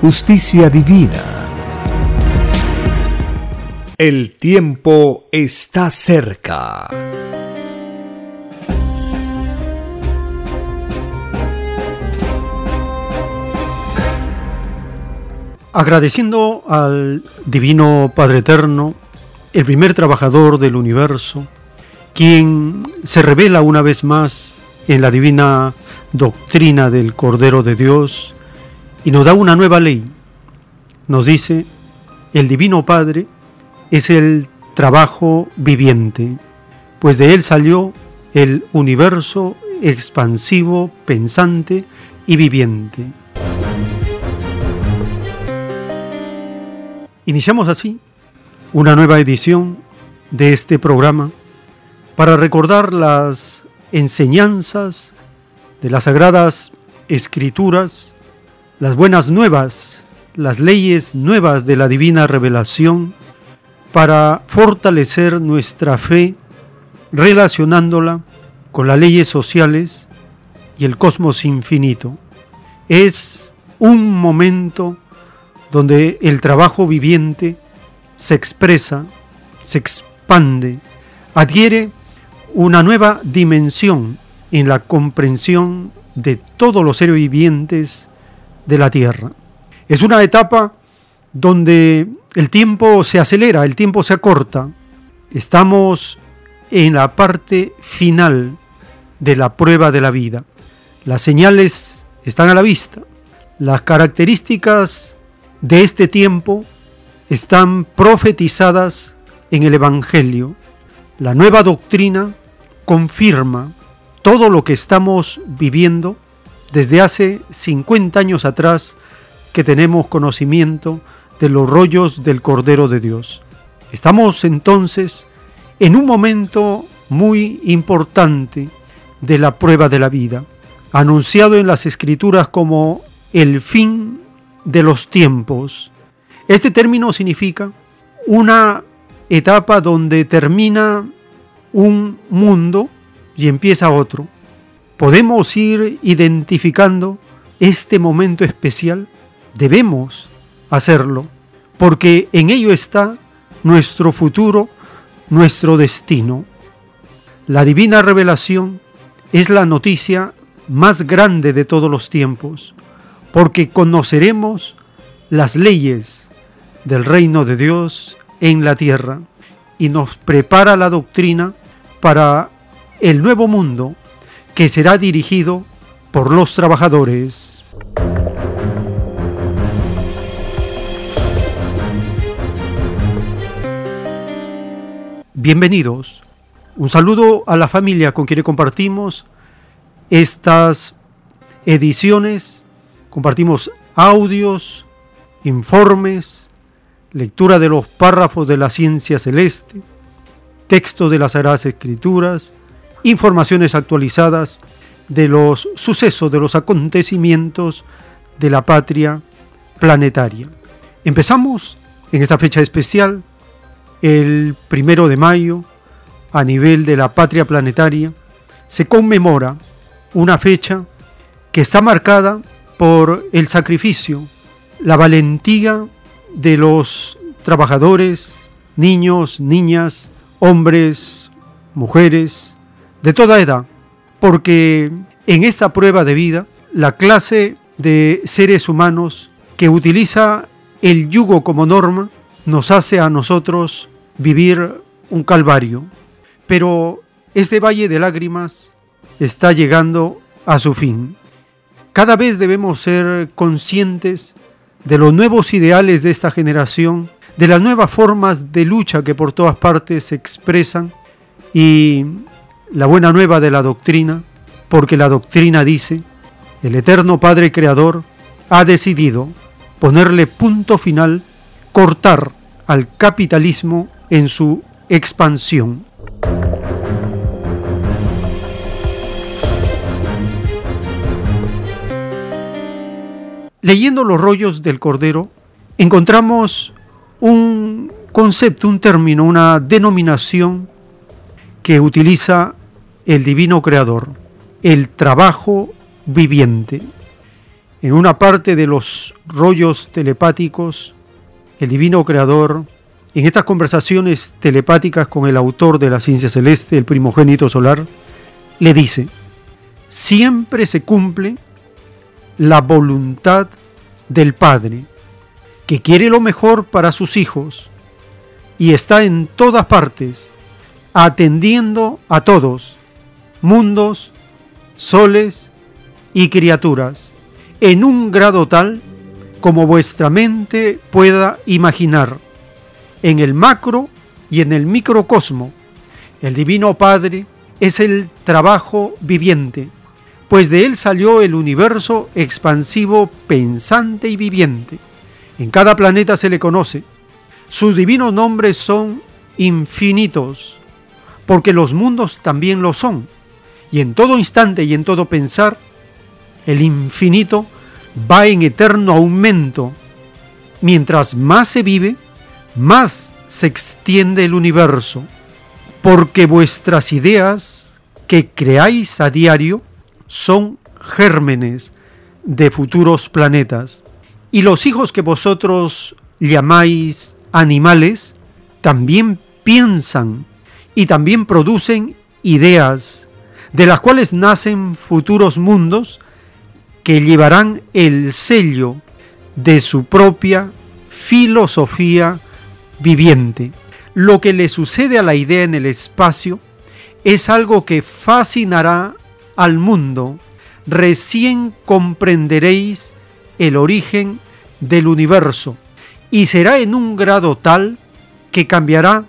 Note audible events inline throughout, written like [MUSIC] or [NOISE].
justicia divina. El tiempo está cerca. Agradeciendo al Divino Padre Eterno, el primer trabajador del universo, quien se revela una vez más en la divina doctrina del Cordero de Dios y nos da una nueva ley. Nos dice, el Divino Padre es el trabajo viviente, pues de él salió el universo expansivo, pensante y viviente. Iniciamos así una nueva edición de este programa para recordar las enseñanzas de las sagradas escrituras, las buenas nuevas, las leyes nuevas de la divina revelación, para fortalecer nuestra fe relacionándola con las leyes sociales y el cosmos infinito. Es un momento donde el trabajo viviente se expresa, se expande, adquiere una nueva dimensión en la comprensión de todos los seres vivientes de la Tierra. Es una etapa donde el tiempo se acelera, el tiempo se acorta. Estamos en la parte final de la prueba de la vida. Las señales están a la vista. Las características de este tiempo están profetizadas en el Evangelio. La nueva doctrina confirma todo lo que estamos viviendo desde hace 50 años atrás que tenemos conocimiento de los rollos del Cordero de Dios. Estamos entonces en un momento muy importante de la prueba de la vida, anunciado en las escrituras como el fin de los tiempos. Este término significa una etapa donde termina un mundo y empieza otro. Podemos ir identificando este momento especial. Debemos hacerlo, porque en ello está nuestro futuro, nuestro destino. La divina revelación es la noticia más grande de todos los tiempos, porque conoceremos las leyes del reino de Dios en la tierra y nos prepara la doctrina para el nuevo mundo que será dirigido por los trabajadores. Bienvenidos. Un saludo a la familia con quien compartimos estas ediciones. Compartimos audios, informes, lectura de los párrafos de la ciencia celeste, textos de las Sagradas Escrituras, informaciones actualizadas de los sucesos, de los acontecimientos de la patria planetaria. Empezamos en esta fecha especial, el primero de mayo, a nivel de la patria planetaria, se conmemora una fecha que está marcada por el sacrificio, la valentía de los trabajadores, niños, niñas, hombres, mujeres, de toda edad, porque en esta prueba de vida la clase de seres humanos que utiliza el yugo como norma, nos hace a nosotros vivir un calvario. Pero este valle de lágrimas está llegando a su fin. Cada vez debemos ser conscientes de los nuevos ideales de esta generación, de las nuevas formas de lucha que por todas partes se expresan y la buena nueva de la doctrina, porque la doctrina dice, el eterno Padre Creador ha decidido ponerle punto final, cortar al capitalismo en su expansión. Leyendo los rollos del Cordero, encontramos un concepto, un término, una denominación que utiliza el Divino Creador, el trabajo viviente. En una parte de los rollos telepáticos, el Divino Creador, en estas conversaciones telepáticas con el autor de la ciencia celeste, el primogénito solar, le dice, siempre se cumple la voluntad del Padre, que quiere lo mejor para sus hijos y está en todas partes, atendiendo a todos, mundos, soles y criaturas, en un grado tal como vuestra mente pueda imaginar, en el macro y en el microcosmo. El Divino Padre es el trabajo viviente, pues de él salió el universo expansivo, pensante y viviente. En cada planeta se le conoce. Sus divinos nombres son infinitos, porque los mundos también lo son. Y en todo instante y en todo pensar, el infinito va en eterno aumento. Mientras más se vive, más se extiende el universo, porque vuestras ideas que creáis a diario son gérmenes de futuros planetas. Y los hijos que vosotros llamáis animales también piensan y también producen ideas, de las cuales nacen futuros mundos que llevarán el sello de su propia filosofía viviente. Lo que le sucede a la idea en el espacio es algo que fascinará al mundo, recién comprenderéis el origen del universo y será en un grado tal que cambiará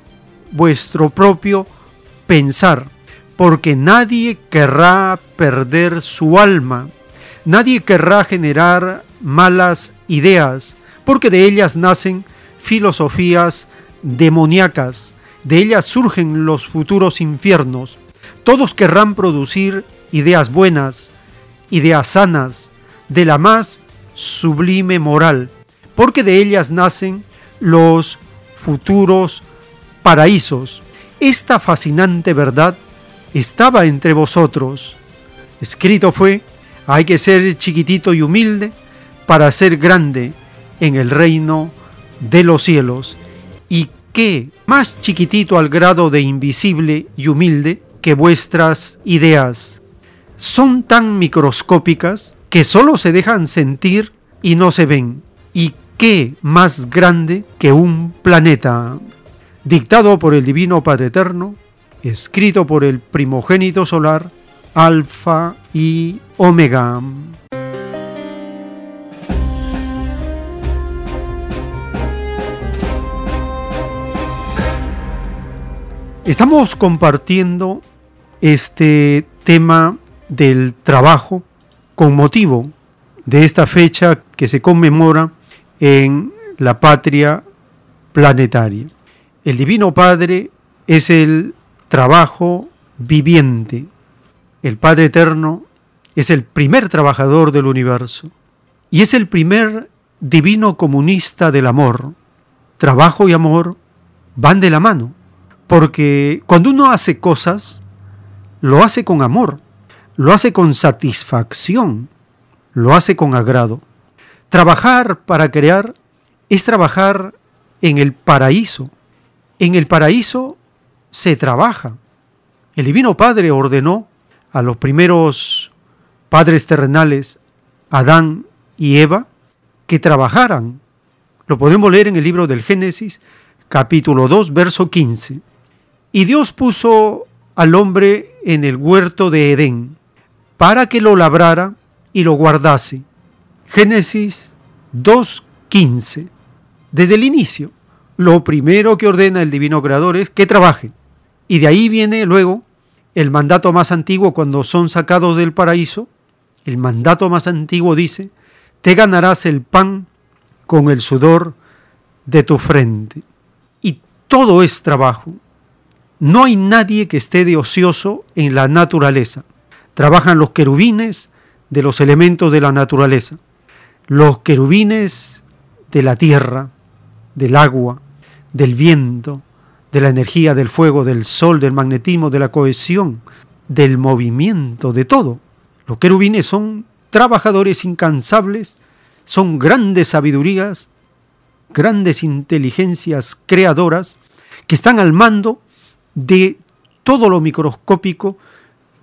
vuestro propio pensar, porque nadie querrá perder su alma, nadie querrá generar malas ideas, porque de ellas nacen filosofías demoníacas, de ellas surgen los futuros infiernos. Todos querrán producir ideas buenas, ideas sanas, de la más sublime moral, porque de ellas nacen los futuros paraísos. Esta fascinante verdad estaba entre vosotros. Escrito fue, hay que ser chiquitito y humilde para ser grande en el reino de los cielos. ¿Y qué más chiquitito al grado de invisible y humilde que vuestras ideas? son tan microscópicas que solo se dejan sentir y no se ven. ¿Y qué más grande que un planeta? Dictado por el Divino Padre Eterno, escrito por el primogénito solar, Alfa y Omega. Estamos compartiendo este tema del trabajo con motivo de esta fecha que se conmemora en la patria planetaria. El Divino Padre es el trabajo viviente. El Padre Eterno es el primer trabajador del universo y es el primer divino comunista del amor. Trabajo y amor van de la mano, porque cuando uno hace cosas, lo hace con amor lo hace con satisfacción, lo hace con agrado. Trabajar para crear es trabajar en el paraíso. En el paraíso se trabaja. El Divino Padre ordenó a los primeros padres terrenales, Adán y Eva que trabajaran. Lo podemos leer en el libro del Génesis, capítulo 2, verso 15. Y Dios puso al hombre en el huerto de Edén para que lo labrara y lo guardase. Génesis 2.15. Desde el inicio, lo primero que ordena el divino creador es que trabaje. Y de ahí viene luego el mandato más antiguo cuando son sacados del paraíso. El mandato más antiguo dice, te ganarás el pan con el sudor de tu frente. Y todo es trabajo. No hay nadie que esté de ocioso en la naturaleza. Trabajan los querubines de los elementos de la naturaleza, los querubines de la tierra, del agua, del viento, de la energía del fuego, del sol, del magnetismo, de la cohesión, del movimiento, de todo. Los querubines son trabajadores incansables, son grandes sabidurías, grandes inteligencias creadoras que están al mando de todo lo microscópico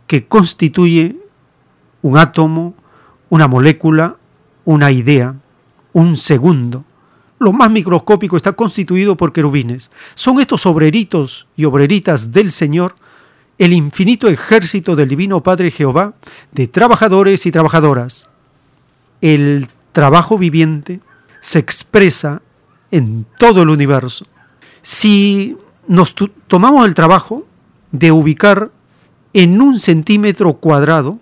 que constituye un átomo, una molécula, una idea, un segundo. Lo más microscópico está constituido por querubines. Son estos obreritos y obreritas del Señor, el infinito ejército del Divino Padre Jehová, de trabajadores y trabajadoras. El trabajo viviente se expresa en todo el universo. Si nos tomamos el trabajo de ubicar en un centímetro cuadrado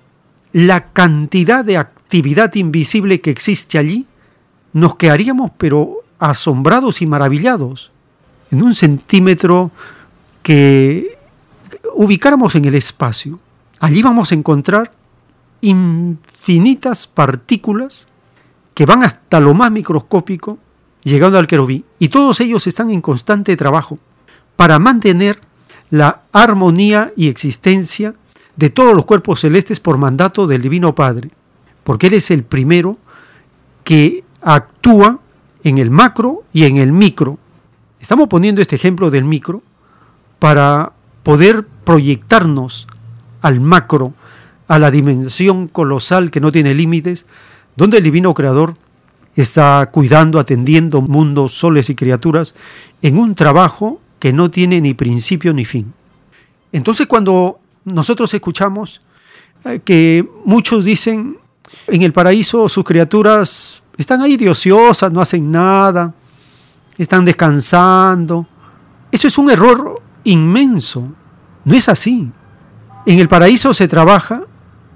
la cantidad de actividad invisible que existe allí, nos quedaríamos pero asombrados y maravillados. En un centímetro que ubicáramos en el espacio, allí vamos a encontrar infinitas partículas que van hasta lo más microscópico, llegando al querubín. Y todos ellos están en constante trabajo para mantener la armonía y existencia de todos los cuerpos celestes por mandato del Divino Padre, porque Él es el primero que actúa en el macro y en el micro. Estamos poniendo este ejemplo del micro para poder proyectarnos al macro, a la dimensión colosal que no tiene límites, donde el Divino Creador está cuidando, atendiendo mundos, soles y criaturas en un trabajo que no tiene ni principio ni fin. Entonces cuando nosotros escuchamos eh, que muchos dicen, en el paraíso sus criaturas están ahí de ociosas, no hacen nada, están descansando. Eso es un error inmenso. No es así. En el paraíso se trabaja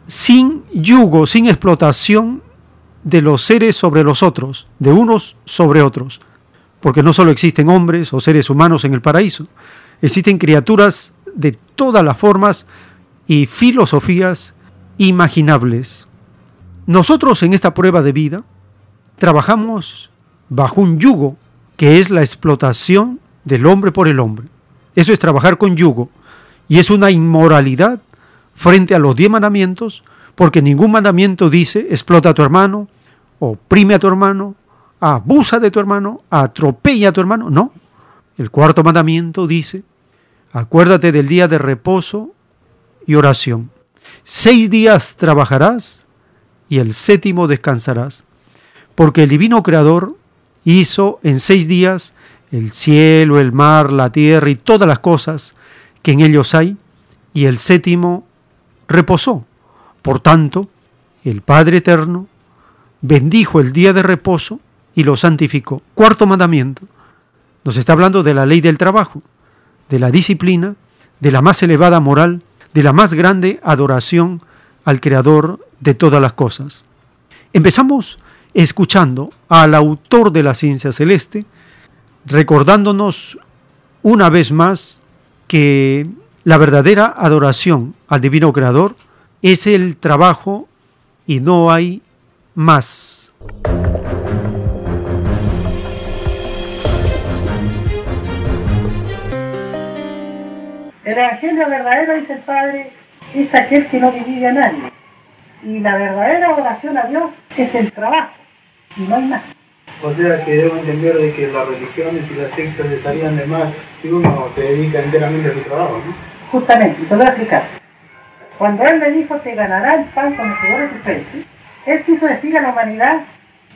sin yugo, sin explotación de los seres sobre los otros, de unos sobre otros. Porque no solo existen hombres o seres humanos en el paraíso, existen criaturas de todas las formas y filosofías imaginables. Nosotros en esta prueba de vida trabajamos bajo un yugo que es la explotación del hombre por el hombre. Eso es trabajar con yugo y es una inmoralidad frente a los diez mandamientos porque ningún mandamiento dice explota a tu hermano, oprime a tu hermano, abusa de tu hermano, atropella a tu hermano. No. El cuarto mandamiento dice Acuérdate del día de reposo y oración. Seis días trabajarás y el séptimo descansarás, porque el divino Creador hizo en seis días el cielo, el mar, la tierra y todas las cosas que en ellos hay, y el séptimo reposó. Por tanto, el Padre Eterno bendijo el día de reposo y lo santificó. Cuarto mandamiento. Nos está hablando de la ley del trabajo de la disciplina, de la más elevada moral, de la más grande adoración al Creador de todas las cosas. Empezamos escuchando al autor de la ciencia celeste, recordándonos una vez más que la verdadera adoración al Divino Creador es el trabajo y no hay más. El evangelio verdadero, dice el Padre, es aquel que no divide a nadie. Y la verdadera oración a Dios es el trabajo, y no hay más. O sea que debo entender de que las religiones y las sectas estarían de más si uno se dedica enteramente a su trabajo, ¿no? Justamente, te voy a explicar. Cuando Él le dijo, te ganará el pan con el sudor de tu frente, Él quiso decir a la humanidad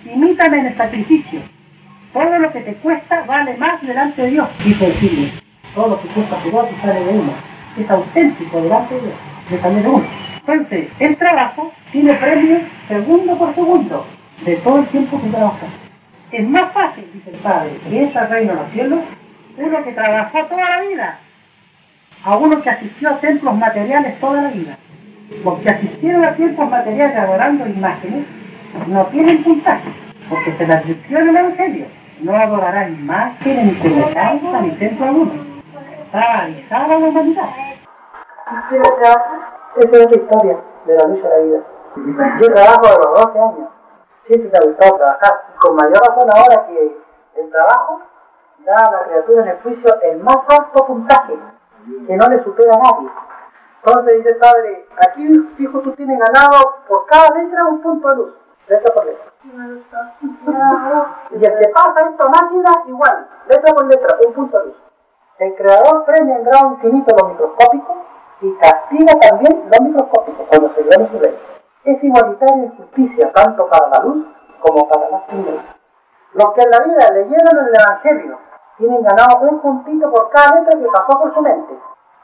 Imítame en el sacrificio. Todo lo que te cuesta vale más delante de Dios, dice el siglo. Todo lo que cuesta tu voto sale de uno. Es auténtico delante de Dios, de sale de uno. Entonces, el trabajo tiene premios segundo por segundo de todo el tiempo que trabaja. Es más fácil, dice el Padre, que es el reino de los cielos, uno que trabajó toda la vida, a uno que asistió a templos materiales toda la vida. Los que asistieron a templos materiales adorando imágenes no tienen puntaje, porque se les advirtió en el Evangelio. No adorarán imágenes, ni semejanza, ni templo alguno. Está avisada la humanidad. Esa es la historia de la lucha de la vida. Yo trabajo a los 12 años. Siempre me ha gustado trabajar. Y con mayor razón ahora que el trabajo da a la criatura en el juicio el más alto puntaje, que no le supera a nadie. Entonces dice padre, aquí fijo tú tienes ganado por cada letra un punto de luz, letra por letra. Y el que pasa esto a máquina, igual, letra por letra, un punto de luz. El creador premia en grado infinito lo microscópico y castiga también lo microscópico cuando se viene su ley. Es igualitaria en justicia tanto para la luz como para las tinieblas. Los que en la vida leyeron el Evangelio tienen ganado un puntito por cada letra que pasó por su mente.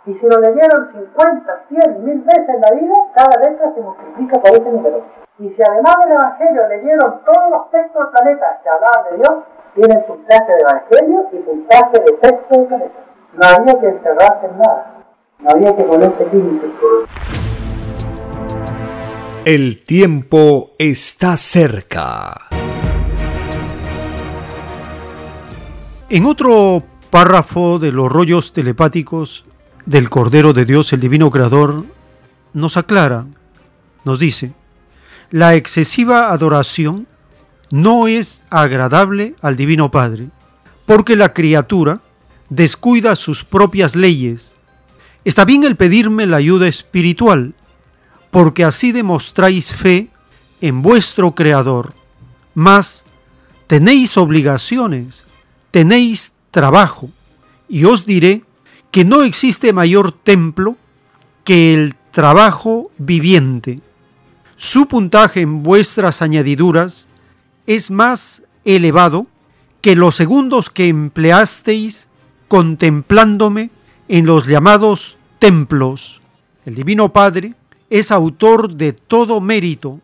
Y si lo leyeron 50, 100, 1000 veces en la vida, cada letra se multiplica por ese número. Y si además del Evangelio leyeron todos los textos del planeta que hablaban de Dios, tienen puntaje de Evangelio y puntaje de texto del planeta. No había que encerrarse en nada. No había que ponerse límites. El tiempo está cerca. En otro párrafo de los rollos telepáticos del Cordero de Dios, el Divino Creador, nos aclara, nos dice, la excesiva adoración no es agradable al Divino Padre, porque la criatura descuida sus propias leyes. Está bien el pedirme la ayuda espiritual, porque así demostráis fe en vuestro Creador. Mas tenéis obligaciones, tenéis trabajo, y os diré que no existe mayor templo que el trabajo viviente. Su puntaje en vuestras añadiduras es más elevado que los segundos que empleasteis contemplándome en los llamados templos. El Divino Padre es autor de todo mérito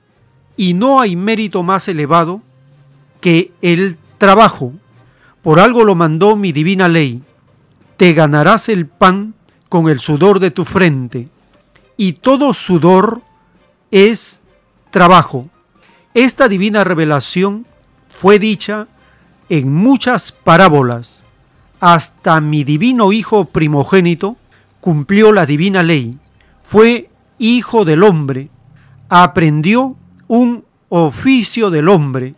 y no hay mérito más elevado que el trabajo. Por algo lo mandó mi divina ley. Te ganarás el pan con el sudor de tu frente y todo sudor es trabajo. Esta divina revelación fue dicha en muchas parábolas. Hasta mi divino Hijo primogénito cumplió la divina ley. Fue hijo del hombre. Aprendió un oficio del hombre.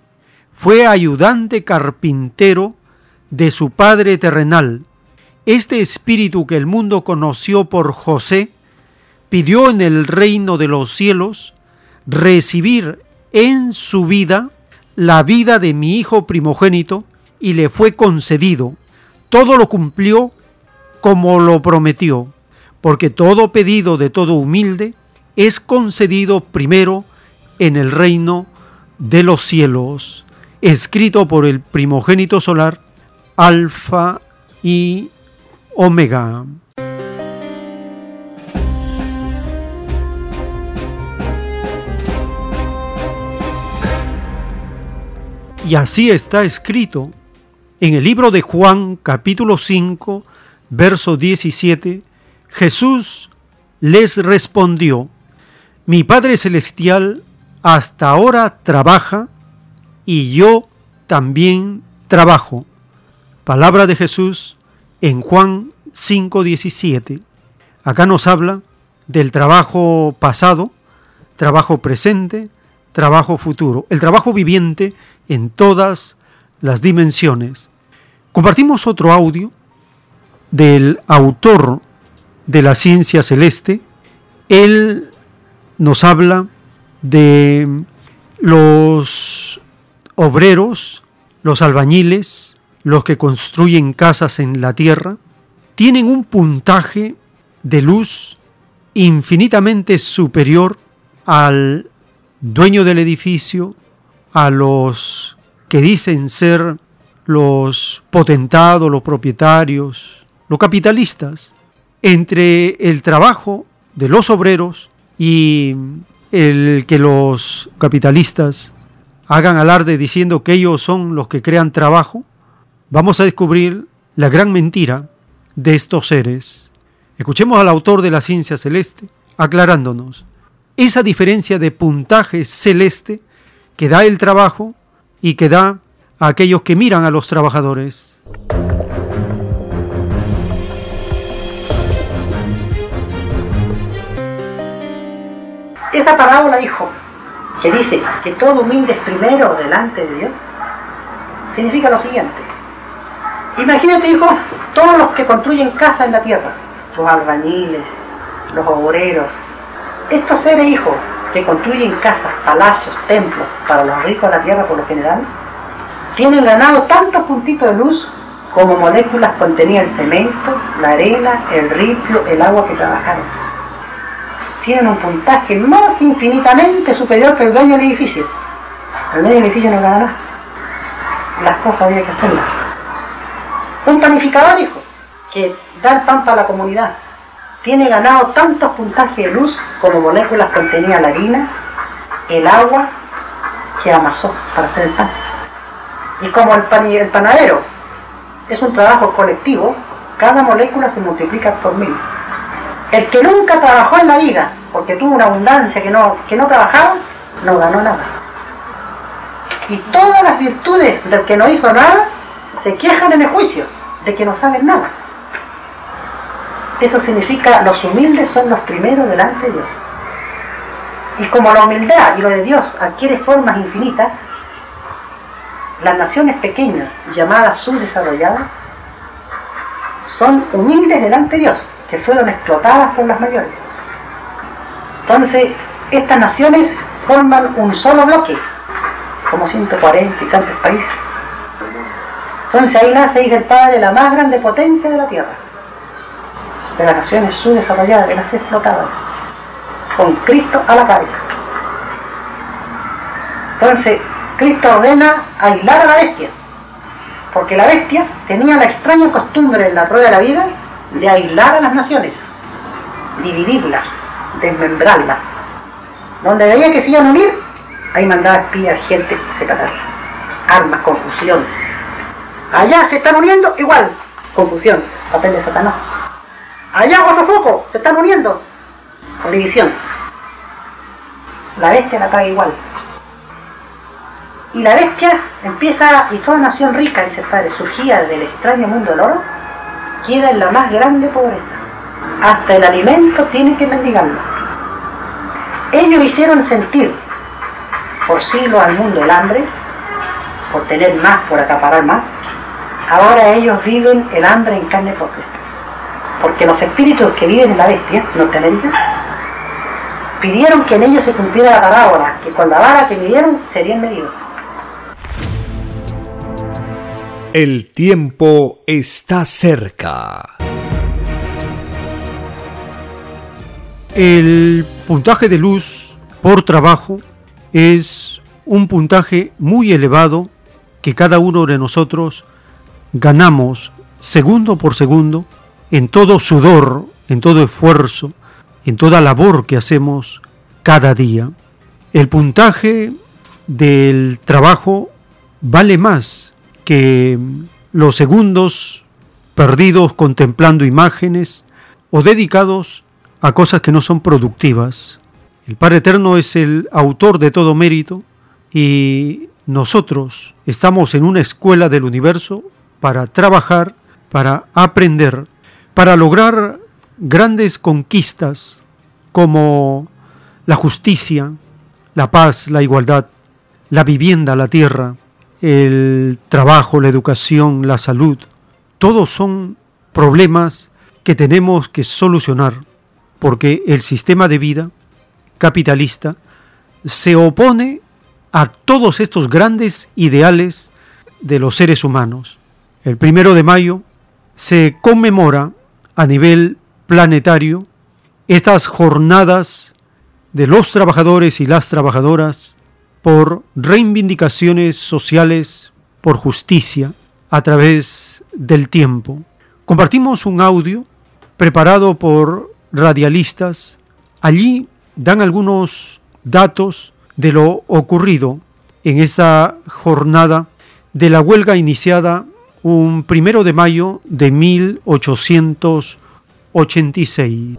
Fue ayudante carpintero de su Padre terrenal. Este espíritu que el mundo conoció por José pidió en el reino de los cielos recibir en su vida la vida de mi hijo primogénito y le fue concedido. Todo lo cumplió como lo prometió, porque todo pedido de todo humilde es concedido primero en el reino de los cielos, escrito por el primogénito solar, Alfa y Omega. Y así está escrito en el libro de Juan capítulo 5, verso 17, Jesús les respondió, mi Padre Celestial hasta ahora trabaja y yo también trabajo. Palabra de Jesús en Juan 5:17. Acá nos habla del trabajo pasado, trabajo presente, trabajo futuro, el trabajo viviente en todas las dimensiones. Compartimos otro audio del autor de la ciencia celeste. Él nos habla de los obreros, los albañiles, los que construyen casas en la tierra, tienen un puntaje de luz infinitamente superior al dueño del edificio, a los que dicen ser los potentados, los propietarios, los capitalistas, entre el trabajo de los obreros y el que los capitalistas hagan alarde diciendo que ellos son los que crean trabajo, vamos a descubrir la gran mentira de estos seres. Escuchemos al autor de la ciencia celeste aclarándonos esa diferencia de puntaje celeste que da el trabajo y que da a aquellos que miran a los trabajadores. Esa parábola, hijo, que dice que todo humilde es primero delante de Dios, significa lo siguiente. Imagínate, hijo, todos los que construyen casa en la tierra, los albañiles, los obreros, estos seres, hijos, que construyen casas, palacios, templos para los ricos de la tierra por lo general, tienen ganado tantos puntitos de luz como moléculas contenía el cemento, la arena, el ripio, el agua que trabajaron. Tienen un puntaje más infinitamente superior que el dueño del edificio. El dueño del edificio no gana nada. Las cosas había que hacerlas. Un planificador, hijo, que da el pan para la comunidad, tiene ganado tantos puntajes de luz como moléculas contenía la harina, el agua que amasó para hacer el pan. Y como el, pan el panadero es un trabajo colectivo, cada molécula se multiplica por mil. El que nunca trabajó en la vida, porque tuvo una abundancia que no, que no trabajaba, no ganó nada. Y todas las virtudes del que no hizo nada se quejan en el juicio de que no saben nada. Eso significa los humildes son los primeros delante de Dios. Y como la humildad y lo de Dios adquiere formas infinitas, las naciones pequeñas, llamadas subdesarrolladas, son humildes delante de Dios, que fueron explotadas por las mayores. Entonces, estas naciones forman un solo bloque, como 140 y tantos países. Entonces ahí nace, dice el Padre, la más grande potencia de la Tierra, de las naciones subdesarrolladas, de las explotadas, con Cristo a la cabeza. Entonces, Cristo ordena aislar a la bestia, porque la bestia tenía la extraña costumbre en la prueba de la vida de aislar a las naciones, dividirlas, desmembrarlas. Donde veía que se iban a unir, ahí mandaba espías, gente, separar. Armas, confusión. Allá se están uniendo, igual, confusión, papel de Satanás. Allá otro foco, se están uniendo, con división. La bestia la trae igual. Y la bestia empieza, y toda nación rica, dice el padre, surgía del extraño mundo del oro, queda en la más grande pobreza. Hasta el alimento tiene que mendigarlo. Ellos hicieron sentir por siglos al mundo el hambre, por tener más, por acaparar más. Ahora ellos viven el hambre en carne propia. Porque los espíritus que viven en la bestia, Norteamérica, pidieron que en ellos se cumpliera la parábola, que con la vara que midieron serían medidos. El tiempo está cerca. El puntaje de luz por trabajo es un puntaje muy elevado que cada uno de nosotros ganamos segundo por segundo en todo sudor, en todo esfuerzo, en toda labor que hacemos cada día. El puntaje del trabajo vale más que los segundos perdidos contemplando imágenes o dedicados a cosas que no son productivas. El Padre Eterno es el autor de todo mérito y nosotros estamos en una escuela del universo para trabajar, para aprender, para lograr grandes conquistas como la justicia, la paz, la igualdad, la vivienda, la tierra, el trabajo, la educación, la salud. Todos son problemas que tenemos que solucionar porque el sistema de vida capitalista se opone a todos estos grandes ideales de los seres humanos. El primero de mayo se conmemora a nivel planetario estas jornadas de los trabajadores y las trabajadoras por reivindicaciones sociales, por justicia, a través del tiempo. Compartimos un audio preparado por radialistas. Allí dan algunos datos de lo ocurrido en esta jornada de la huelga iniciada un primero de mayo de 1886.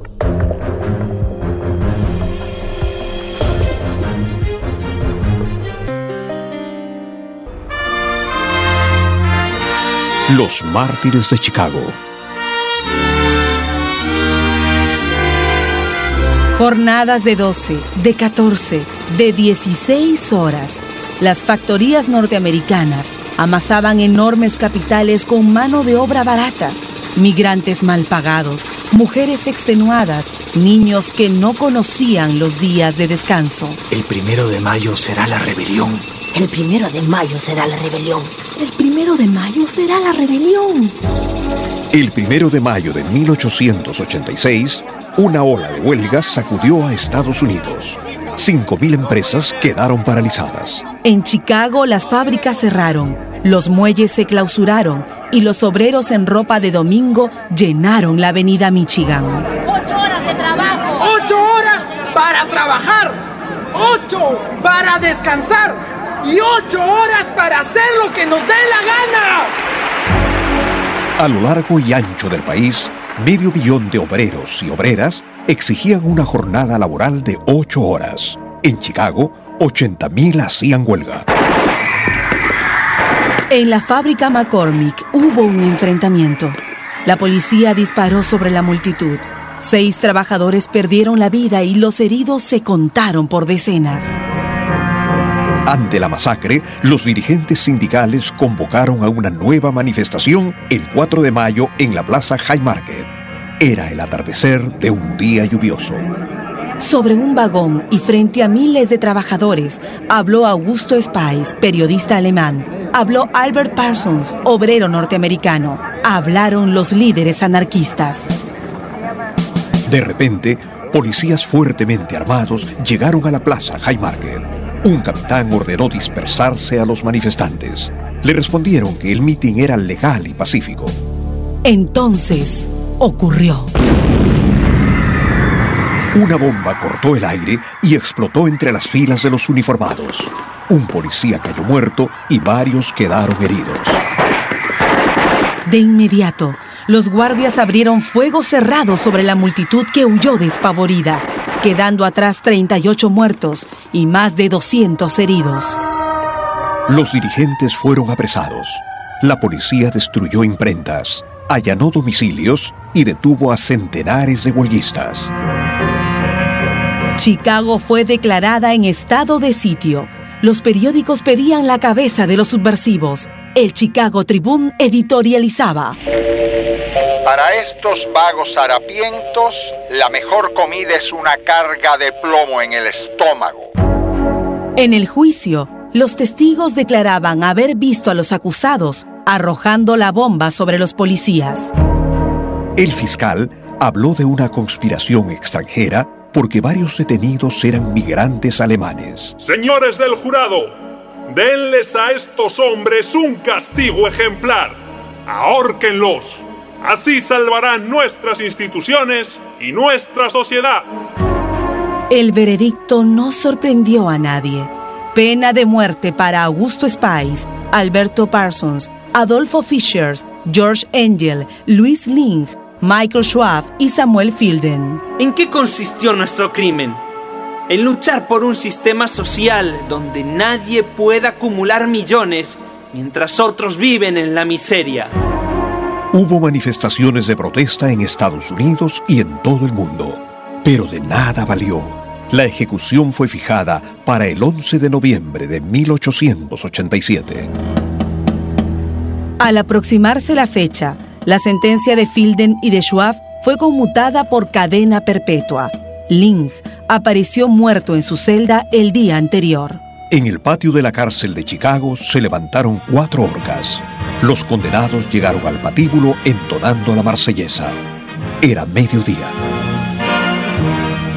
Los mártires de Chicago. Jornadas de 12, de 14, de 16 horas. Las factorías norteamericanas amasaban enormes capitales con mano de obra barata. Migrantes mal pagados, mujeres extenuadas, niños que no conocían los días de descanso. El primero de mayo será la rebelión. El primero de mayo será la rebelión. El primero de mayo será la rebelión. El primero de mayo de 1886, una ola de huelgas sacudió a Estados Unidos. 5.000 empresas quedaron paralizadas. En Chicago las fábricas cerraron, los muelles se clausuraron y los obreros en ropa de domingo llenaron la avenida Michigan. ¡Ocho horas de trabajo! ¡Ocho horas para trabajar! ¡Ocho para descansar! Y ocho horas para hacer lo que nos dé la gana. A lo largo y ancho del país, medio billón de obreros y obreras exigían una jornada laboral de ocho horas. En Chicago, 80.000 hacían huelga. En la fábrica McCormick hubo un enfrentamiento. La policía disparó sobre la multitud. Seis trabajadores perdieron la vida y los heridos se contaron por decenas. Ante la masacre, los dirigentes sindicales convocaron a una nueva manifestación el 4 de mayo en la Plaza High Market. Era el atardecer de un día lluvioso. Sobre un vagón y frente a miles de trabajadores, habló Augusto Spies, periodista alemán. Habló Albert Parsons, obrero norteamericano. Hablaron los líderes anarquistas. De repente, policías fuertemente armados llegaron a la plaza High Market. Un capitán ordenó dispersarse a los manifestantes. Le respondieron que el mitin era legal y pacífico. Entonces ocurrió. Una bomba cortó el aire y explotó entre las filas de los uniformados. Un policía cayó muerto y varios quedaron heridos. De inmediato, los guardias abrieron fuego cerrado sobre la multitud que huyó despavorida quedando atrás 38 muertos y más de 200 heridos. Los dirigentes fueron apresados. La policía destruyó imprentas, allanó domicilios y detuvo a centenares de huelguistas. Chicago fue declarada en estado de sitio. Los periódicos pedían la cabeza de los subversivos. El Chicago Tribune editorializaba. Para estos vagos harapientos, la mejor comida es una carga de plomo en el estómago. En el juicio, los testigos declaraban haber visto a los acusados arrojando la bomba sobre los policías. El fiscal habló de una conspiración extranjera porque varios detenidos eran migrantes alemanes. Señores del jurado, denles a estos hombres un castigo ejemplar. Ahórquenlos. Así salvarán nuestras instituciones y nuestra sociedad. El veredicto no sorprendió a nadie. Pena de muerte para Augusto Spies, Alberto Parsons, Adolfo Fischer, George Engel, Luis Ling, Michael Schwab y Samuel Fielden. ¿En qué consistió nuestro crimen? En luchar por un sistema social donde nadie pueda acumular millones mientras otros viven en la miseria. Hubo manifestaciones de protesta en Estados Unidos y en todo el mundo, pero de nada valió. La ejecución fue fijada para el 11 de noviembre de 1887. Al aproximarse la fecha, la sentencia de Fielden y de Schwab fue conmutada por cadena perpetua. Ling apareció muerto en su celda el día anterior. En el patio de la cárcel de Chicago se levantaron cuatro orcas. Los condenados llegaron al patíbulo entonando la marsellesa. Era mediodía.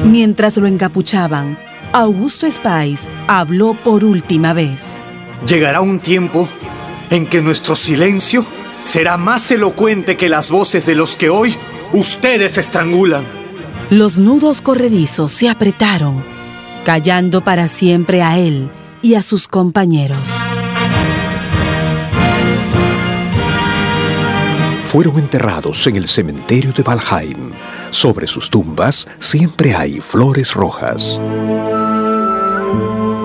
Mientras lo encapuchaban, Augusto Spies habló por última vez. Llegará un tiempo en que nuestro silencio será más elocuente que las voces de los que hoy ustedes estrangulan. Los nudos corredizos se apretaron, callando para siempre a él y a sus compañeros. Fueron enterrados en el cementerio de Valheim. Sobre sus tumbas siempre hay flores rojas.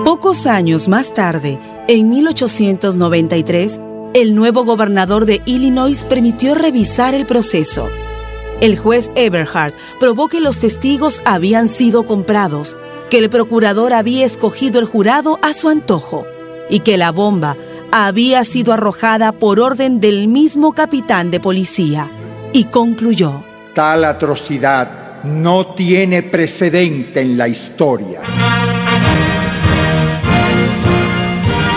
Pocos años más tarde, en 1893, el nuevo gobernador de Illinois permitió revisar el proceso. El juez Eberhard probó que los testigos habían sido comprados, que el procurador había escogido el jurado a su antojo y que la bomba había sido arrojada por orden del mismo capitán de policía. Y concluyó. Tal atrocidad no tiene precedente en la historia.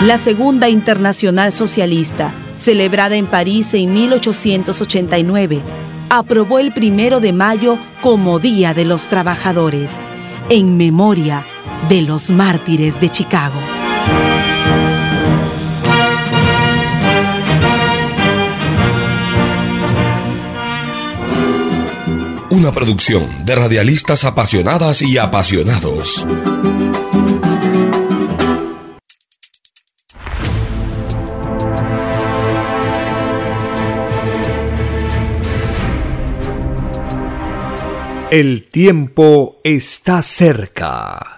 La Segunda Internacional Socialista, celebrada en París en 1889, aprobó el primero de mayo como Día de los Trabajadores, en memoria de los mártires de Chicago. Una producción de radialistas apasionadas y apasionados. El tiempo está cerca.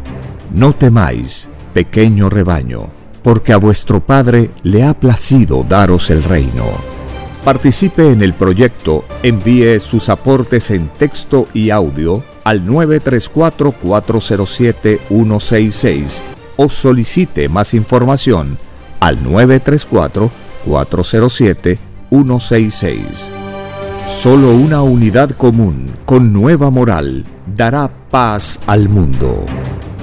No temáis, pequeño rebaño, porque a vuestro Padre le ha placido daros el reino. Participe en el proyecto, envíe sus aportes en texto y audio al 934-407-166 o solicite más información al 934-407-166. Solo una unidad común con nueva moral dará paz al mundo.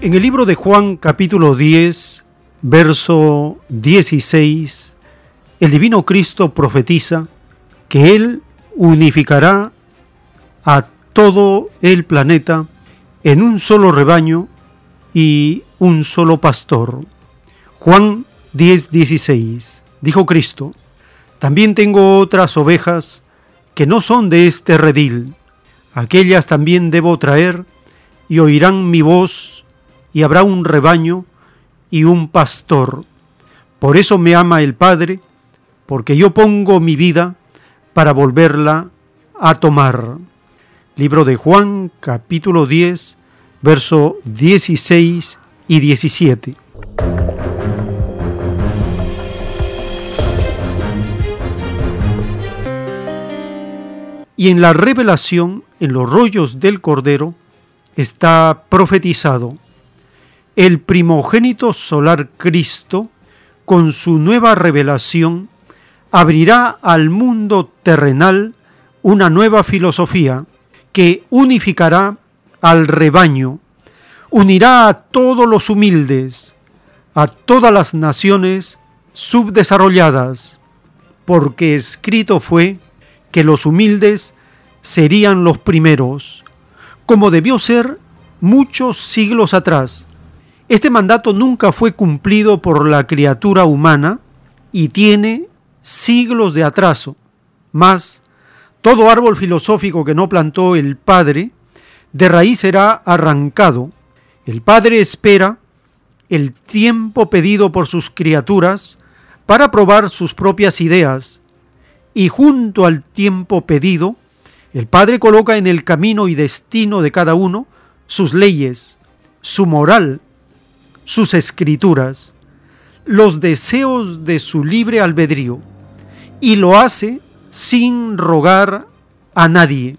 En el libro de Juan capítulo 10, verso 16, el divino Cristo profetiza que Él unificará a todo el planeta en un solo rebaño y un solo pastor. Juan 10:16. Dijo Cristo, también tengo otras ovejas que no son de este redil. Aquellas también debo traer y oirán mi voz y habrá un rebaño y un pastor. Por eso me ama el Padre, porque yo pongo mi vida para volverla a tomar. Libro de Juan, capítulo 10, verso 16 y 17. Y en la revelación, en los rollos del Cordero, está profetizado el primogénito solar Cristo, con su nueva revelación, abrirá al mundo terrenal una nueva filosofía que unificará al rebaño, unirá a todos los humildes, a todas las naciones subdesarrolladas, porque escrito fue que los humildes serían los primeros, como debió ser muchos siglos atrás, Este mandato nunca fue cumplido por la criatura humana y tiene siglos de atraso. Más, todo árbol filosófico que no plantó el Padre, de raíz será arrancado. El Padre espera el tiempo pedido por sus criaturas para probar sus propias ideas, y junto al tiempo pedido, el Padre coloca en el camino y destino de cada uno sus leyes, su moral, sus escrituras, los deseos de su libre albedrío, y lo hace sin rogar a nadie,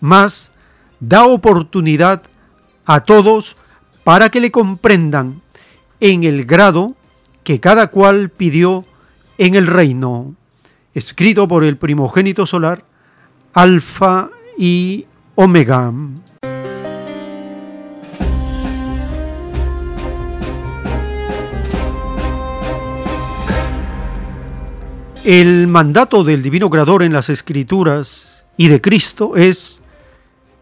mas da oportunidad a todos para que le comprendan en el grado que cada cual pidió en el reino, escrito por el primogénito solar, Alfa y Omega. El mandato del Divino Creador en las Escrituras y de Cristo es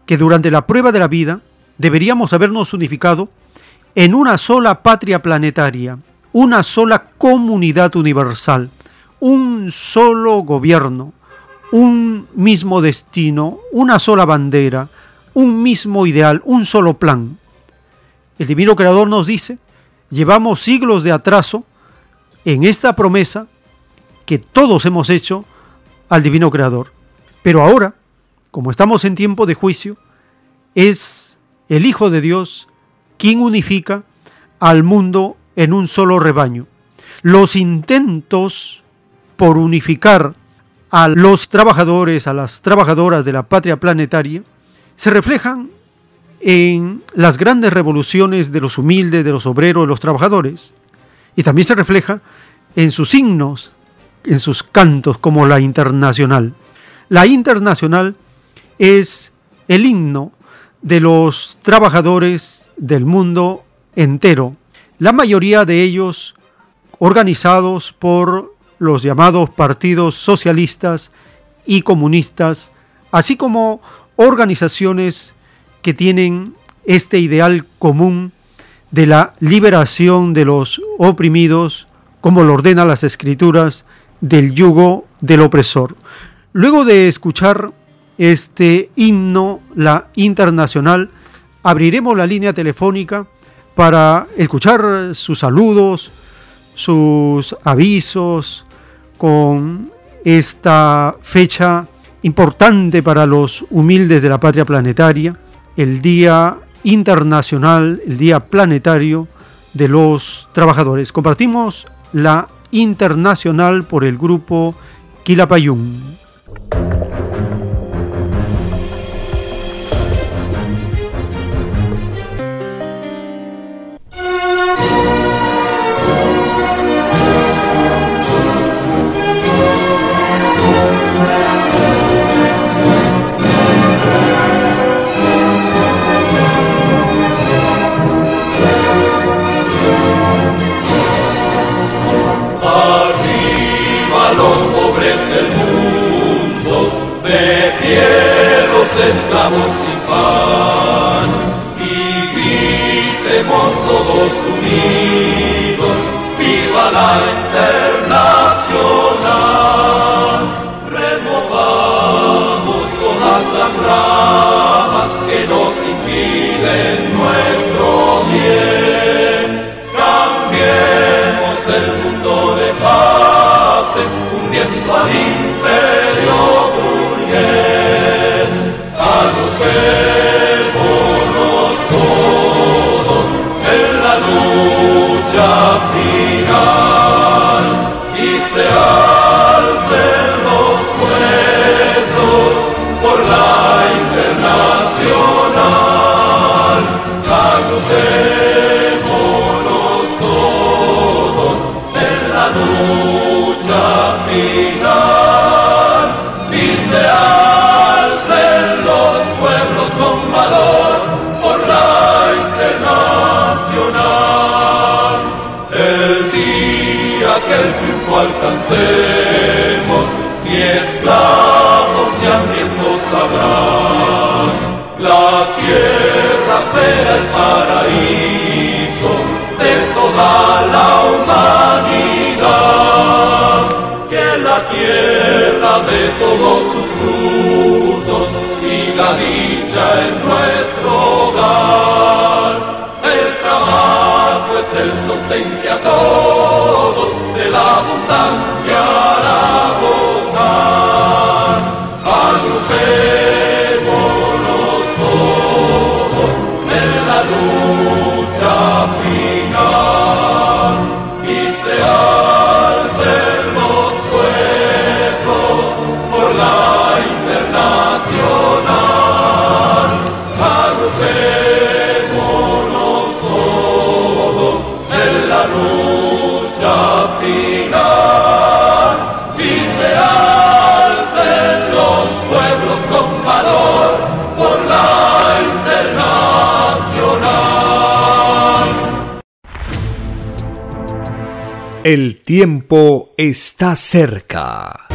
que durante la prueba de la vida deberíamos habernos unificado en una sola patria planetaria, una sola comunidad universal, un solo gobierno, un mismo destino, una sola bandera, un mismo ideal, un solo plan. El Divino Creador nos dice, llevamos siglos de atraso en esta promesa que todos hemos hecho al Divino Creador. Pero ahora, como estamos en tiempo de juicio, es el Hijo de Dios quien unifica al mundo en un solo rebaño. Los intentos por unificar a los trabajadores, a las trabajadoras de la patria planetaria, se reflejan en las grandes revoluciones de los humildes, de los obreros, de los trabajadores, y también se refleja en sus signos en sus cantos como la internacional. La internacional es el himno de los trabajadores del mundo entero, la mayoría de ellos organizados por los llamados partidos socialistas y comunistas, así como organizaciones que tienen este ideal común de la liberación de los oprimidos, como lo ordena las escrituras del yugo del opresor. Luego de escuchar este himno, la internacional, abriremos la línea telefónica para escuchar sus saludos, sus avisos con esta fecha importante para los humildes de la patria planetaria, el Día Internacional, el Día Planetario de los Trabajadores. Compartimos la internacional por el grupo Quilapayún. Todos unidos, viva la internacional, removamos todas las ramas que nos impiden nuestro bien, cambiemos el mundo de fase, hundiendo al imperio tiempo está cerca.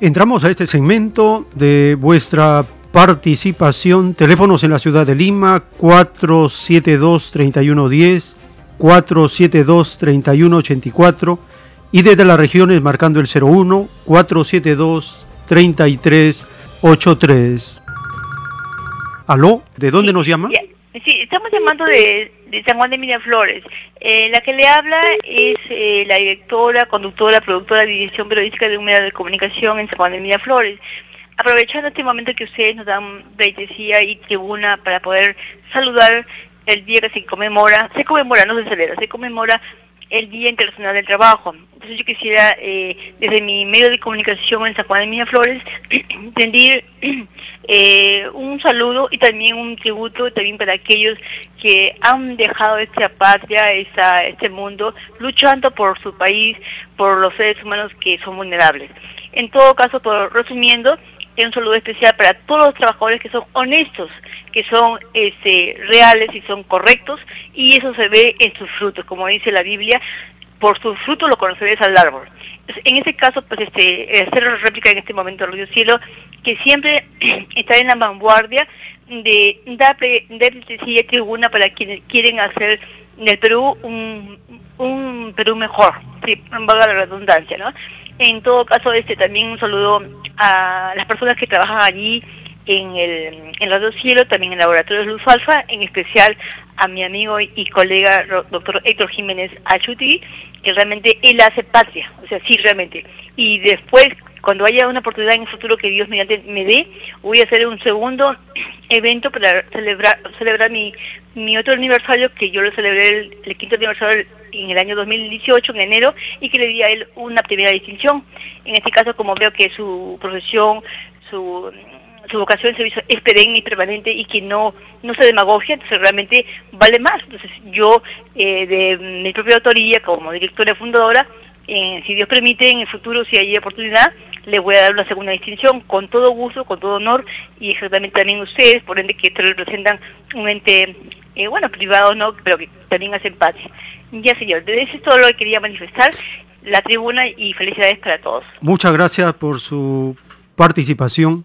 Entramos a este segmento de vuestra participación. Teléfonos en la ciudad de Lima 472-3110, 472-3184 y desde las regiones marcando el 01 472-3383. ¿Aló? ¿De dónde nos llama? Sí, estamos llamando de, de San Juan de Miraflores. Eh, la que le habla es eh, la directora, conductora, productora de Dirección Periodística de un medio de comunicación en San Juan de Miraflores. Aprovechando este momento que ustedes nos dan pleitesía y tribuna para poder saludar el día que se conmemora, se conmemora, no se celebra, se conmemora el Día Internacional del Trabajo. Entonces yo quisiera, eh, desde mi medio de comunicación en San Juan de Miraflores, [CLEARS THROAT] rendir [CLEARS THROAT] eh, un saludo y también un tributo también para aquellos que han dejado esta patria, esta, este mundo, luchando por su país, por los seres humanos que son vulnerables. En todo caso, por resumiendo, un saludo especial para todos los trabajadores que son honestos, que son este, reales y son correctos, y eso se ve en sus frutos, como dice la Biblia, por sus frutos lo conoceréis al árbol. En ese caso, pues este, hacer réplica en este momento Radio Cielo, que siempre [CLEARS THROAT] está en la vanguardia de dar, sencilla tribuna para quienes quieren hacer del Perú un, un Perú mejor, sí, valga la redundancia, ¿no? En todo caso, este también un saludo a las personas que trabajan allí en el en Radio Cielo, también en el Laboratorio de Luz Alfa, en especial a mi amigo y colega doctor Héctor Jiménez Achuti, que realmente él hace patria, o sea, sí, realmente. Y después, cuando haya una oportunidad en el futuro que Dios mediante me dé, voy a hacer un segundo [CLEARS THROAT] evento para celebrar celebrar mi, mi otro aniversario, que yo lo celebré el, el quinto aniversario en el año 2018, en enero, y que le di a él una primera distinción. En este caso, como veo que su profesión, su su vocación de servicio es perenne y permanente y que no no se demagogia, entonces realmente vale más. Entonces yo, eh, de mi propia autoría, como directora fundadora, eh, si Dios permite, en el futuro, si hay oportunidad, le voy a dar una segunda distinción, con todo gusto, con todo honor, y exactamente también ustedes, por ende que representan un ente, eh, bueno, privado, ¿no?, pero que también hacen patria. Ya, señor, eso es todo lo que quería manifestar, la tribuna, y felicidades para todos. Muchas gracias por su participación.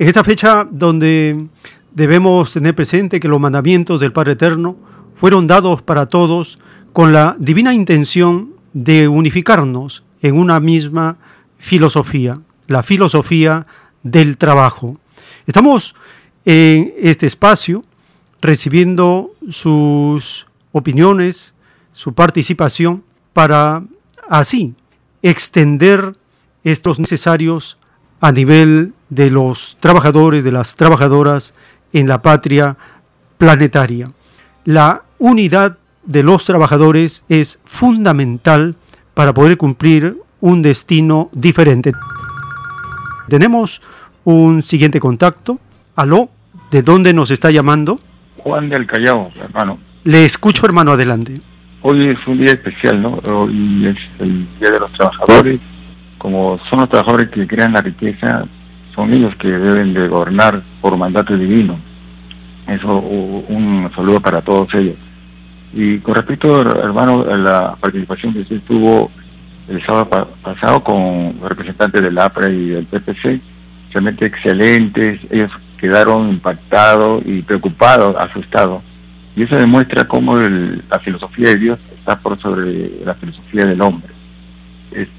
En esta fecha donde debemos tener presente que los mandamientos del Padre Eterno fueron dados para todos con la divina intención de unificarnos en una misma filosofía, la filosofía del trabajo. Estamos en este espacio recibiendo sus opiniones, su participación para así extender estos necesarios a nivel de los trabajadores, de las trabajadoras en la patria planetaria. La unidad de los trabajadores es fundamental para poder cumplir un destino diferente. Tenemos un siguiente contacto. Aló, ¿de dónde nos está llamando? Juan del Callao, hermano. Le escucho, hermano, adelante. Hoy es un día especial, ¿no? Hoy es el Día de los Trabajadores. Como son los trabajadores que crean la riqueza, son ellos que deben de gobernar por mandato divino. Eso, un saludo para todos ellos. Y con respecto, hermano, a la participación que usted tuvo el sábado pa- pasado con representantes del APRA y del PPC, realmente excelentes. Ellos quedaron impactados y preocupados, asustados Y eso demuestra cómo la filosofía de Dios está por sobre la filosofía del hombre.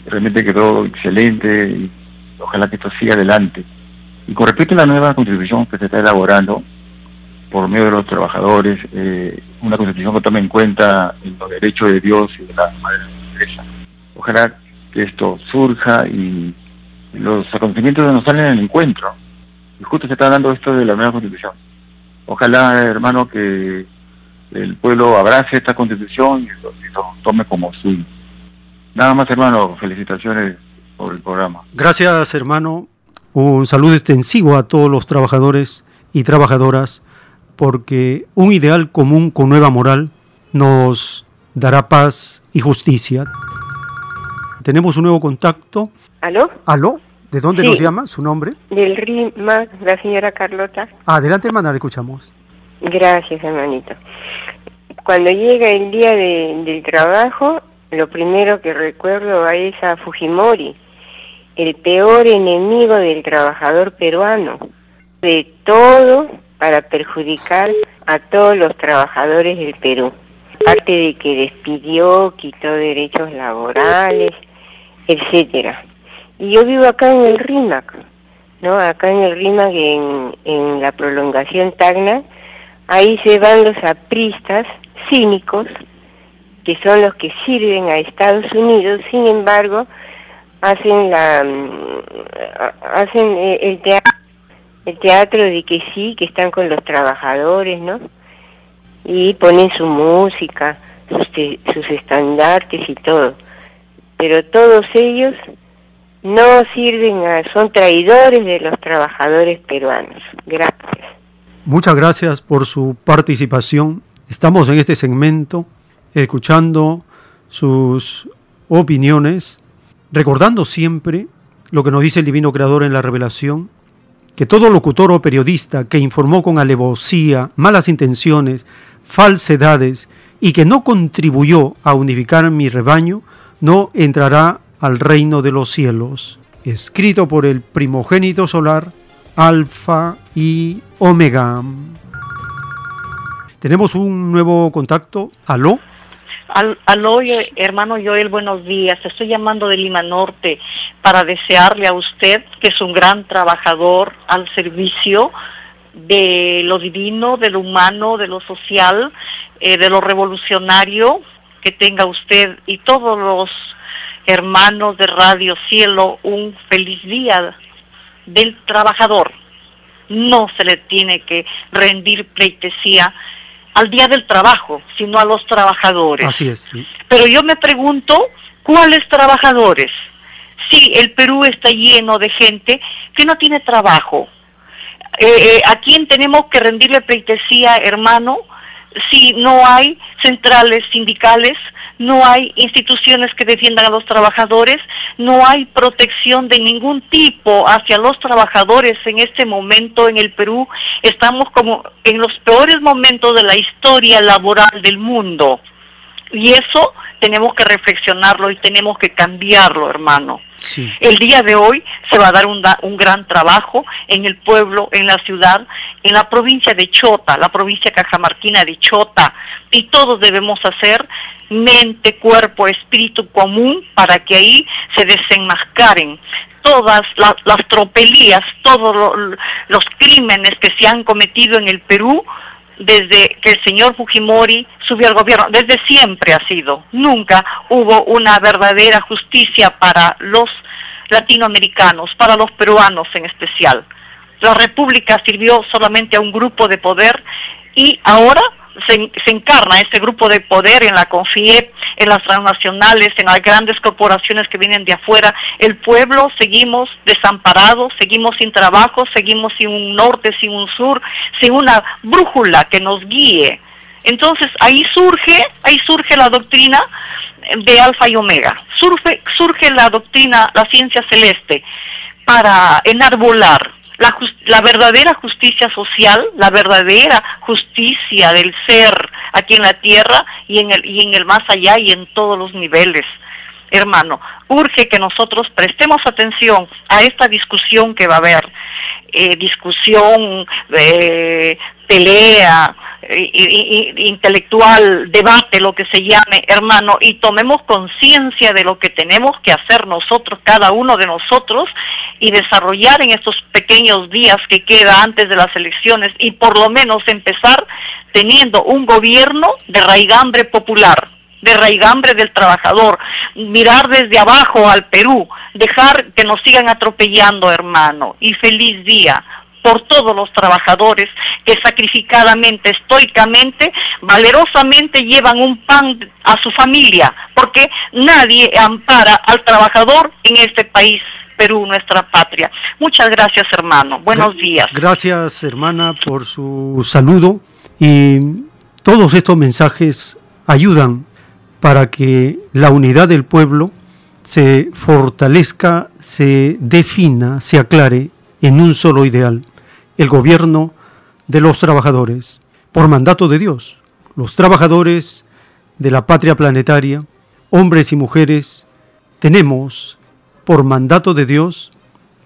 Realmente quedó excelente y ojalá que esto siga adelante. Y con respecto a la nueva constitución que se está elaborando por medio de los trabajadores, eh, una constitución que tome en cuenta los derechos de Dios y de la madre empresa. Ojalá que esto surja y los acontecimientos nos salen en el encuentro. Y justo se está dando esto de la nueva constitución. Ojalá, hermano, que el pueblo abrace esta constitución y lo, tome como suyo. Nada más, hermano, felicitaciones por el programa. Gracias, hermano. Un saludo extensivo a todos los trabajadores y trabajadoras, porque un ideal común con nueva moral nos dará paz y justicia. Tenemos un nuevo contacto. ¿Aló? ¿Aló? ¿De dónde nos llama? ¿Su nombre? Del RIMA, la señora Carlota. Adelante, hermana, le escuchamos. Gracias, hermanito. Cuando llega el día del trabajo, lo primero que recuerdo es a Fujimori, el peor enemigo del trabajador peruano. De todo para perjudicar a todos los trabajadores del Perú. Aparte de que despidió, quitó derechos laborales, etcétera. Y yo vivo acá en el RIMAC, ¿no? Acá en el RIMAC, en, en la prolongación Tacna, ahí se van los apristas cínicos, que son los que sirven a Estados Unidos, sin embargo, hacen la mm, hacen eh, el teatro, el teatro de que sí, que están con los trabajadores, ¿no? Y ponen su música, sus, sus estandartes y todo. Pero todos ellos no sirven, a, son traidores de los trabajadores peruanos. Gracias. Muchas gracias por su participación. Estamos en este segmento escuchando sus opiniones, recordando siempre lo que nos dice el Divino Creador en la revelación, que todo locutor o periodista que informó con alevosía, malas intenciones, falsedades y que no contribuyó a unificar mi rebaño, no entrará al reino de los cielos, escrito por el primogénito solar, Alfa y Omega. Tenemos un nuevo contacto. ¿Aló? Aló, hermano Joel, buenos días. Estoy llamando de Lima Norte para desearle a usted, que es un gran trabajador al servicio de lo divino, de lo humano, de lo social, eh, de lo revolucionario, que tenga usted y todos los hermanos de Radio Cielo un feliz día del trabajador. No se le tiene que rendir pleitesía al día del trabajo, sino a los trabajadores. Así es. Pero yo me pregunto, ¿cuáles trabajadores? Sí, el Perú está lleno de gente que no tiene trabajo. Eh, eh, ¿A quién tenemos que rendirle pleitesía, hermano? Si no hay centrales sindicales, no hay instituciones que defiendan a los trabajadores, no hay protección de ningún tipo hacia los trabajadores en este momento en el Perú. Estamos como en los peores momentos de la historia laboral del mundo. Y eso tenemos que reflexionarlo y tenemos que cambiarlo, hermano. El día de hoy se va a dar un, un, gran trabajo en el pueblo, en la ciudad, en la provincia de Chota, la provincia cajamarquina de Chota, y todos debemos hacer mente, cuerpo, espíritu común para que ahí se desenmascaren todas las tropelías, todos los crímenes que se han cometido en el Perú desde que el señor Fujimori subió al gobierno, desde siempre ha sido, nunca hubo una verdadera justicia para los latinoamericanos, para los peruanos en especial. La República sirvió solamente a un grupo de poder y ahora se, encarna ese grupo de poder en la CONFIEP, en las transnacionales, en las grandes corporaciones que vienen de afuera. El pueblo seguimos desamparados, seguimos sin trabajo, seguimos sin un norte, sin un sur, sin una brújula que nos guíe. Entonces ahí surge, ahí surge la doctrina de alfa y omega, surge, surge la doctrina, la ciencia celeste, para enarbolar la, la verdadera justicia social, la verdadera justicia del ser aquí en la tierra y en el, y en el más allá y en todos los niveles. Hermano, urge que nosotros prestemos atención a esta discusión que va a haber, eh, discusión, eh, pelea, intelectual debate, lo que se llame, hermano, y tomemos conciencia de lo que tenemos que hacer nosotros, cada uno de nosotros, y desarrollar en estos pequeños días que queda antes de las elecciones y por lo menos empezar teniendo un gobierno de raigambre popular, de raigambre del trabajador, mirar desde abajo al Perú, dejar que nos sigan atropellando, hermano, y feliz día por todos los trabajadores que sacrificadamente, estoicamente, valerosamente llevan un pan a su familia, porque nadie ampara al trabajador en este país. Perú, nuestra patria. Muchas gracias, hermano. Buenos días. Gracias, hermana, por su saludo y todos estos mensajes ayudan para que la unidad del pueblo se fortalezca, se defina, se aclare en un solo ideal, el gobierno de los trabajadores, por mandato de Dios. Los trabajadores de la patria planetaria, hombres y mujeres, tenemos por mandato de Dios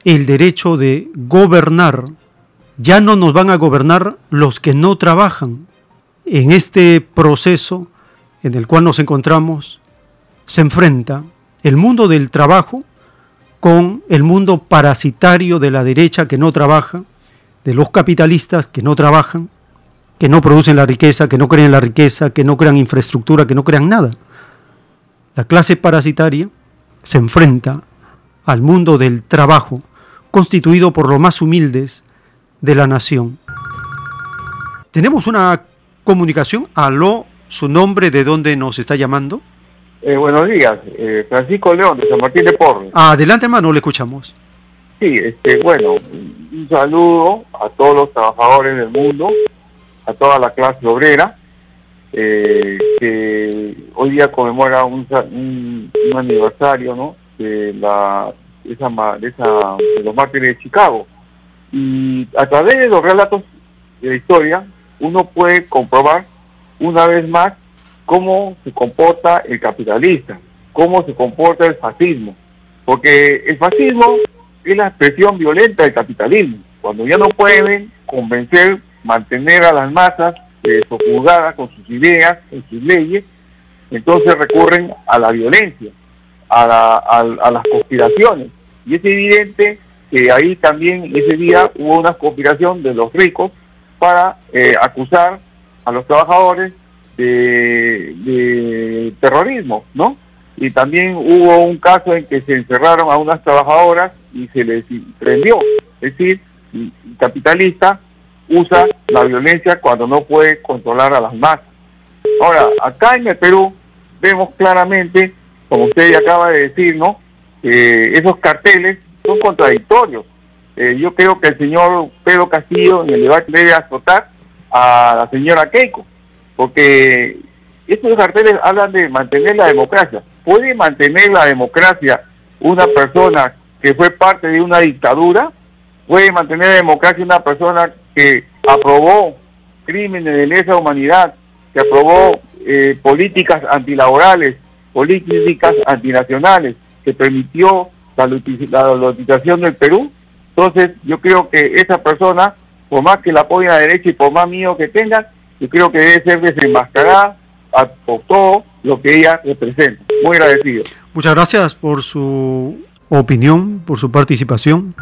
el derecho de gobernar. Ya no nos van a gobernar los que no trabajan. En este proceso en el cual nos encontramos se enfrenta el mundo del trabajo con el mundo parasitario de la derecha que no trabaja, de los capitalistas que no trabajan, que no producen la riqueza, que no crean la riqueza, que no crean infraestructura, que no crean nada. La clase parasitaria se enfrenta al mundo del trabajo, constituido por los más humildes de la nación. Tenemos una comunicación. Aló, su nombre, de dónde nos está llamando. Eh, buenos días, eh, Francisco León, de San Martín de Porres. Adelante, hermano, le escuchamos. Sí, este, bueno, un saludo a todos los trabajadores del mundo, a toda la clase obrera, eh, que hoy día conmemora un, un, aniversario ¿no? de, la, esa, de, esa, de los mártires de Chicago. Y a través de los relatos de la historia, uno puede comprobar una vez más cómo se comporta el capitalista, cómo se comporta el fascismo. Porque el fascismo es la expresión violenta del capitalismo. Cuando ya no pueden convencer, mantener a las masas eh, sojuzgadas con sus ideas, con sus leyes, entonces recurren a la violencia, a, a las conspiraciones. Y es evidente que ahí también ese día hubo una conspiración de los ricos para eh, acusar a los trabajadores de, terrorismo, ¿no? Y también hubo un caso en que se encerraron a unas trabajadoras y se les prendió. Es decir, el capitalista usa la violencia cuando no puede controlar a las masas. Ahora, acá en el Perú vemos claramente, como usted ya acaba de decir, ¿no? Que esos carteles son contradictorios. Eh, yo creo que el señor Pedro Castillo en el debate debe azotar a la señora Keiko, porque estos carteles hablan de mantener la democracia. ¿Puede mantener la democracia una persona que fue parte de una dictadura? ¿Puede mantener la democracia una persona que aprobó crímenes de lesa humanidad, que aprobó eh, políticas antilaborales, políticas antinacionales, que permitió la, la del Perú? Entonces, yo creo que esa persona, por más que la apoyen a la derecha y por más mío que tengan, yo creo que debe ser desenmascarada por todo lo que ella representa. Muy agradecido. Muchas gracias por su opinión, por su participación.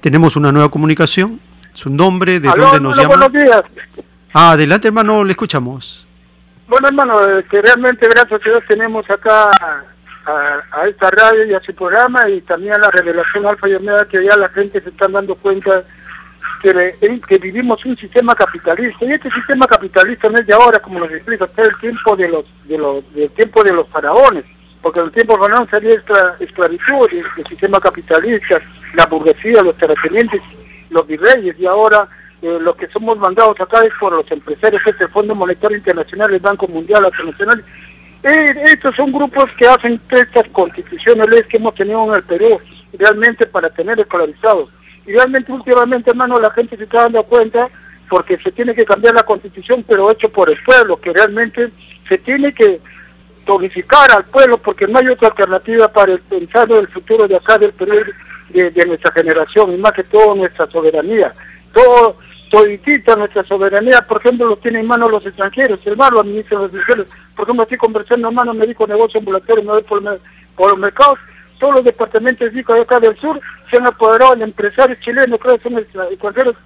Tenemos una nueva comunicación. Su nombre, de dónde nos llama. Buenos días. Ah, adelante, hermano, le escuchamos. Bueno, hermano, que realmente gracias a Dios tenemos acá a, esta radio y a su programa y también a la revelación Alfa y Omega que ya la gente se está dando cuenta que, que vivimos un sistema capitalista y este sistema capitalista no es de ahora como nos explica todo el tiempo de los de los del tiempo de los faraones porque en el tiempo faraón salía esclavitud el, sistema capitalista la burguesía los terratenientes los virreyes y ahora eh, los que somos mandados acá es por los empresarios, es el Fondo Monetario Internacional, el Banco Mundial Internacional, eh, estos son grupos que hacen estas constituciones que hemos tenido en el Perú, realmente para tener escolarizados. Y realmente últimamente, hermano, la gente se está dando cuenta porque se tiene que cambiar la constitución, pero hecho por el pueblo, que realmente se tiene que tonificar al pueblo porque no hay otra alternativa para el pensar en el futuro de acá del Perú, de, de nuestra generación y más que todo nuestra soberanía. Todo toditita nuestra soberanía, por ejemplo, lo tienen en manos los extranjeros, el mar lo administran los extranjeros. Por ejemplo, estoy conversando, hermano, me dijo negocio ambulatorio, me voy por, por los mercados, todos los departamentos de acá del sur se han apoderado de empresarios chilenos, creo que son extranjeros,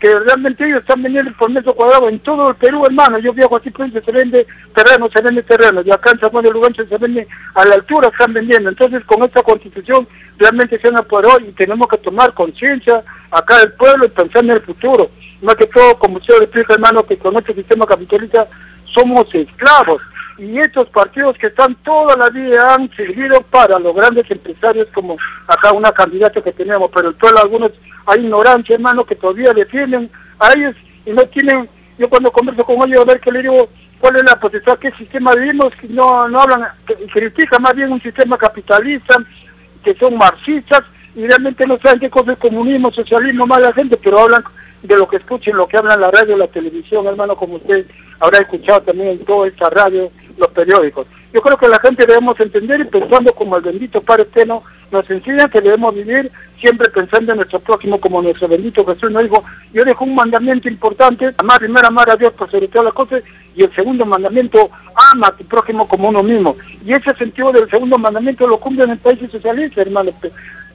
que realmente ellos están vendiendo por metro cuadrado en todo el Perú, hermano. Yo viajo así, pues, se vende terreno, se vende terreno, y acá en San Juan de Lugancho se vende a la altura, están vendiendo. Entonces, con esta constitución realmente se han apoderado y tenemos que tomar conciencia acá del pueblo y pensar en el futuro. Más que todo, como usted lo explica, hermano, que con este sistema capitalista somos esclavos y estos partidos que están toda la vida han servido para los grandes empresarios como acá una candidata que tenemos, pero en algunos hay ignorancia, hermano, que todavía defienden a ellos y no tienen, yo cuando converso con ellos a ver que le digo cuál es la posición, qué sistema vivimos, no, no hablan, critican más bien un sistema capitalista, que son marxistas y realmente no saben qué cosa es comunismo, socialismo, más la gente, pero hablan de lo que escuchen, lo que hablan la radio, la televisión, hermano, como usted habrá escuchado también en toda esta radio, los periódicos. Yo creo que la gente debemos entender y pensando como el bendito Padre Eterno nos enseña que debemos vivir siempre pensando en nuestro próximo como nuestro bendito Jesús nos dijo, yo dejo un mandamiento importante, amar primero amar a Dios por sobre todas las cosas y el segundo mandamiento, ama a tu próximo como uno mismo. Y ese sentido del segundo mandamiento lo cumplen en países socialistas, hermano,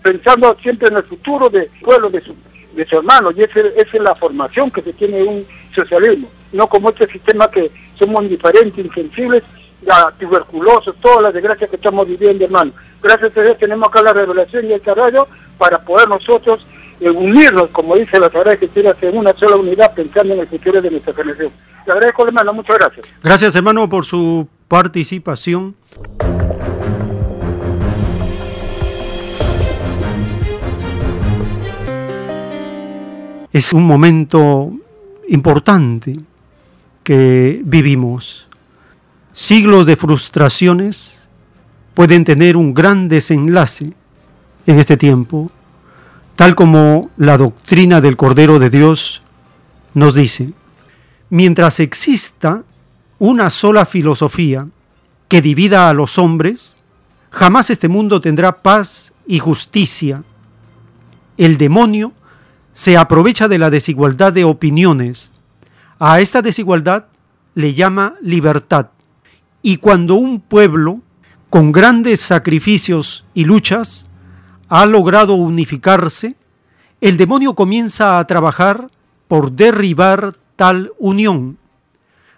pensando siempre en el futuro del pueblo, de su de su hermano, y esa es la formación que se tiene un socialismo, no como este sistema que somos indiferentes, insensibles, ya, tuberculosos, todas las desgracias que estamos viviendo, hermano. Gracias a Dios tenemos acá la revelación y el desarrollo para poder nosotros eh, unirnos, como dice la Sagrada Escritura, en una sola unidad, pensando en el futuro de nuestra generación. Le agradezco, hermano, muchas gracias. Gracias, hermano, por su participación. Es un momento importante que vivimos. Siglos de frustraciones pueden tener un gran desenlace en este tiempo, tal como la doctrina del Cordero de Dios nos dice. Mientras exista una sola filosofía que divida a los hombres, jamás este mundo tendrá paz y justicia. El demonio se aprovecha de la desigualdad de opiniones. A esta desigualdad le llama libertad. Y cuando un pueblo, con grandes sacrificios y luchas, ha logrado unificarse, el demonio comienza a trabajar por derribar tal unión.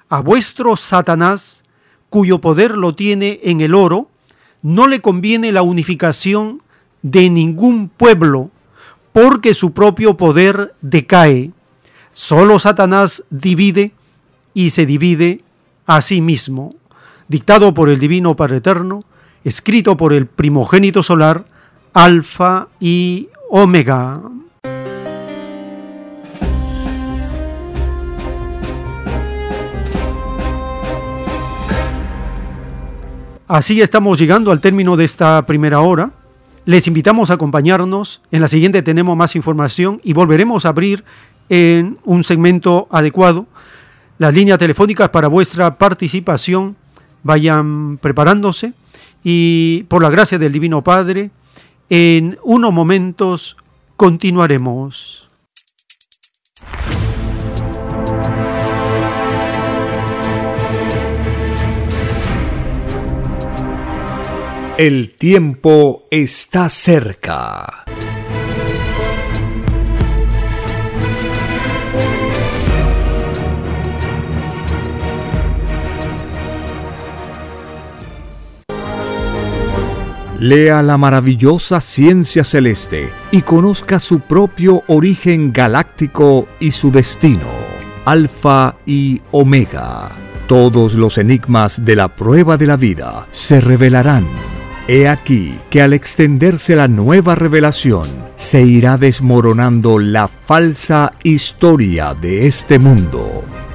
A vuestro Satanás, cuyo poder lo tiene en el oro, no le conviene la unificación de ningún pueblo, porque su propio poder decae. Solo Satanás divide y se divide a sí mismo. Dictado por el Divino Padre Eterno, escrito por el primogénito solar, Alfa y Omega. Así estamos llegando al término de esta primera hora. Les invitamos a acompañarnos. En la siguiente tenemos más información y volveremos a abrir en un segmento adecuado las líneas telefónicas para vuestra participación. Vayan preparándose y por la gracia del Divino Padre, en unos momentos continuaremos. El tiempo está cerca. Lea la maravillosa ciencia celeste y conozca su propio origen galáctico y su destino. Alfa y Omega. Todos los enigmas de la prueba de la vida se revelarán He aquí que al extenderse la nueva revelación, se irá desmoronando la falsa historia de este mundo.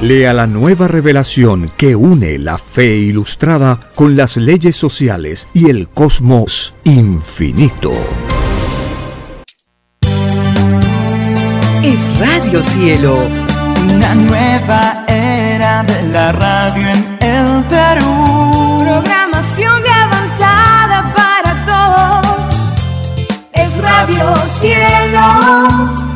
Lea la nueva revelación que une la fe ilustrada con las leyes sociales y el cosmos infinito. Es Radio Cielo. Una nueva era de la radio en el Perú. Programación de avanzada para todos. Es Radio Cielo.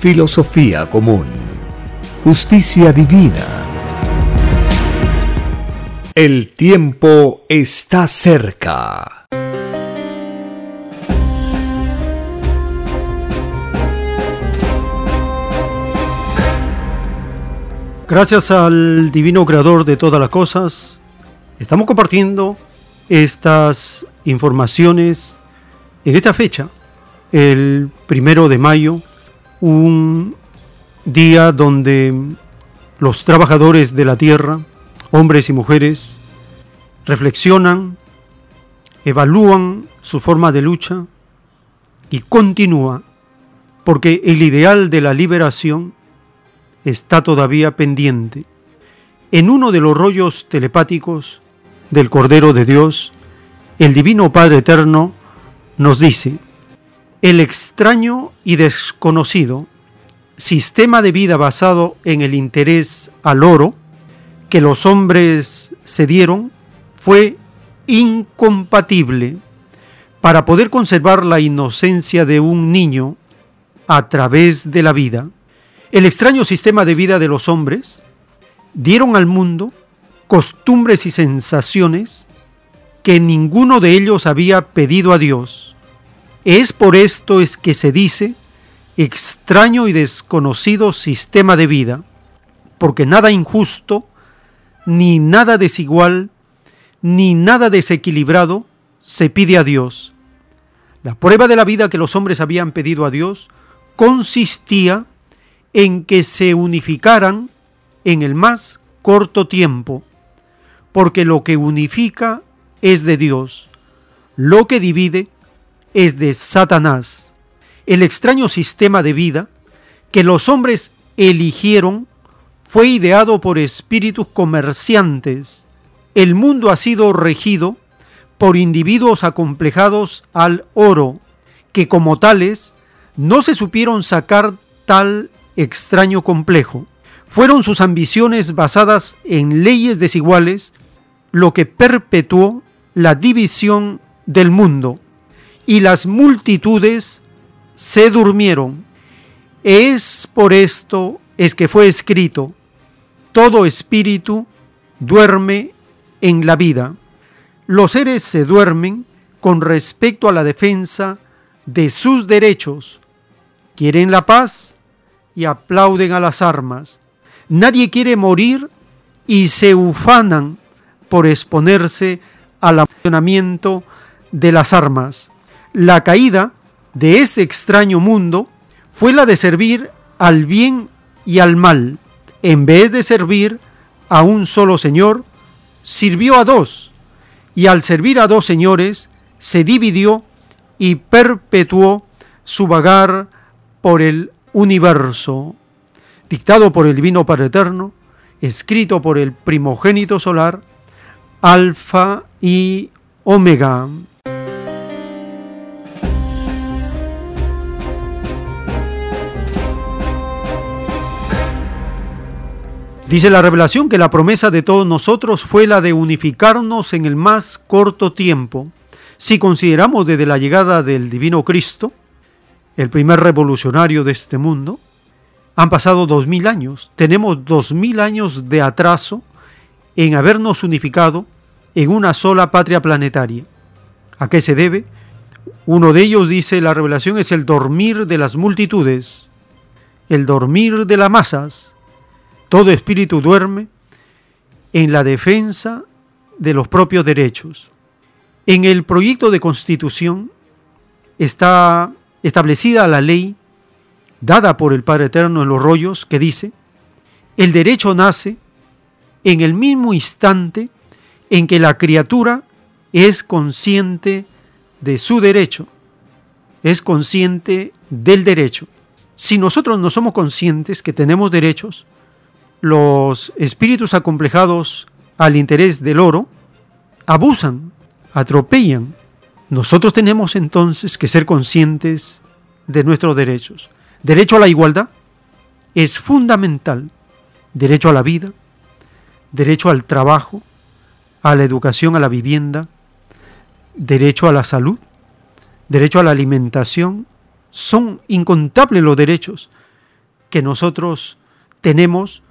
filosofía común, justicia divina. El tiempo está cerca. Gracias al divino creador de todas las cosas, estamos compartiendo estas informaciones en esta fecha, el primero de mayo, un día donde los trabajadores de la tierra, hombres y mujeres, reflexionan, evalúan su forma de lucha y continúa, porque el ideal de la liberación está todavía pendiente. En uno de los rollos telepáticos del Cordero de Dios, el Divino Padre Eterno nos dice, el extraño y desconocido sistema de vida basado en el interés al oro que los hombres se dieron fue incompatible para poder conservar la inocencia de un niño a través de la vida. El extraño sistema de vida de los hombres dieron al mundo costumbres y sensaciones que ninguno de ellos había pedido a Dios. Es por esto es que se dice extraño y desconocido sistema de vida, porque nada injusto, ni nada desigual, ni nada desequilibrado se pide a Dios. La prueba de la vida que los hombres habían pedido a Dios consistía en que se unificaran en el más corto tiempo, porque lo que unifica es de Dios, lo que divide es de Satanás. El extraño sistema de vida que los hombres eligieron fue ideado por espíritus comerciantes. El mundo ha sido regido por individuos acomplejados al oro, que como tales no se supieron sacar tal extraño complejo. Fueron sus ambiciones basadas en leyes desiguales lo que perpetuó la división del mundo y las multitudes se durmieron. Es por esto es que fue escrito, todo espíritu duerme en la vida. Los seres se duermen con respecto a la defensa de sus derechos. Quieren la paz y aplauden a las armas. Nadie quiere morir y se ufanan por exponerse al funcionamiento de las armas. La caída de este extraño mundo fue la de servir al bien y al mal. En vez de servir a un solo Señor, sirvió a dos, y al servir a dos señores, se dividió y perpetuó su vagar por el universo, dictado por el Divino Padre Eterno, escrito por el primogénito solar, Alfa y Omega. Dice la revelación que la promesa de todos nosotros fue la de unificarnos en el más corto tiempo. Si consideramos desde la llegada del Divino Cristo, el primer revolucionario de este mundo, han pasado dos mil años. Tenemos dos mil años de atraso en habernos unificado en una sola patria planetaria. ¿A qué se debe? Uno de ellos, dice la revelación, es el dormir de las multitudes, el dormir de las masas todo espíritu duerme en la defensa de los propios derechos. En el proyecto de constitución está establecida la ley dada por el Padre Eterno en los rollos que dice, el derecho nace en el mismo instante en que la criatura es consciente de su derecho, es consciente del derecho. Si nosotros no somos conscientes que tenemos derechos, los espíritus acomplejados al interés del oro abusan, atropellan. Nosotros tenemos entonces que ser conscientes de nuestros derechos. Derecho a la igualdad es fundamental. Derecho a la vida, derecho al trabajo, a la educación, a la vivienda, derecho a la salud, derecho a la alimentación. Son incontables los derechos que nosotros tenemos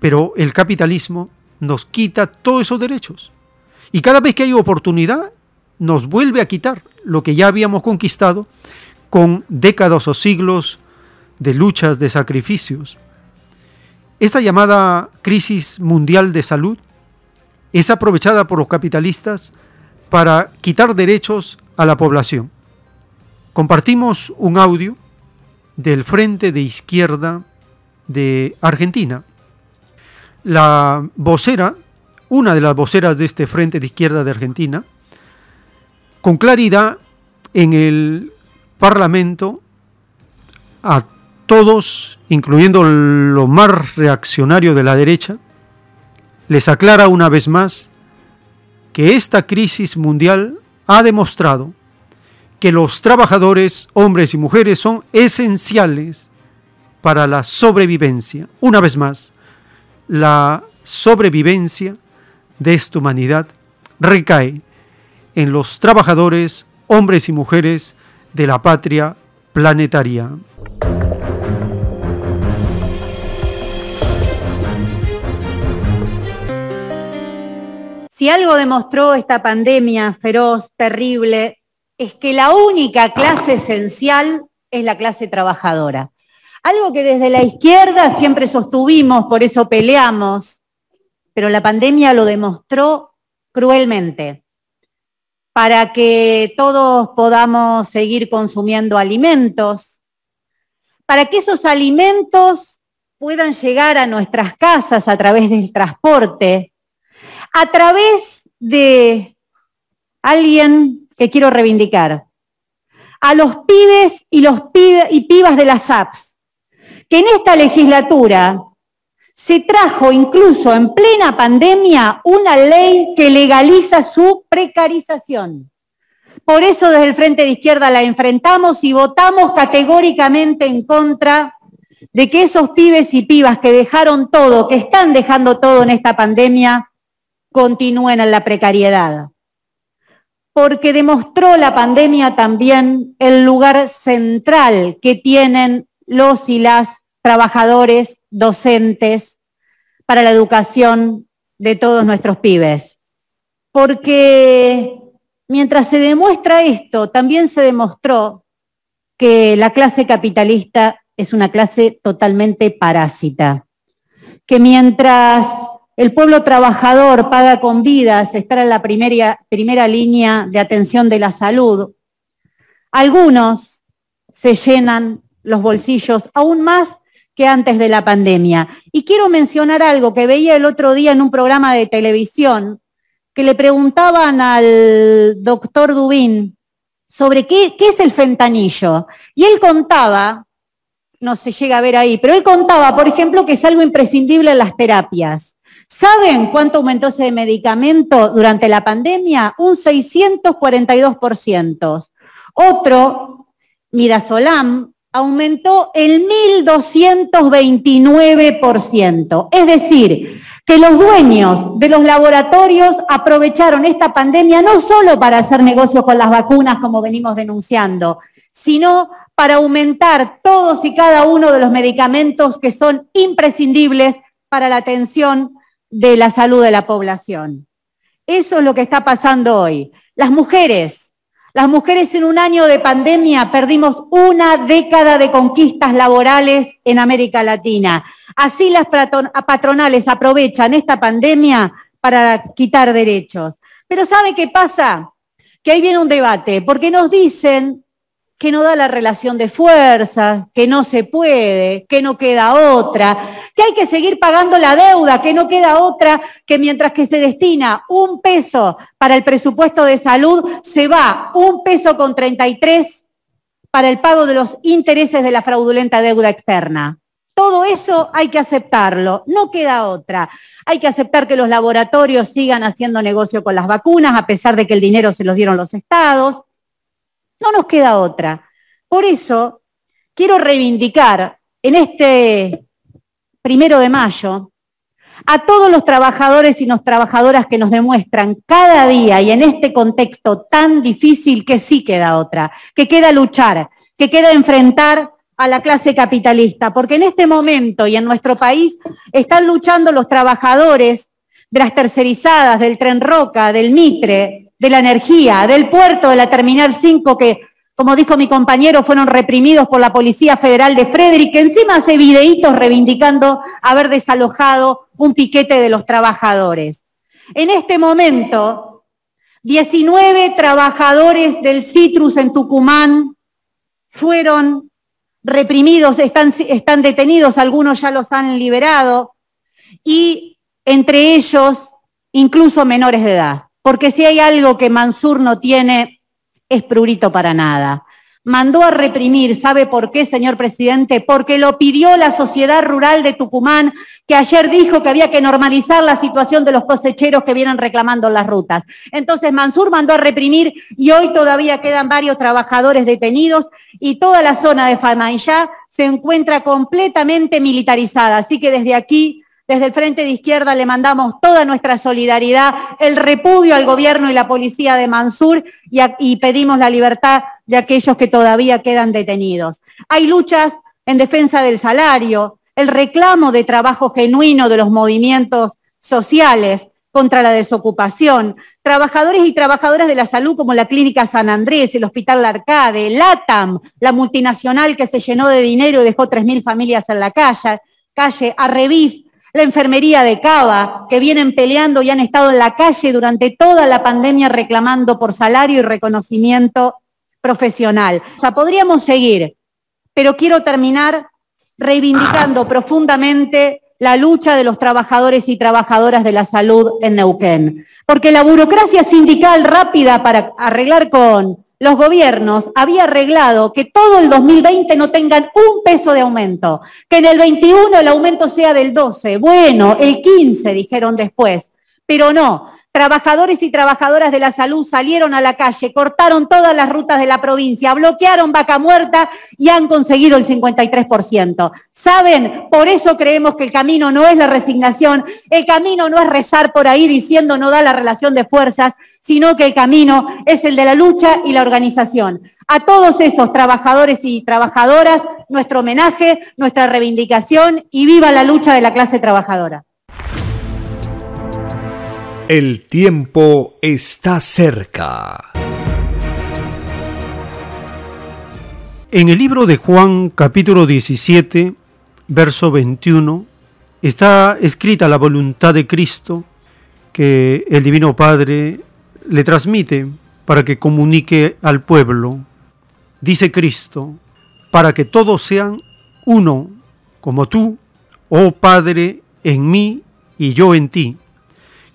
pero el capitalismo nos quita todos esos derechos. Y cada vez que hay oportunidad, nos vuelve a quitar lo que ya habíamos conquistado con décadas o siglos de luchas, de sacrificios. Esta llamada crisis mundial de salud es aprovechada por los capitalistas para quitar derechos a la población. Compartimos un audio del Frente de Izquierda de Argentina, la vocera, una de las voceras de este Frente de Izquierda de Argentina, con claridad en el Parlamento a todos, incluyendo lo más reaccionario de la derecha, les aclara una vez más que esta crisis mundial ha demostrado que los trabajadores, hombres y mujeres, son esenciales para la sobrevivencia. Una vez más, la sobrevivencia de esta humanidad recae en los trabajadores, hombres y mujeres de la patria planetaria. Si algo demostró esta pandemia feroz, terrible, es que la única clase esencial es la clase trabajadora. Algo que desde la izquierda siempre sostuvimos, por eso peleamos, pero la pandemia lo demostró cruelmente. Para que todos podamos seguir consumiendo alimentos, para que esos alimentos puedan llegar a nuestras casas a través del transporte, a través de alguien que quiero reivindicar, a los pibes y, los y pibas de las apps, que en esta legislatura se trajo incluso en plena pandemia una ley que legaliza su precarización. Por eso desde el Frente de Izquierda la enfrentamos y votamos categóricamente en contra de que esos pibes y pibas que dejaron todo, que están dejando todo en esta pandemia, continúen en la precariedad. Porque demostró la pandemia también el lugar central que tienen los y las trabajadores, docentes, para la educación de todos nuestros pibes. Porque mientras se demuestra esto, también se demostró que la clase capitalista es una clase totalmente parásita, que mientras el pueblo trabajador paga con vidas estar en la primera, primera línea de atención de la salud, algunos se llenan los bolsillos aún más que antes de la pandemia. Y quiero mencionar algo que veía el otro día en un programa de televisión, que le preguntaban al doctor Dubín sobre qué, qué es el fentanillo. Y él contaba no se llega a ver ahí, pero él contaba, por ejemplo, que es algo imprescindible en las terapias. ¿Saben cuánto aumentó ese medicamento durante la pandemia? Un 642%. Otro, Midazolam, aumentó el 1.229%. Es decir, que los dueños de los laboratorios aprovecharon esta pandemia no solo para hacer negocios con las vacunas, como venimos denunciando, sino para aumentar todos y cada uno de los medicamentos que son imprescindibles para la atención de la salud de la población. Eso es lo que está pasando hoy. Las mujeres, las mujeres en un año de pandemia perdimos una década de conquistas laborales en América Latina. Así las patronales aprovechan esta pandemia para quitar derechos. Pero ¿sabe qué pasa? Que ahí viene un debate, porque nos dicen que no da la relación de fuerza, que no se puede, que no queda otra, que hay que seguir pagando la deuda, que no queda otra, que mientras que se destina un peso para el presupuesto de salud, se va un peso con 33 para el pago de los intereses de la fraudulenta deuda externa. Todo eso hay que aceptarlo, no queda otra. Hay que aceptar que los laboratorios sigan haciendo negocio con las vacunas, a pesar de que el dinero se los dieron los estados no nos queda otra. Por eso quiero reivindicar en este primero de mayo a todos los trabajadores y las trabajadoras que nos demuestran cada día y en este contexto tan difícil que sí queda otra, que queda luchar, que queda enfrentar a la clase capitalista, porque en este momento y en nuestro país están luchando los trabajadores de las tercerizadas, del tren Roca, del Mitre, de la energía, del puerto de la Terminal 5 que, como dijo mi compañero, fueron reprimidos por la Policía Federal de Frederick, que encima hace videitos reivindicando haber desalojado un piquete de los trabajadores. En este momento, 19 trabajadores del Citrus en Tucumán fueron reprimidos, están, están detenidos, algunos ya los han liberado, y entre ellos incluso menores de edad. Porque si hay algo que Mansur no tiene, es prurito para nada. Mandó a reprimir, ¿sabe por qué, señor presidente? Porque lo pidió la sociedad rural de Tucumán, que ayer dijo que había que normalizar la situación de los cosecheros que vienen reclamando las rutas. Entonces Mansur mandó a reprimir y hoy todavía quedan varios trabajadores detenidos y toda la zona de Famayá se encuentra completamente militarizada. Así que desde aquí desde el Frente de Izquierda le mandamos toda nuestra solidaridad, el repudio al gobierno y la policía de Mansur y, pedimos la libertad de aquellos que todavía quedan detenidos. Hay luchas en defensa del salario, el reclamo de trabajo genuino de los movimientos sociales contra la desocupación, trabajadores y trabajadoras de la salud como la Clínica San Andrés, el Hospital Arcade, LATAM, la multinacional que se llenó de dinero y dejó 3.000 familias en la calle, calle Arrevif, la enfermería de Cava, que vienen peleando y han estado en la calle durante toda la pandemia reclamando por salario y reconocimiento profesional. O sea, podríamos seguir, pero quiero terminar reivindicando profundamente la lucha de los trabajadores y trabajadoras de la salud en Neuquén. Porque la burocracia sindical rápida para arreglar con los gobiernos había arreglado que todo el 2020 no tengan un peso de aumento, que en el 21 el aumento sea del 12, bueno, el 15 dijeron después, pero no, Trabajadores y trabajadoras de la salud salieron a la calle, cortaron todas las rutas de la provincia, bloquearon vaca muerta y han conseguido el 53%. ¿Saben? Por eso creemos que el camino no es la resignación, el camino no es rezar por ahí diciendo no da la relación de fuerzas, sino que el camino es el de la lucha y la organización. A todos esos trabajadores y trabajadoras, nuestro homenaje, nuestra reivindicación y viva la lucha de la clase trabajadora. El tiempo está cerca. En el libro de Juan capítulo 17, verso 21, está escrita la voluntad de Cristo que el Divino Padre le transmite para que comunique al pueblo. Dice Cristo, para que todos sean uno, como tú, oh Padre, en mí y yo en ti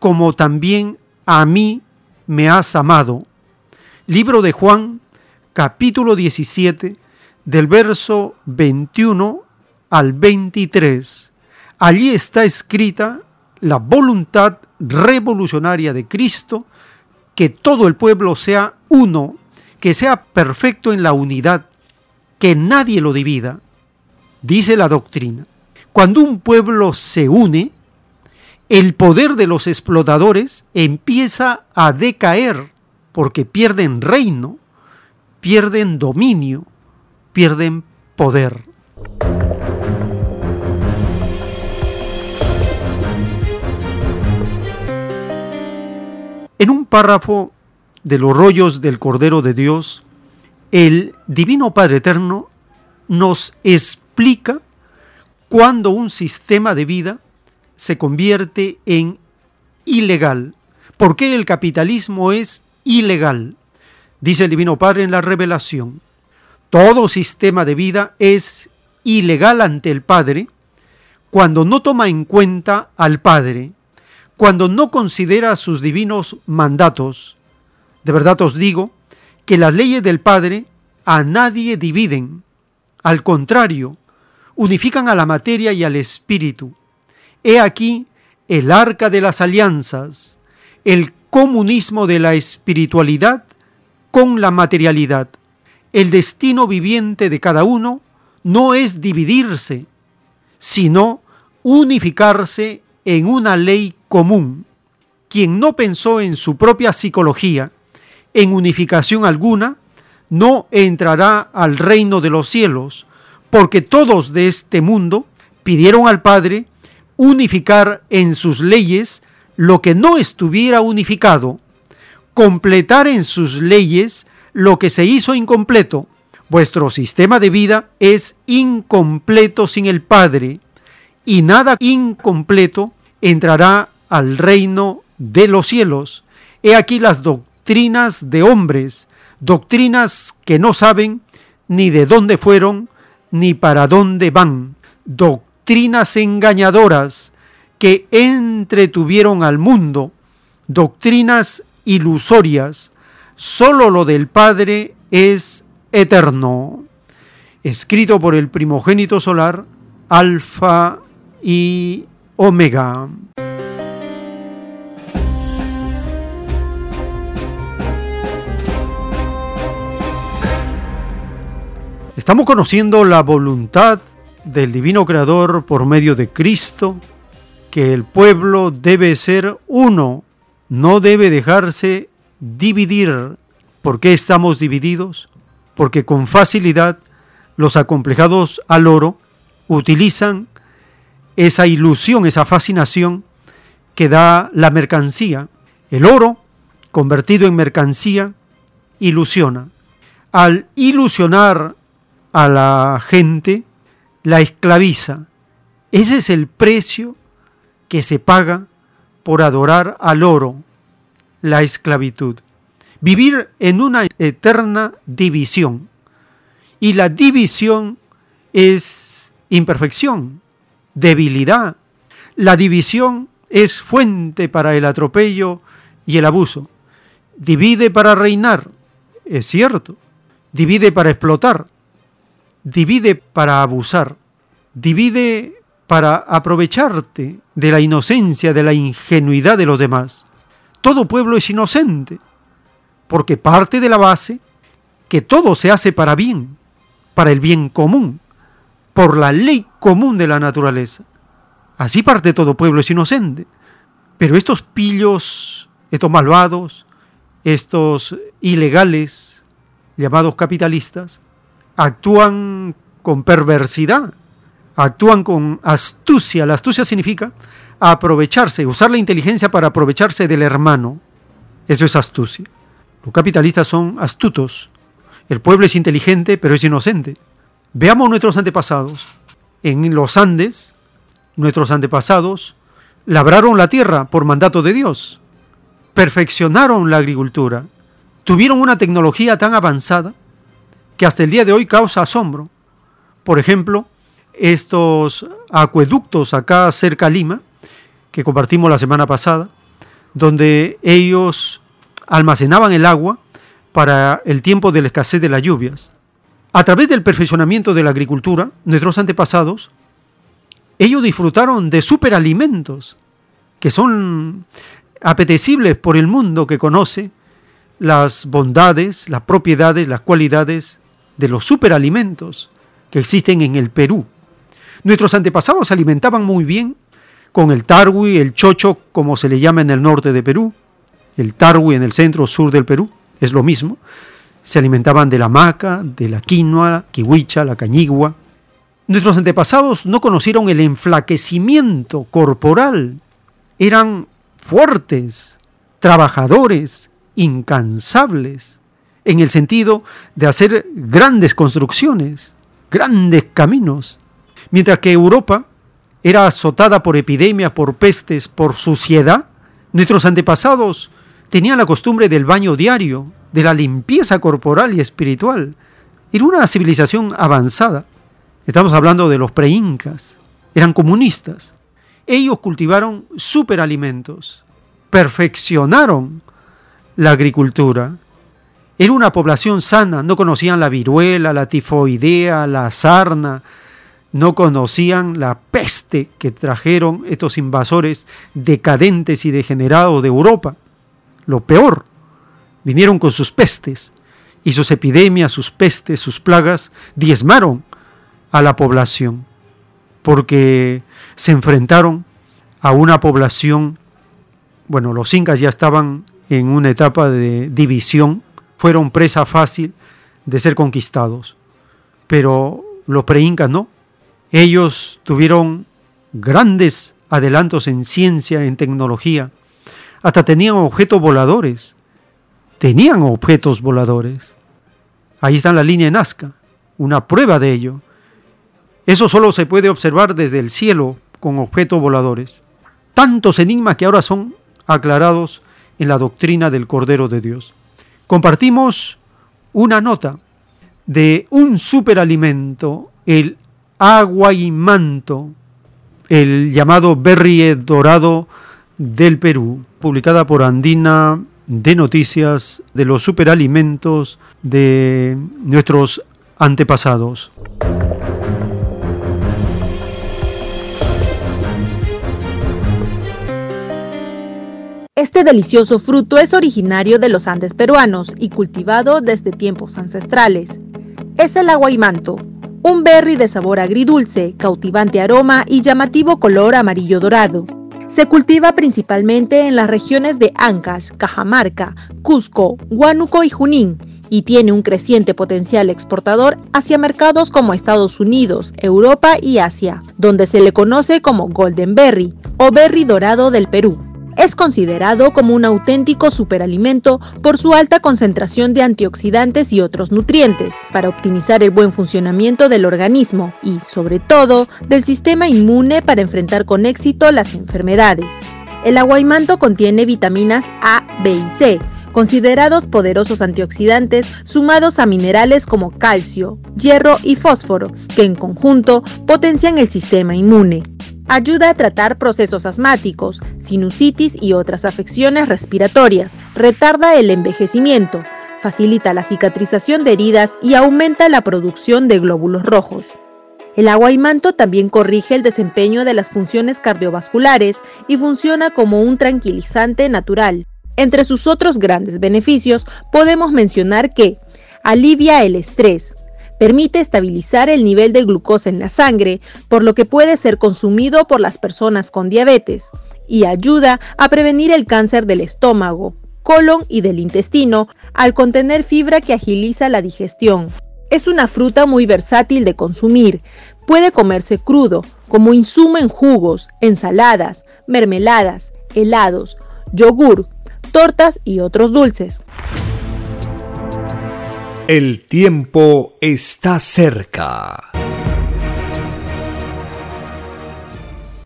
como también a mí me has amado. Libro de Juan, capítulo 17, del verso 21 al 23. Allí está escrita la voluntad revolucionaria de Cristo, que todo el pueblo sea uno, que sea perfecto en la unidad, que nadie lo divida. Dice la doctrina, cuando un pueblo se une, el poder de los explotadores empieza a decaer porque pierden reino, pierden dominio, pierden poder. En un párrafo de los rollos del Cordero de Dios, el Divino Padre Eterno nos explica cuando un sistema de vida se convierte en ilegal. ¿Por qué el capitalismo es ilegal? Dice el Divino Padre en la revelación. Todo sistema de vida es ilegal ante el Padre cuando no toma en cuenta al Padre, cuando no considera sus divinos mandatos. De verdad os digo que las leyes del Padre a nadie dividen, al contrario, unifican a la materia y al espíritu. He aquí el arca de las alianzas, el comunismo de la espiritualidad con la materialidad. El destino viviente de cada uno no es dividirse, sino unificarse en una ley común. Quien no pensó en su propia psicología, en unificación alguna, no entrará al reino de los cielos, porque todos de este mundo pidieron al Padre unificar en sus leyes lo que no estuviera unificado, completar en sus leyes lo que se hizo incompleto. Vuestro sistema de vida es incompleto sin el Padre, y nada incompleto entrará al reino de los cielos. He aquí las doctrinas de hombres, doctrinas que no saben ni de dónde fueron, ni para dónde van, doctrinas doctrinas engañadoras que entretuvieron al mundo, doctrinas ilusorias, solo lo del Padre es eterno. Escrito por el primogénito solar, Alfa y Omega. Estamos conociendo la voluntad del Divino Creador por medio de Cristo, que el pueblo debe ser uno, no debe dejarse dividir. ¿Por qué estamos divididos? Porque con facilidad los acomplejados al oro utilizan esa ilusión, esa fascinación que da la mercancía. El oro, convertido en mercancía, ilusiona. Al ilusionar a la gente, la esclaviza. Ese es el precio que se paga por adorar al oro, la esclavitud, vivir en una eterna división. Y la división es imperfección, debilidad. La división es fuente para el atropello y el abuso. Divide para reinar, es cierto. Divide para explotar. Divide para abusar. Divide para aprovecharte de la inocencia, de la ingenuidad de los demás. Todo pueblo es inocente, porque parte de la base que todo se hace para bien, para el bien común, por la ley común de la naturaleza. Así parte todo pueblo es inocente. Pero estos pillos, estos malvados, estos ilegales, llamados capitalistas, actúan con perversidad actúan con astucia. La astucia significa aprovecharse, usar la inteligencia para aprovecharse del hermano. Eso es astucia. Los capitalistas son astutos. El pueblo es inteligente, pero es inocente. Veamos nuestros antepasados. En los Andes, nuestros antepasados labraron la tierra por mandato de Dios. Perfeccionaron la agricultura. Tuvieron una tecnología tan avanzada que hasta el día de hoy causa asombro. Por ejemplo, estos acueductos acá cerca a Lima, que compartimos la semana pasada, donde ellos almacenaban el agua para el tiempo de la escasez de las lluvias. A través del perfeccionamiento de la agricultura, nuestros antepasados, ellos disfrutaron de superalimentos que son apetecibles por el mundo que conoce las bondades, las propiedades, las cualidades de los superalimentos que existen en el Perú. Nuestros antepasados se alimentaban muy bien con el tarwi, el chocho, como se le llama en el norte de Perú, el tarwi en el centro sur del Perú, es lo mismo. Se alimentaban de la maca, de la quinoa, kiwicha, la cañigua. Nuestros antepasados no conocieron el enflaquecimiento corporal. Eran fuertes, trabajadores, incansables, en el sentido de hacer grandes construcciones, grandes caminos. Mientras que Europa era azotada por epidemias, por pestes, por suciedad, nuestros antepasados tenían la costumbre del baño diario, de la limpieza corporal y espiritual. Era una civilización avanzada. Estamos hablando de los preincas. Eran comunistas. Ellos cultivaron superalimentos, perfeccionaron la agricultura. Era una población sana, no conocían la viruela, la tifoidea, la sarna, no conocían la peste que trajeron estos invasores decadentes y degenerados de Europa. Lo peor, vinieron con sus pestes y sus epidemias, sus pestes, sus plagas, diezmaron a la población, porque se enfrentaron a una población, bueno, los incas ya estaban en una etapa de división, fueron presa fácil de ser conquistados, pero los preincas no, ellos tuvieron grandes adelantos en ciencia, en tecnología. Hasta tenían objetos voladores. Tenían objetos voladores. Ahí está la línea Nazca, una prueba de ello. Eso solo se puede observar desde el cielo con objetos voladores. Tantos enigmas que ahora son aclarados en la doctrina del Cordero de Dios. Compartimos una nota de un superalimento, el agua y manto, el llamado berrie dorado del Perú, publicada por Andina de Noticias de los Superalimentos de nuestros antepasados. Este delicioso fruto es originario de los Andes peruanos y cultivado desde tiempos ancestrales. Es el aguaimanto, un berry de sabor agridulce, cautivante aroma y llamativo color amarillo dorado. Se cultiva principalmente en las regiones de Ancash, Cajamarca, Cusco, Huánuco y Junín y tiene un creciente potencial exportador hacia mercados como Estados Unidos, Europa y Asia, donde se le conoce como Golden Berry o Berry Dorado del Perú. Es considerado como un auténtico superalimento por su alta concentración de antioxidantes y otros nutrientes, para optimizar el buen funcionamiento del organismo y, sobre todo, del sistema inmune para enfrentar con éxito las enfermedades. El aguaimanto contiene vitaminas A, B y C, considerados poderosos antioxidantes sumados a minerales como calcio, hierro y fósforo, que en conjunto potencian el sistema inmune. Ayuda a tratar procesos asmáticos, sinusitis y otras afecciones respiratorias, retarda el envejecimiento, facilita la cicatrización de heridas y aumenta la producción de glóbulos rojos. El agua y manto también corrige el desempeño de las funciones cardiovasculares y funciona como un tranquilizante natural. Entre sus otros grandes beneficios podemos mencionar que alivia el estrés, permite estabilizar el nivel de glucosa en la sangre, por lo que puede ser consumido por las personas con diabetes, y ayuda a prevenir el cáncer del estómago, colon y del intestino al contener fibra que agiliza la digestión. Es una fruta muy versátil de consumir. Puede comerse crudo, como insumo en jugos, ensaladas, mermeladas, helados, yogur, tortas y otros dulces. El tiempo está cerca.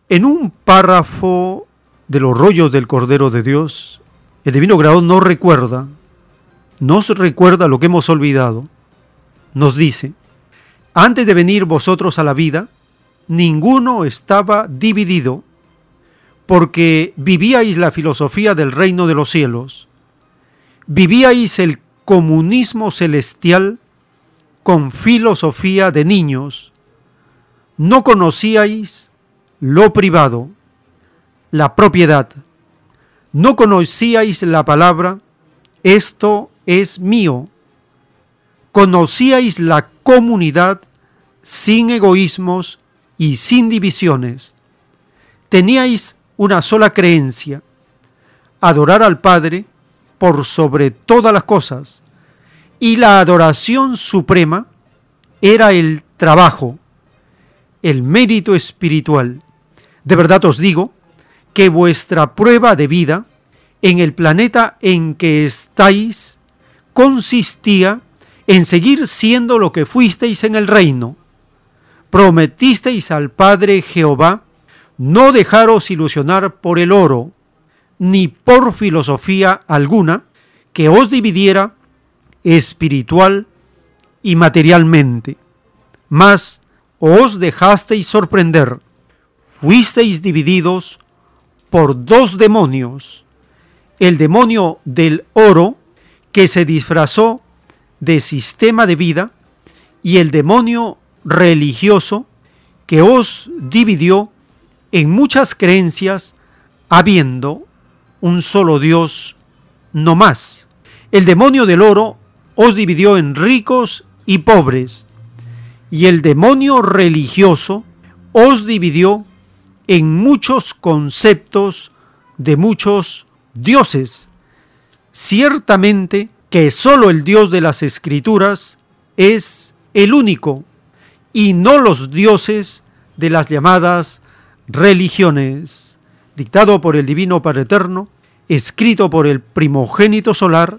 En un párrafo de los rollos del Cordero de Dios, el Divino Grado nos recuerda, nos recuerda lo que hemos olvidado. Nos dice, antes de venir vosotros a la vida, ninguno estaba dividido, porque vivíais la filosofía del reino de los cielos, vivíais el comunismo celestial con filosofía de niños, no conocíais lo privado, la propiedad, no conocíais la palabra, esto es mío, conocíais la comunidad sin egoísmos y sin divisiones, teníais una sola creencia, adorar al Padre por sobre todas las cosas, y la adoración suprema era el trabajo, el mérito espiritual. De verdad os digo que vuestra prueba de vida en el planeta en que estáis consistía en seguir siendo lo que fuisteis en el reino. Prometisteis al Padre Jehová no dejaros ilusionar por el oro, ni por filosofía alguna que os dividiera espiritual y materialmente. Mas os dejasteis sorprender, fuisteis divididos por dos demonios, el demonio del oro, que se disfrazó de sistema de vida, y el demonio religioso, que os dividió en muchas creencias, habiendo un solo Dios, no más. El demonio del oro os dividió en ricos y pobres, y el demonio religioso os dividió en muchos conceptos de muchos dioses. Ciertamente que sólo el Dios de las Escrituras es el único, y no los dioses de las llamadas religiones, dictado por el Divino Padre Eterno, escrito por el primogénito solar,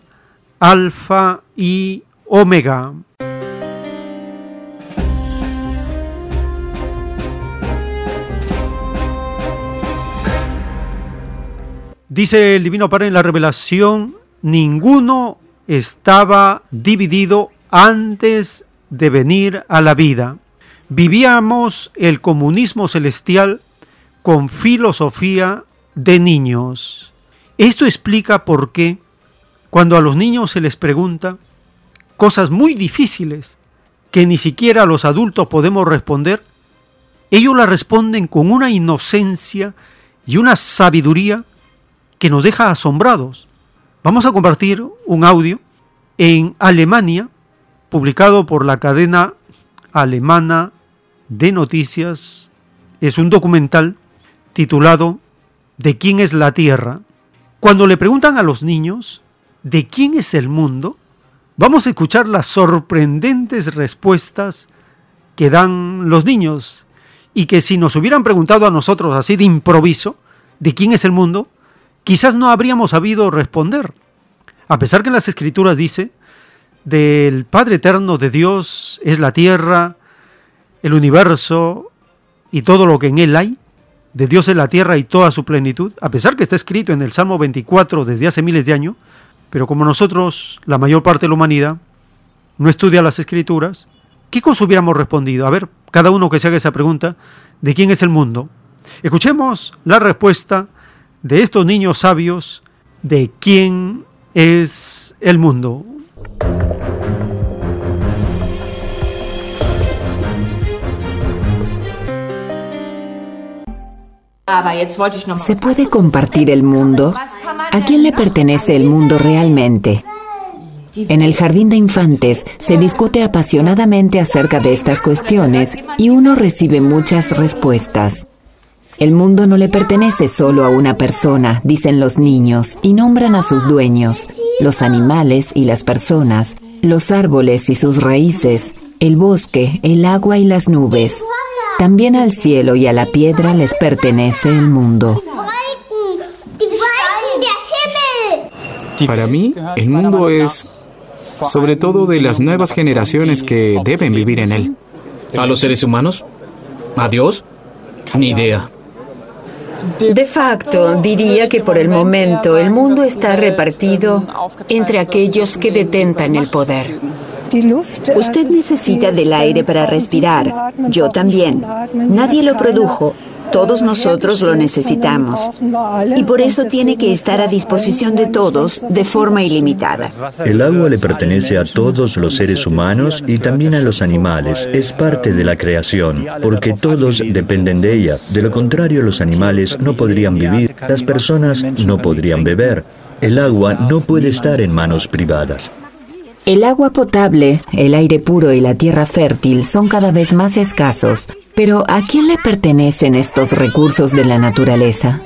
Alfa y Omega. Dice el Divino Padre en la revelación, ninguno estaba dividido antes de venir a la vida. Vivíamos el comunismo celestial con filosofía de niños. Esto explica por qué cuando a los niños se les pregunta cosas muy difíciles que ni siquiera los adultos podemos responder, ellos la responden con una inocencia y una sabiduría que nos deja asombrados. Vamos a compartir un audio en Alemania, publicado por la cadena alemana de noticias. Es un documental titulado ¿De quién es la Tierra? Cuando le preguntan a los niños ¿de quién es el mundo? Vamos a escuchar las sorprendentes respuestas que dan los niños y que si nos hubieran preguntado a nosotros así de improviso, ¿de quién es el mundo? quizás no habríamos sabido responder. A pesar que en las escrituras dice, del Padre Eterno de Dios es la tierra, el universo y todo lo que en él hay, de Dios en la tierra y toda su plenitud, a pesar que está escrito en el Salmo 24 desde hace miles de años, pero como nosotros, la mayor parte de la humanidad, no estudia las escrituras, ¿qué cosa hubiéramos respondido? A ver, cada uno que se haga esa pregunta, ¿de quién es el mundo? Escuchemos la respuesta de estos niños sabios de quién es el mundo. ¿Se puede compartir el mundo? ¿A quién le pertenece el mundo realmente? En el jardín de infantes se discute apasionadamente acerca de estas cuestiones y uno recibe muchas respuestas. El mundo no le pertenece solo a una persona, dicen los niños, y nombran a sus dueños, los animales y las personas, los árboles y sus raíces, el bosque, el agua y las nubes. También al cielo y a la piedra les pertenece el mundo. Para mí, el mundo es sobre todo de las nuevas generaciones que deben vivir en él. ¿A los seres humanos? ¿A Dios? Ni idea. De facto, diría que por el momento el mundo está repartido entre aquellos que detentan el poder. Usted necesita del aire para respirar. Yo también. Nadie lo produjo. Todos nosotros lo necesitamos. Y por eso tiene que estar a disposición de todos de forma ilimitada. El agua le pertenece a todos los seres humanos y también a los animales. Es parte de la creación, porque todos dependen de ella. De lo contrario, los animales no podrían vivir, las personas no podrían beber. El agua no puede estar en manos privadas. El agua potable, el aire puro y la tierra fértil son cada vez más escasos, pero ¿a quién le pertenecen estos recursos de la naturaleza?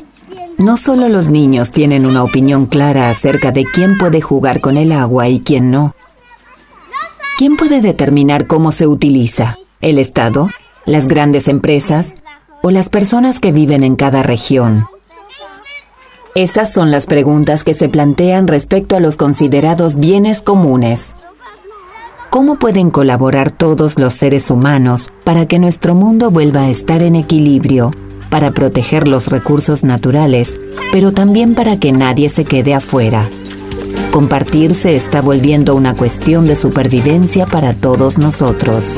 No solo los niños tienen una opinión clara acerca de quién puede jugar con el agua y quién no. ¿Quién puede determinar cómo se utiliza? ¿El Estado? ¿Las grandes empresas? ¿O las personas que viven en cada región? Esas son las preguntas que se plantean respecto a los considerados bienes comunes. ¿Cómo pueden colaborar todos los seres humanos para que nuestro mundo vuelva a estar en equilibrio, para proteger los recursos naturales, pero también para que nadie se quede afuera? Compartir se está volviendo una cuestión de supervivencia para todos nosotros.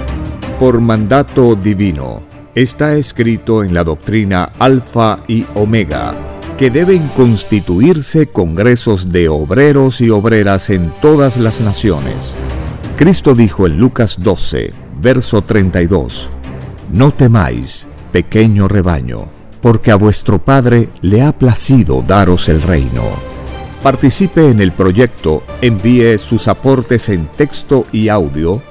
por mandato divino. Está escrito en la doctrina Alfa y Omega que deben constituirse congresos de obreros y obreras en todas las naciones. Cristo dijo en Lucas 12, verso 32, No temáis, pequeño rebaño, porque a vuestro Padre le ha placido daros el reino. Participe en el proyecto, envíe sus aportes en texto y audio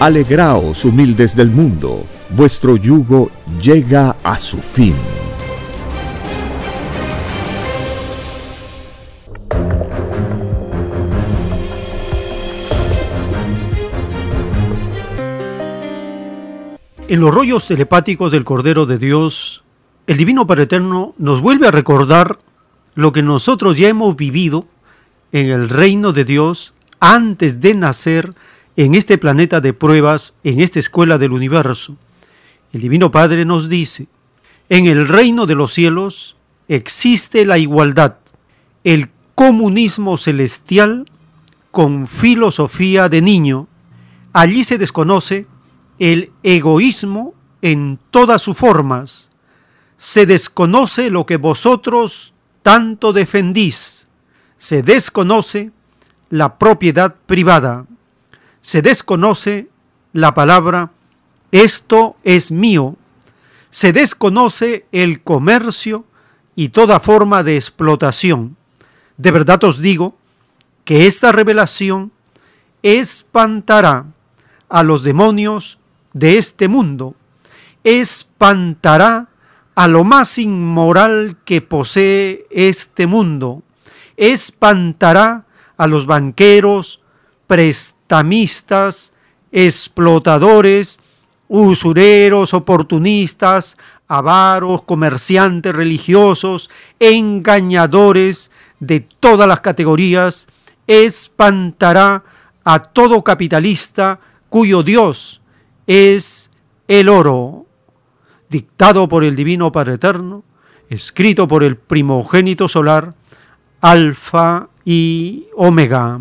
Alegraos humildes del mundo, vuestro yugo llega a su fin. En los rollos telepáticos del Cordero de Dios, el Divino Padre Eterno nos vuelve a recordar lo que nosotros ya hemos vivido en el reino de Dios antes de nacer en este planeta de pruebas, en esta escuela del universo. El Divino Padre nos dice, en el reino de los cielos existe la igualdad. El comunismo celestial con filosofía de niño. Allí se desconoce el egoísmo en todas sus formas. Se desconoce lo que vosotros tanto defendís. Se desconoce la propiedad privada. Se desconoce la palabra esto es mío. Se desconoce el comercio y toda forma de explotación. De verdad os digo que esta revelación espantará a los demonios de este mundo, espantará a lo más inmoral que posee este mundo, espantará a los banqueros, explotadores, usureros, oportunistas, avaros, comerciantes religiosos, engañadores de todas las categorías, espantará a todo capitalista cuyo Dios es el oro, dictado por el Divino Padre Eterno, escrito por el primogénito solar, Alfa y Omega.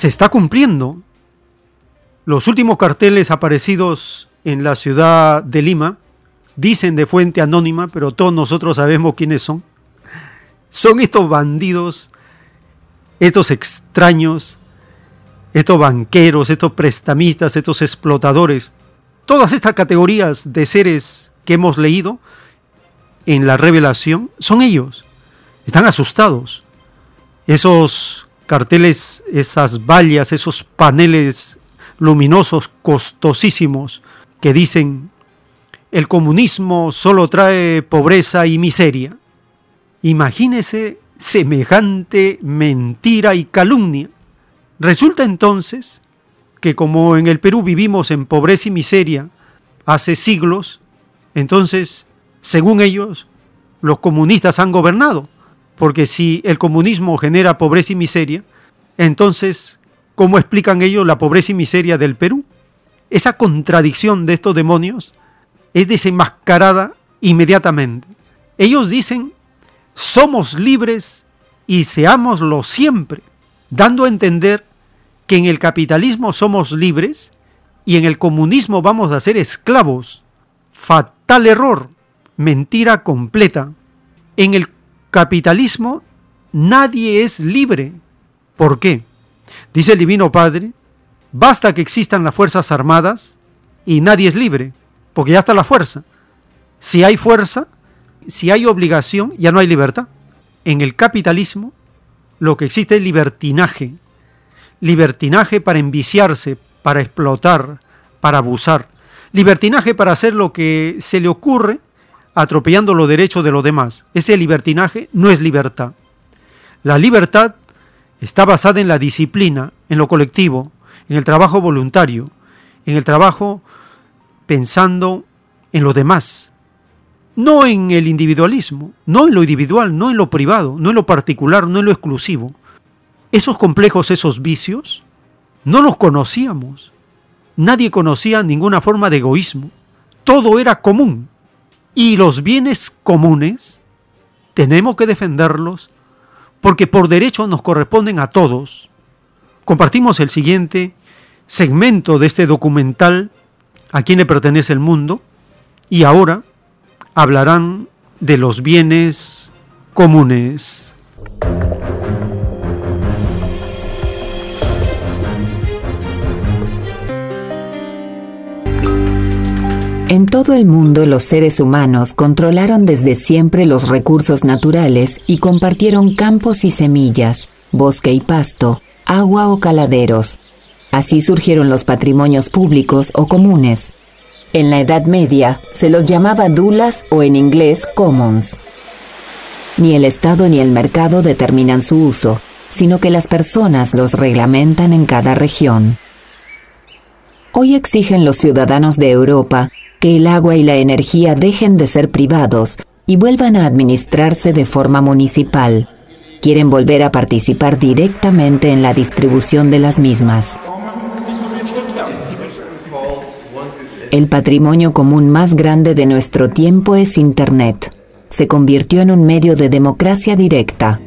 Se está cumpliendo. Los últimos carteles aparecidos en la ciudad de Lima dicen de fuente anónima, pero todos nosotros sabemos quiénes son. Son estos bandidos, estos extraños, estos banqueros, estos prestamistas, estos explotadores, todas estas categorías de seres que hemos leído en la revelación son ellos. Están asustados. Esos carteles, esas vallas, esos paneles luminosos, costosísimos, que dicen, el comunismo solo trae pobreza y miseria. Imagínese semejante mentira y calumnia. Resulta entonces que como en el Perú vivimos en pobreza y miseria hace siglos, entonces, según ellos, los comunistas han gobernado. Porque si el comunismo genera pobreza y miseria, entonces, ¿cómo explican ellos la pobreza y miseria del Perú? Esa contradicción de estos demonios es desenmascarada inmediatamente. Ellos dicen, somos libres y seámoslo siempre, dando a entender que en el capitalismo somos libres y en el comunismo vamos a ser esclavos. Fatal error, mentira completa. En el capitalismo nadie es libre. ¿Por qué? Dice el Divino Padre, Basta que existan las Fuerzas Armadas y nadie es libre, porque ya está la fuerza. Si hay fuerza, si hay obligación, ya no hay libertad. En el capitalismo lo que existe es libertinaje. Libertinaje para enviciarse, para explotar, para abusar. Libertinaje para hacer lo que se le ocurre, atropellando los derechos de los demás. Ese libertinaje no es libertad. La libertad está basada en la disciplina, en lo colectivo, en el trabajo voluntario, en el trabajo pensando en los demás, no en el individualismo, no en lo individual, no en lo privado, no en lo particular, no en lo exclusivo. Esos complejos, esos vicios, no los conocíamos. Nadie conocía ninguna forma de egoísmo. Todo era común. Y los bienes comunes tenemos que defenderlos porque por derecho nos corresponden a todos. Compartimos el siguiente segmento de este documental, ¿A quién le pertenece el mundo? Y ahora hablarán de los bienes comunes. En todo el mundo los seres humanos controlaron desde siempre los recursos naturales y compartieron campos y semillas, bosque y pasto, agua o caladeros, Así surgieron los patrimonios públicos o comunes. En la Edad Media se los llamaba dulas o en inglés commons. Ni el Estado ni el mercado determinan su uso, sino que las personas los reglamentan en cada región. Hoy exigen los ciudadanos de Europa que el agua y la energía dejen de ser privados y vuelvan a administrarse de forma municipal. Quieren volver a participar directamente en la distribución de las mismas. El patrimonio común más grande de nuestro tiempo es Internet. Se convirtió en un medio de democracia directa.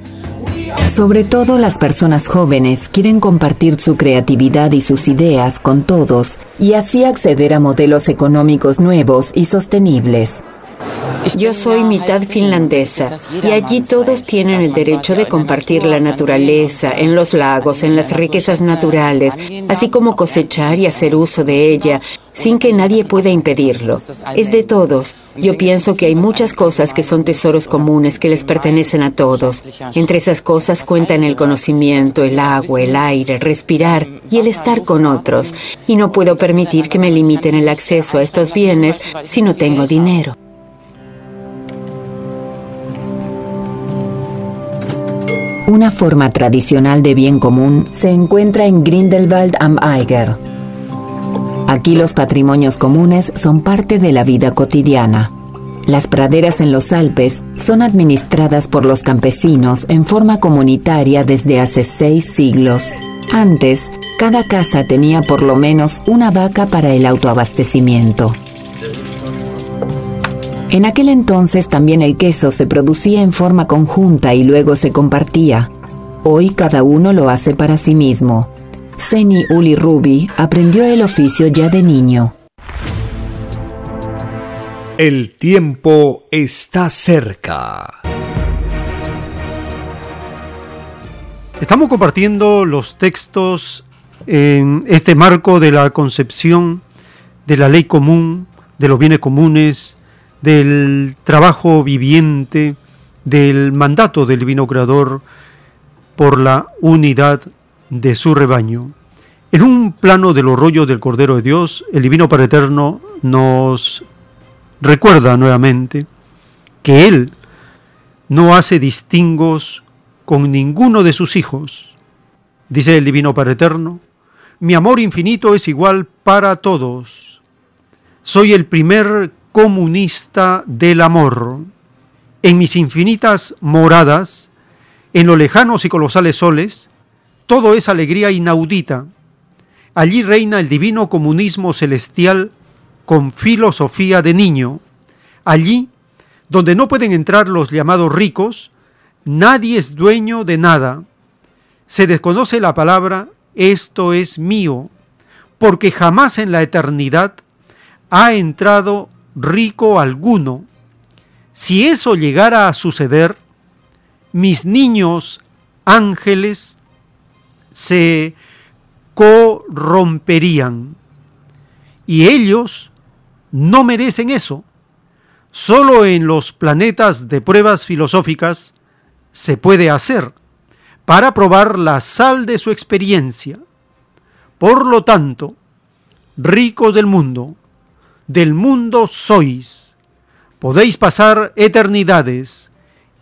Sobre todo las personas jóvenes quieren compartir su creatividad y sus ideas con todos y así acceder a modelos económicos nuevos y sostenibles. Yo soy mitad finlandesa y allí todos tienen el derecho de compartir la naturaleza, en los lagos, en las riquezas naturales, así como cosechar y hacer uso de ella, sin que nadie pueda impedirlo. Es de todos. Yo pienso que hay muchas cosas que son tesoros comunes que les pertenecen a todos. Entre esas cosas cuentan el conocimiento, el agua, el aire, respirar y el estar con otros. Y no puedo permitir que me limiten el acceso a estos bienes si no tengo dinero. Una forma tradicional de bien común se encuentra en Grindelwald am Eiger. Aquí los patrimonios comunes son parte de la vida cotidiana. Las praderas en los Alpes son administradas por los campesinos en forma comunitaria desde hace seis siglos. Antes, cada casa tenía por lo menos una vaca para el autoabastecimiento. En aquel entonces también el queso se producía en forma conjunta y luego se compartía. Hoy cada uno lo hace para sí mismo. Seni Uli Ruby aprendió el oficio ya de niño. El tiempo está cerca. Estamos compartiendo los textos en este marco de la concepción de la ley común, de los bienes comunes, del trabajo viviente, del mandato del divino creador por la unidad de su rebaño. En un plano de los rollos del Cordero de Dios, el Divino Padre Eterno nos recuerda nuevamente que Él no hace distingos con ninguno de sus hijos. Dice el Divino Padre Eterno, mi amor infinito es igual para todos. Soy el primer comunista del amor. En mis infinitas moradas, en los lejanos y colosales soles, todo es alegría inaudita. Allí reina el divino comunismo celestial con filosofía de niño. Allí, donde no pueden entrar los llamados ricos, nadie es dueño de nada. Se desconoce la palabra esto es mío, porque jamás en la eternidad ha entrado rico alguno. Si eso llegara a suceder, mis niños ángeles se corromperían. Y ellos no merecen eso. Solo en los planetas de pruebas filosóficas se puede hacer para probar la sal de su experiencia. Por lo tanto, ricos del mundo, del mundo sois. Podéis pasar eternidades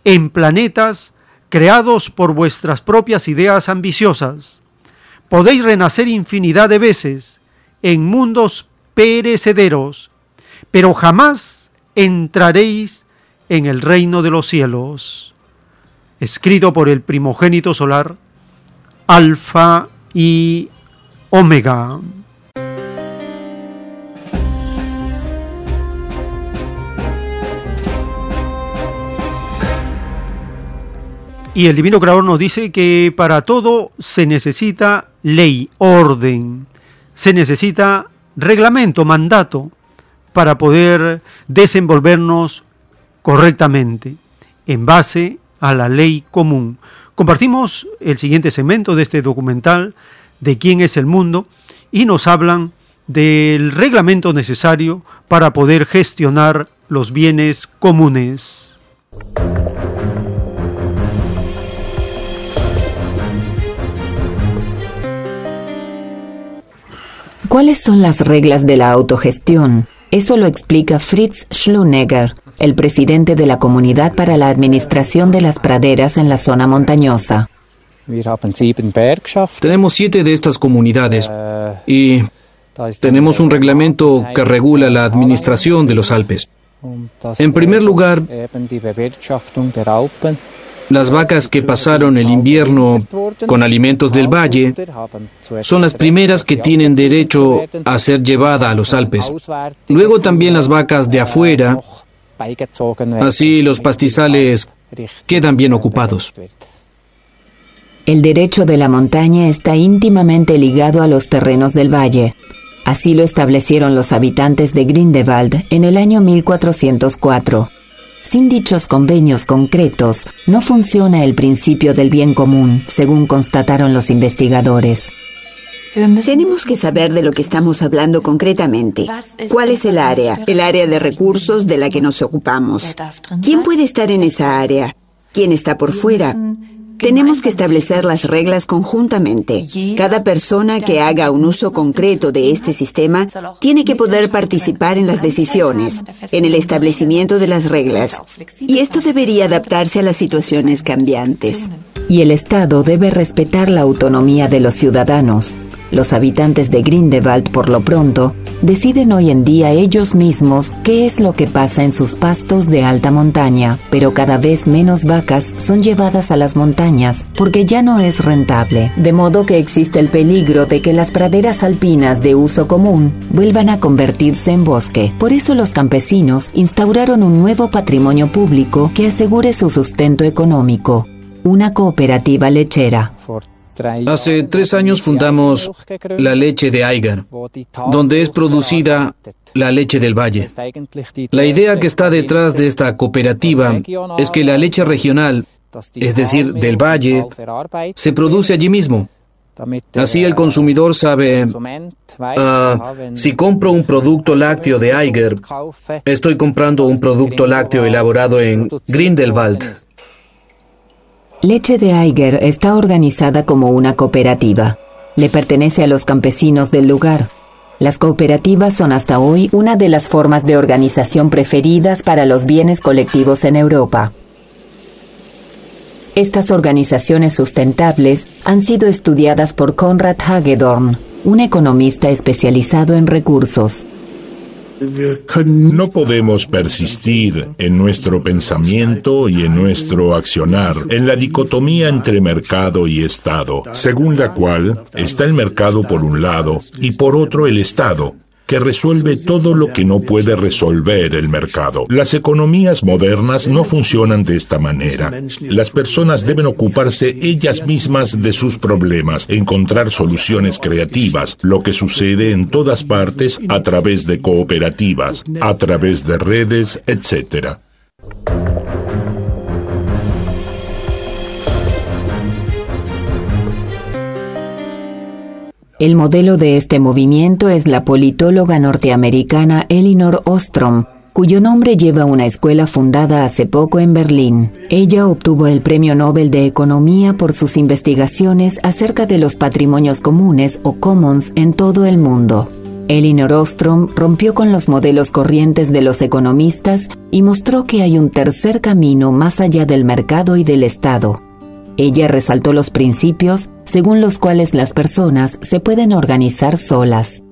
en planetas creados por vuestras propias ideas ambiciosas. Podéis renacer infinidad de veces en mundos perecederos, pero jamás entraréis en el reino de los cielos. Escrito por el primogénito solar, Alfa y Omega. Y el divino creador nos dice que para todo se necesita ley, orden, se necesita reglamento, mandato para poder desenvolvernos correctamente en base a la ley común. Compartimos el siguiente segmento de este documental de quién es el mundo y nos hablan del reglamento necesario para poder gestionar los bienes comunes. ¿Cuáles son las reglas de la autogestión? Eso lo explica Fritz Schlunegger, el presidente de la Comunidad para la Administración de las Praderas en la zona montañosa. Tenemos siete de estas comunidades y tenemos un reglamento que regula la administración de los Alpes. En primer lugar, Las vacas que pasaron el invierno con alimentos del valle son las primeras que tienen derecho a ser llevadas a los Alpes. Luego también las vacas de afuera. Así los pastizales quedan bien ocupados. El derecho de la montaña está íntimamente ligado a los terrenos del valle. Así lo establecieron los habitantes de Grindelwald en el año 1404. Sin dichos convenios concretos, no funciona el principio del bien común, según constataron los investigadores. Tenemos que saber de lo que estamos hablando concretamente. ¿Cuál es el área? El área de recursos de la que nos ocupamos. ¿Quién puede estar en esa área? ¿Quién está por fuera? Tenemos que establecer las reglas conjuntamente. Cada persona que haga un uso concreto de este sistema tiene que poder participar en las decisiones, en el establecimiento de las reglas. Y esto debería adaptarse a las situaciones cambiantes. Y el Estado debe respetar la autonomía de los ciudadanos. Los habitantes de Grindelwald, por lo pronto, deciden hoy en día ellos mismos qué es lo que pasa en sus pastos de alta montaña, pero cada vez menos vacas son llevadas a las montañas porque ya no es rentable, de modo que existe el peligro de que las praderas alpinas de uso común vuelvan a convertirse en bosque. Por eso los campesinos instauraron un nuevo patrimonio público que asegure su sustento económico, una cooperativa lechera. Hace tres años fundamos la leche de Aigar, donde es producida la leche del valle. La idea que está detrás de esta cooperativa es que la leche regional, es decir, del valle, se produce allí mismo. Así el consumidor sabe, ah, si compro un producto lácteo de Aiger, estoy comprando un producto lácteo elaborado en Grindelwald. Leche de Eiger está organizada como una cooperativa. Le pertenece a los campesinos del lugar. Las cooperativas son hasta hoy una de las formas de organización preferidas para los bienes colectivos en Europa. Estas organizaciones sustentables han sido estudiadas por Konrad Hagedorn, un economista especializado en recursos. No podemos persistir en nuestro pensamiento y en nuestro accionar en la dicotomía entre mercado y Estado, según la cual está el mercado por un lado y por otro el Estado, que resuelve todo lo que no puede resolver el mercado. Las economías modernas no funcionan de esta manera. Las personas deben ocuparse ellas mismas de sus problemas, encontrar soluciones creativas, lo que sucede en todas partes a través de cooperativas, a través de redes, etc. El modelo de este movimiento es la politóloga norteamericana Elinor Ostrom, cuyo nombre lleva una escuela fundada hace poco en Berlín. Ella obtuvo el Premio Nobel de Economía por sus investigaciones acerca de los patrimonios comunes o commons en todo el mundo. Elinor Ostrom rompió con los modelos corrientes de los economistas y mostró que hay un tercer camino más allá del mercado y del Estado. Ella resaltó los principios según los cuales las personas se pueden organizar solas.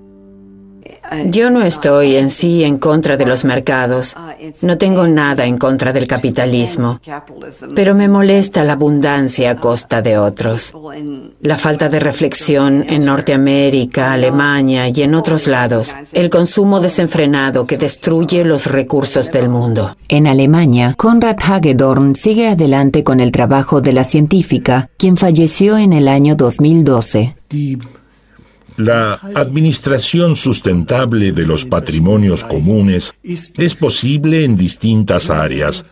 Yo no estoy en sí en contra de los mercados. No tengo nada en contra del capitalismo. Pero me molesta la abundancia a costa de otros. La falta de reflexión en Norteamérica, Alemania y en otros lados. El consumo desenfrenado que destruye los recursos del mundo. En Alemania, Konrad Hagedorn sigue adelante con el trabajo de la científica, quien falleció en el año 2012. La administración sustentable de los patrimonios comunes es posible en distintas áreas.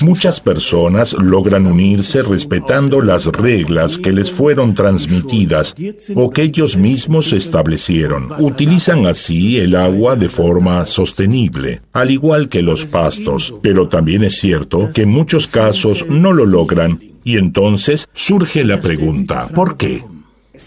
Muchas personas logran unirse respetando las reglas que les fueron transmitidas o que ellos mismos establecieron. Utilizan así el agua de forma sostenible, al igual que los pastos. Pero también es cierto que en muchos casos no lo logran y entonces surge la pregunta, ¿por qué?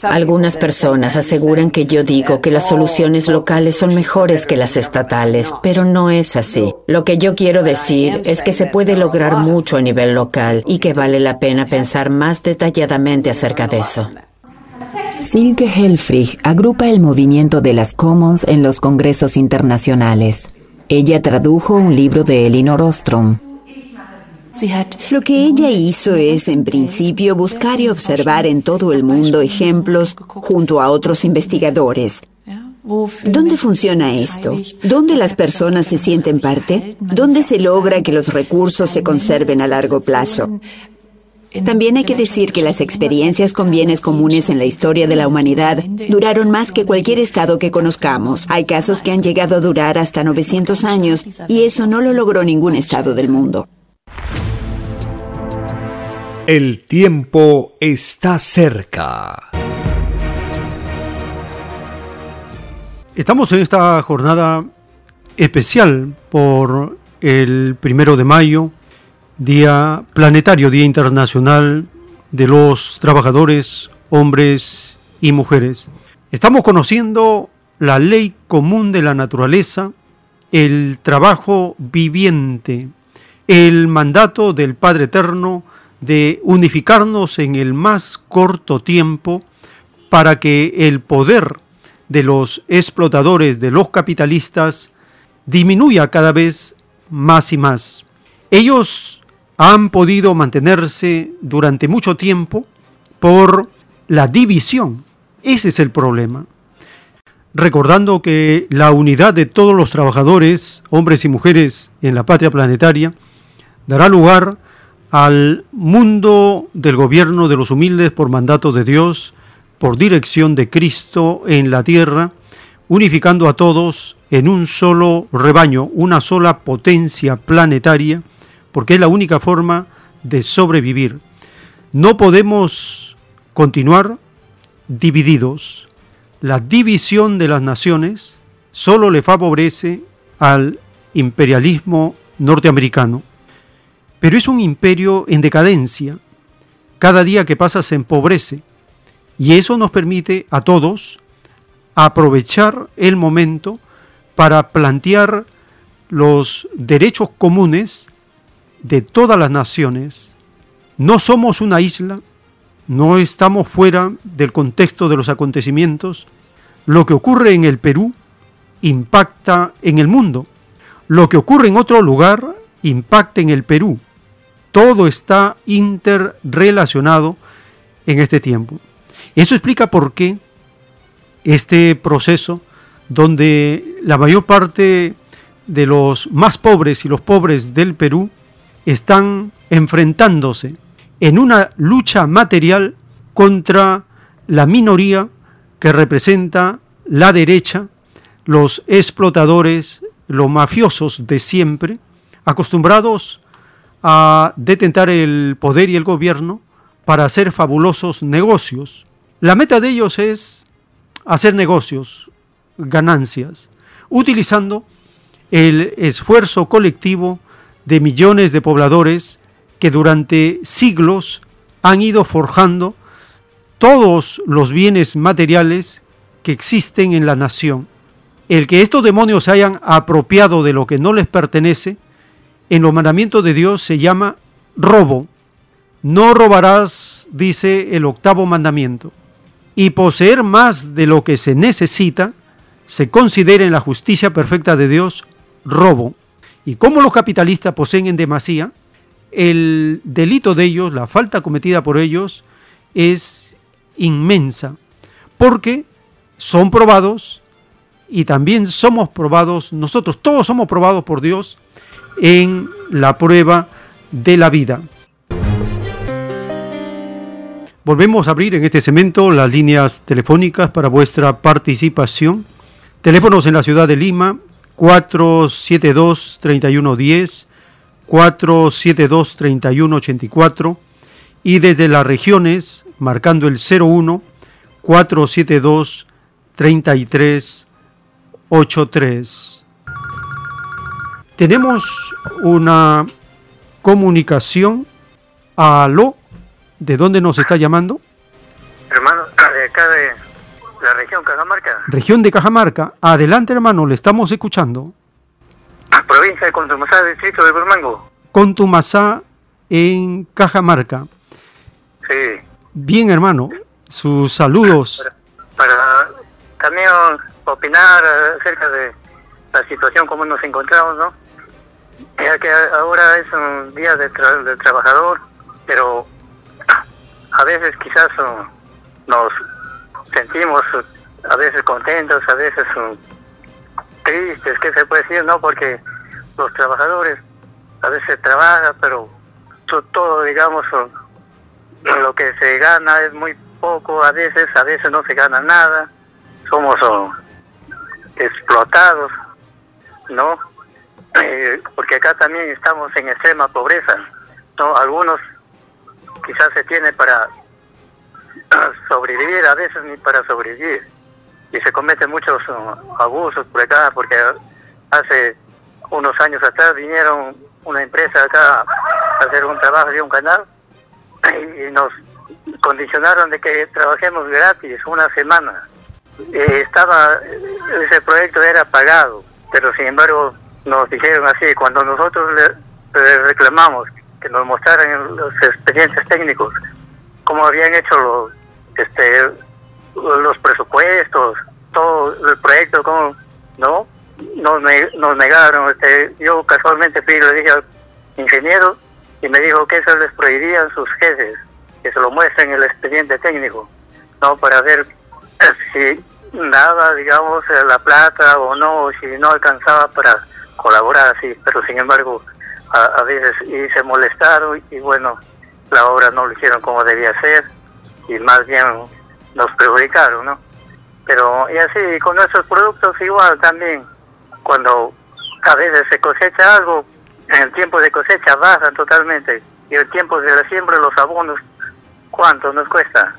Algunas personas aseguran que yo digo que las soluciones locales son mejores que las estatales, pero no es así. Lo que yo quiero decir es que se puede lograr mucho a nivel local y que vale la pena pensar más detalladamente acerca de eso. Silke Helfrich agrupa el movimiento de las Commons en los congresos internacionales. Ella tradujo un libro de Elinor Ostrom. Lo que ella hizo es, en principio, buscar y observar en todo el mundo ejemplos junto a otros investigadores. ¿Dónde funciona esto? ¿Dónde las personas se sienten parte? ¿Dónde se logra que los recursos se conserven a largo plazo? También hay que decir que las experiencias con bienes comunes en la historia de la humanidad duraron más que cualquier estado que conozcamos. Hay casos que han llegado a durar hasta 900 años y eso no lo logró ningún estado del mundo. El tiempo está cerca. Estamos en esta jornada especial por el primero de mayo, Día Planetario, Día Internacional de los Trabajadores, Hombres y Mujeres. Estamos conociendo la ley común de la naturaleza, el trabajo viviente, el mandato del Padre Eterno de unificarnos en el más corto tiempo para que el poder de los explotadores, de los capitalistas, disminuya cada vez más y más. Ellos han podido mantenerse durante mucho tiempo por la división. Ese es el problema. Recordando que la unidad de todos los trabajadores, hombres y mujeres en la patria planetaria, dará lugar al mundo del gobierno de los humildes por mandato de Dios, por dirección de Cristo en la tierra, unificando a todos en un solo rebaño, una sola potencia planetaria, porque es la única forma de sobrevivir. No podemos continuar divididos. La división de las naciones solo le favorece al imperialismo norteamericano. Pero es un imperio en decadencia. Cada día que pasa se empobrece y eso nos permite a todos aprovechar el momento para plantear los derechos comunes de todas las naciones. No somos una isla, no estamos fuera del contexto de los acontecimientos. Lo que ocurre en el Perú impacta en el mundo. Lo que ocurre en otro lugar impacta en el Perú. Todo está interrelacionado en este tiempo. Eso explica por qué este proceso, donde la mayor parte de los más pobres y los pobres del Perú están enfrentándose en una lucha material contra la minoría que representa la derecha, los explotadores, los mafiosos de siempre, acostumbrados a detentar el poder y el gobierno para hacer fabulosos negocios la meta de ellos es hacer negocios, ganancias, utilizando el esfuerzo colectivo de millones de pobladores que durante siglos han ido forjando todos los bienes materiales que existen en la nación. El que estos demonios hayan apropiado de lo que no les pertenece, en los mandamientos de Dios se llama robo. No robarás, dice el octavo mandamiento y poseer más de lo que se necesita, se considera en la justicia perfecta de Dios robo. Y como los capitalistas poseen en demasía, el delito de ellos, la falta cometida por ellos, es inmensa, porque son probados y también somos probados, nosotros todos somos probados por Dios en la prueba de la vida. Volvemos a abrir en este cemento las líneas telefónicas para vuestra participación. Teléfonos en la ciudad de Lima, 472-3110, 472-3184 y desde las regiones, marcando el 01 472 3383. Tenemos una comunicación. Aló. ¿De dónde nos está llamando? Hermano, de acá de la región Cajamarca. Región de Cajamarca. Adelante, hermano, le estamos escuchando. Provincia de Contumazá, distrito de Burmango. Contumazá, en Cajamarca. Sí. Bien, hermano. Sus saludos. Para, también opinar acerca de la situación como nos encontramos, ¿no? Ya que ahora es un día de tra- del trabajador, pero a veces quizás nos sentimos a veces contentos, a veces tristes, ¿qué se puede decir? No, porque los trabajadores a veces trabajan, pero to- todo, digamos, lo que se gana es muy poco, a veces, a veces no se gana nada, somos explotados, ¿no? Eh, porque acá también estamos en extrema pobreza, ¿no? Algunos quizás se tiene para sobrevivir, a veces ni para sobrevivir. Y se cometen muchos uh, abusos por acá, porque hace unos años atrás vinieron una empresa acá a hacer un trabajo de un canal y nos condicionaron de que trabajemos gratis una semana. Eh, estaba, ese proyecto era pagado, pero sin embargo nos dijeron así, cuando nosotros le, reclamamos que nos mostraran los expedientes técnicos, cómo habían hecho los, este, los presupuestos, todo el proyecto, cómo, ¿no? Nos, nos negaron, este, yo casualmente fui y le dije al ingeniero y me dijo que eso les prohibían sus jefes, que se lo muestren en el expediente técnico, ¿no? Para ver si nada, digamos, la plata o no, si no alcanzaba para colaborar así, pero sin embargo, a, a veces y se molestaron y bueno, la obra no lo hicieron como debía ser y más bien nos perjudicaron, ¿no? Pero y así, con nuestros productos igual también, cuando a veces se cosecha algo, en el tiempo de cosecha bajan totalmente y el tiempo de la siembra, los abonos, ¿cuánto nos cuesta?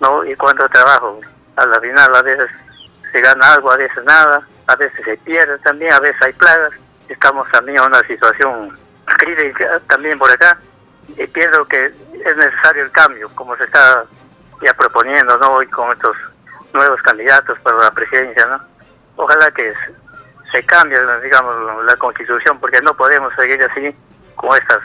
¿No? Y cuánto trabajo. A la final a veces se gana algo, a veces nada, a veces se pierde también, a veces hay plagas. Estamos también en una situación crítica también por acá y pienso que es necesario el cambio, como se está ya proponiendo, ¿no? Hoy con estos nuevos candidatos para la presidencia, ¿no? Ojalá que se- cambie, digamos, la constitución, porque no podemos seguir así con estas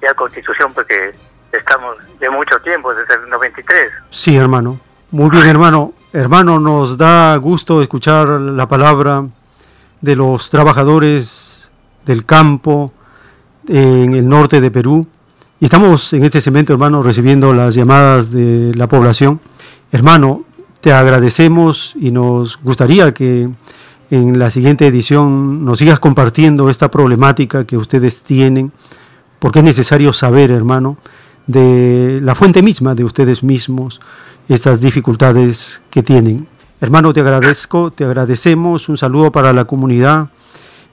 ya constitución, porque estamos de mucho tiempo, desde el 93. Sí, hermano. Muy bien, hermano. Hermano, nos da gusto escuchar la palabra de los trabajadores del campo en el norte de Perú. Y estamos en este segmento, hermano, recibiendo las llamadas de la población. Hermano, te agradecemos y nos gustaría que en la siguiente edición nos sigas compartiendo esta problemática que ustedes tienen, porque es necesario saber, hermano, de la fuente misma de ustedes mismos, estas dificultades que tienen. Hermano, te agradezco, te agradecemos, un saludo para la comunidad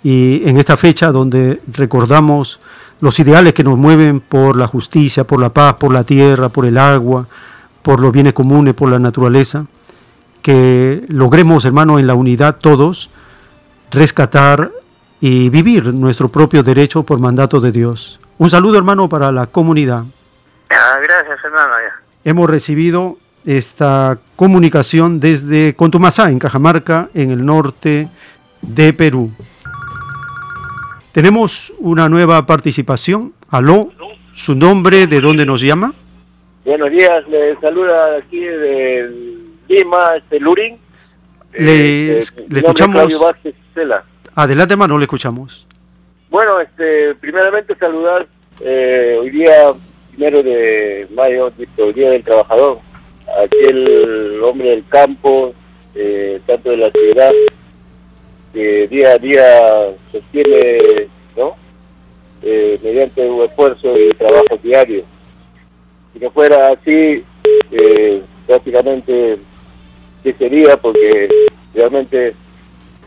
y en esta fecha donde recordamos los ideales que nos mueven por la justicia, por la paz, por la tierra, por el agua, por los bienes comunes, por la naturaleza, que logremos, hermano, en la unidad todos rescatar y vivir nuestro propio derecho por mandato de Dios. Un saludo, hermano, para la comunidad. Ah, gracias, hermano. Hemos recibido esta comunicación desde Contumasá, en Cajamarca, en el norte de Perú. Tenemos una nueva participación. Aló, su nombre, de dónde nos llama. Buenos días, le saluda aquí de Lima, este Lurín. Le, nombre es escuchamos. Vázquez. Adelante, hermano, le escuchamos. Bueno, este, primeramente saludar eh, hoy día, primero de mayo, el Día del Trabajador, aquel hombre del campo, eh, tanto de la ciudad, que día a día sostiene, ¿no? Eh, mediante un esfuerzo y trabajo diario. Si no fuera así, eh, prácticamente, ¿qué sería? Porque realmente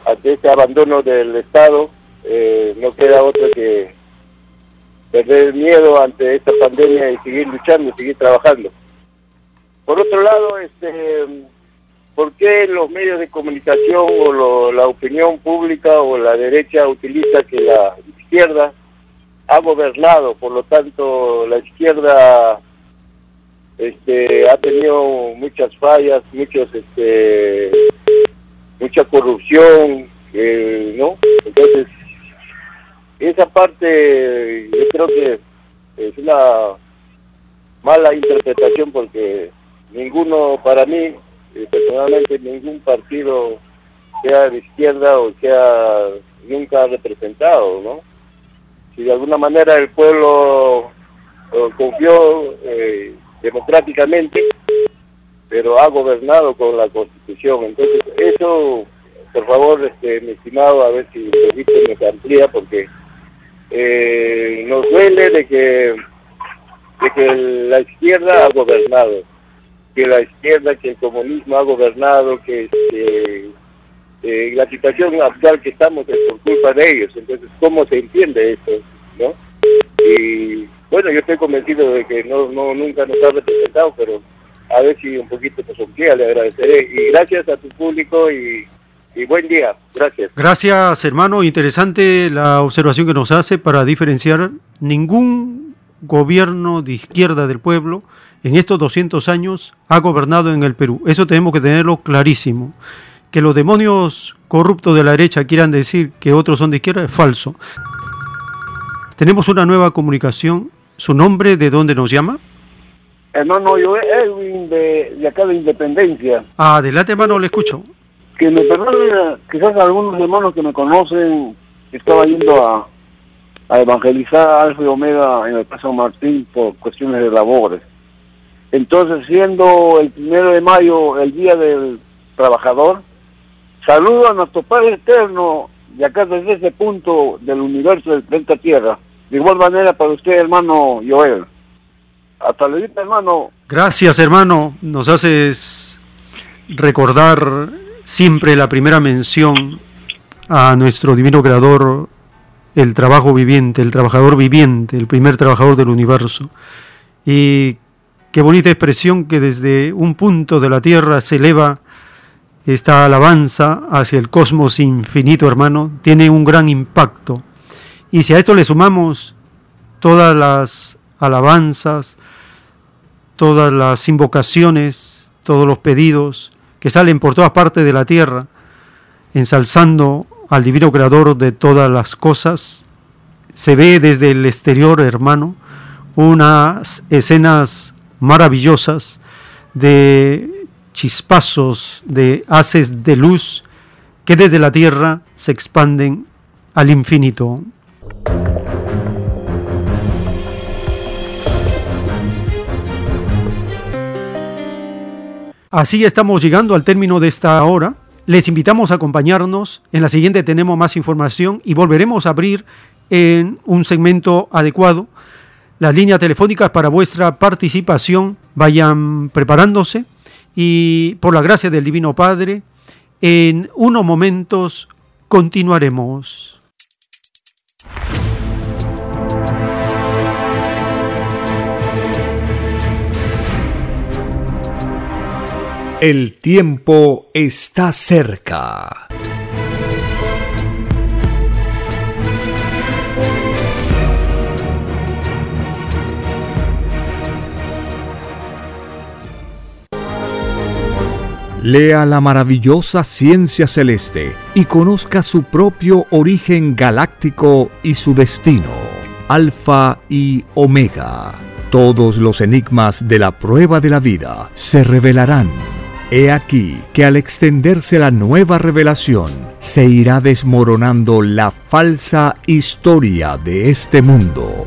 ante este abandono del Estado, eh, no queda otro que perder miedo ante esta pandemia y seguir luchando, seguir trabajando. Por otro lado, este, ¿por qué los medios de comunicación o lo- la opinión pública o la derecha utiliza que la izquierda ha gobernado? Por lo tanto, la izquierda este, ha tenido muchas fallas, muchos, este, mucha corrupción, eh, ¿no? Entonces, esa parte yo creo que es una mala interpretación porque ninguno, para mí, personalmente, ningún partido, sea de izquierda o sea nunca ha representado, ¿no? si de alguna manera el pueblo eh, confió eh, democráticamente, pero ha gobernado con la Constitución. Entonces, eso, por favor, este, mi estimado, a ver si me amplía, porque eh, nos duele de que, de que la izquierda ha gobernado, que la izquierda, que el comunismo ha gobernado, que este, eh, la situación actual que estamos es por culpa de ellos. Entonces, ¿cómo se entiende esto? ¿no? Y bueno, yo estoy convencido de que no, no nunca nos ha representado, pero a ver si un poquito nos sonquea, le agradeceré. Y gracias a tu público y, y buen día. Gracias. Gracias, hermano. Interesante la observación que nos hace para diferenciar ningún gobierno de izquierda del pueblo en estos 200 años ha gobernado en el Perú. Eso tenemos que tenerlo clarísimo. Que los demonios corruptos de la derecha quieran decir que otros son de izquierda es falso. Tenemos una nueva comunicación. ¿Su nombre de dónde nos llama? Hermano, yo Edwin de, de acá de Independencia. Ah, adelante, hermano, le escucho. Que me perdonen quizás algunos hermanos que me conocen, estaba yendo a, a evangelizar a Alfa y Omega en el Paso Martín por cuestiones de labores. Entonces, siendo el primero de mayo el Día del Trabajador, saludo a nuestro Padre Eterno de acá desde ese punto del universo del planeta Tierra. De igual manera para usted, hermano Joel. Hasta luego, hermano. Gracias, hermano. Nos haces recordar siempre la primera mención a nuestro divino creador, el trabajo viviente, el trabajador viviente, el primer trabajador del universo. Y qué bonita expresión que desde un punto de la tierra se eleva esta alabanza hacia el cosmos infinito, hermano, tiene un gran impacto. Y si a esto le sumamos todas las alabanzas, todas las invocaciones, todos los pedidos que salen por todas partes de la tierra, ensalzando al divino creador de todas las cosas, se ve desde el exterior, hermano, unas escenas maravillosas de chispazos de haces de luz que desde la tierra se expanden al infinito. Así estamos llegando al término de esta hora. Les invitamos a acompañarnos. En la siguiente tenemos más información y volveremos a abrir en un segmento adecuado las líneas telefónicas para vuestra participación. Vayan preparándose y por la gracia del Divino Padre, en unos momentos continuaremos. El tiempo está cerca. Lea la maravillosa ciencia celeste y conozca su propio origen galáctico y su destino. Alfa y Omega. Todos los enigmas de la prueba de la vida se revelarán. He aquí que al extenderse la nueva revelación, se irá desmoronando la falsa historia de este mundo.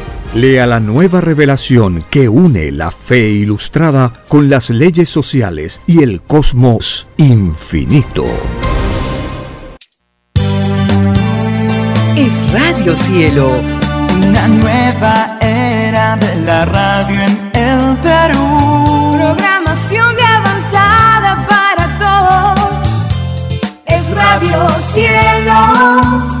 Lea la nueva revelación que une la fe ilustrada con las leyes sociales y el cosmos infinito. Es Radio Cielo. Una nueva era de la radio en el Perú. Programación de avanzada para todos. Es Radio Cielo.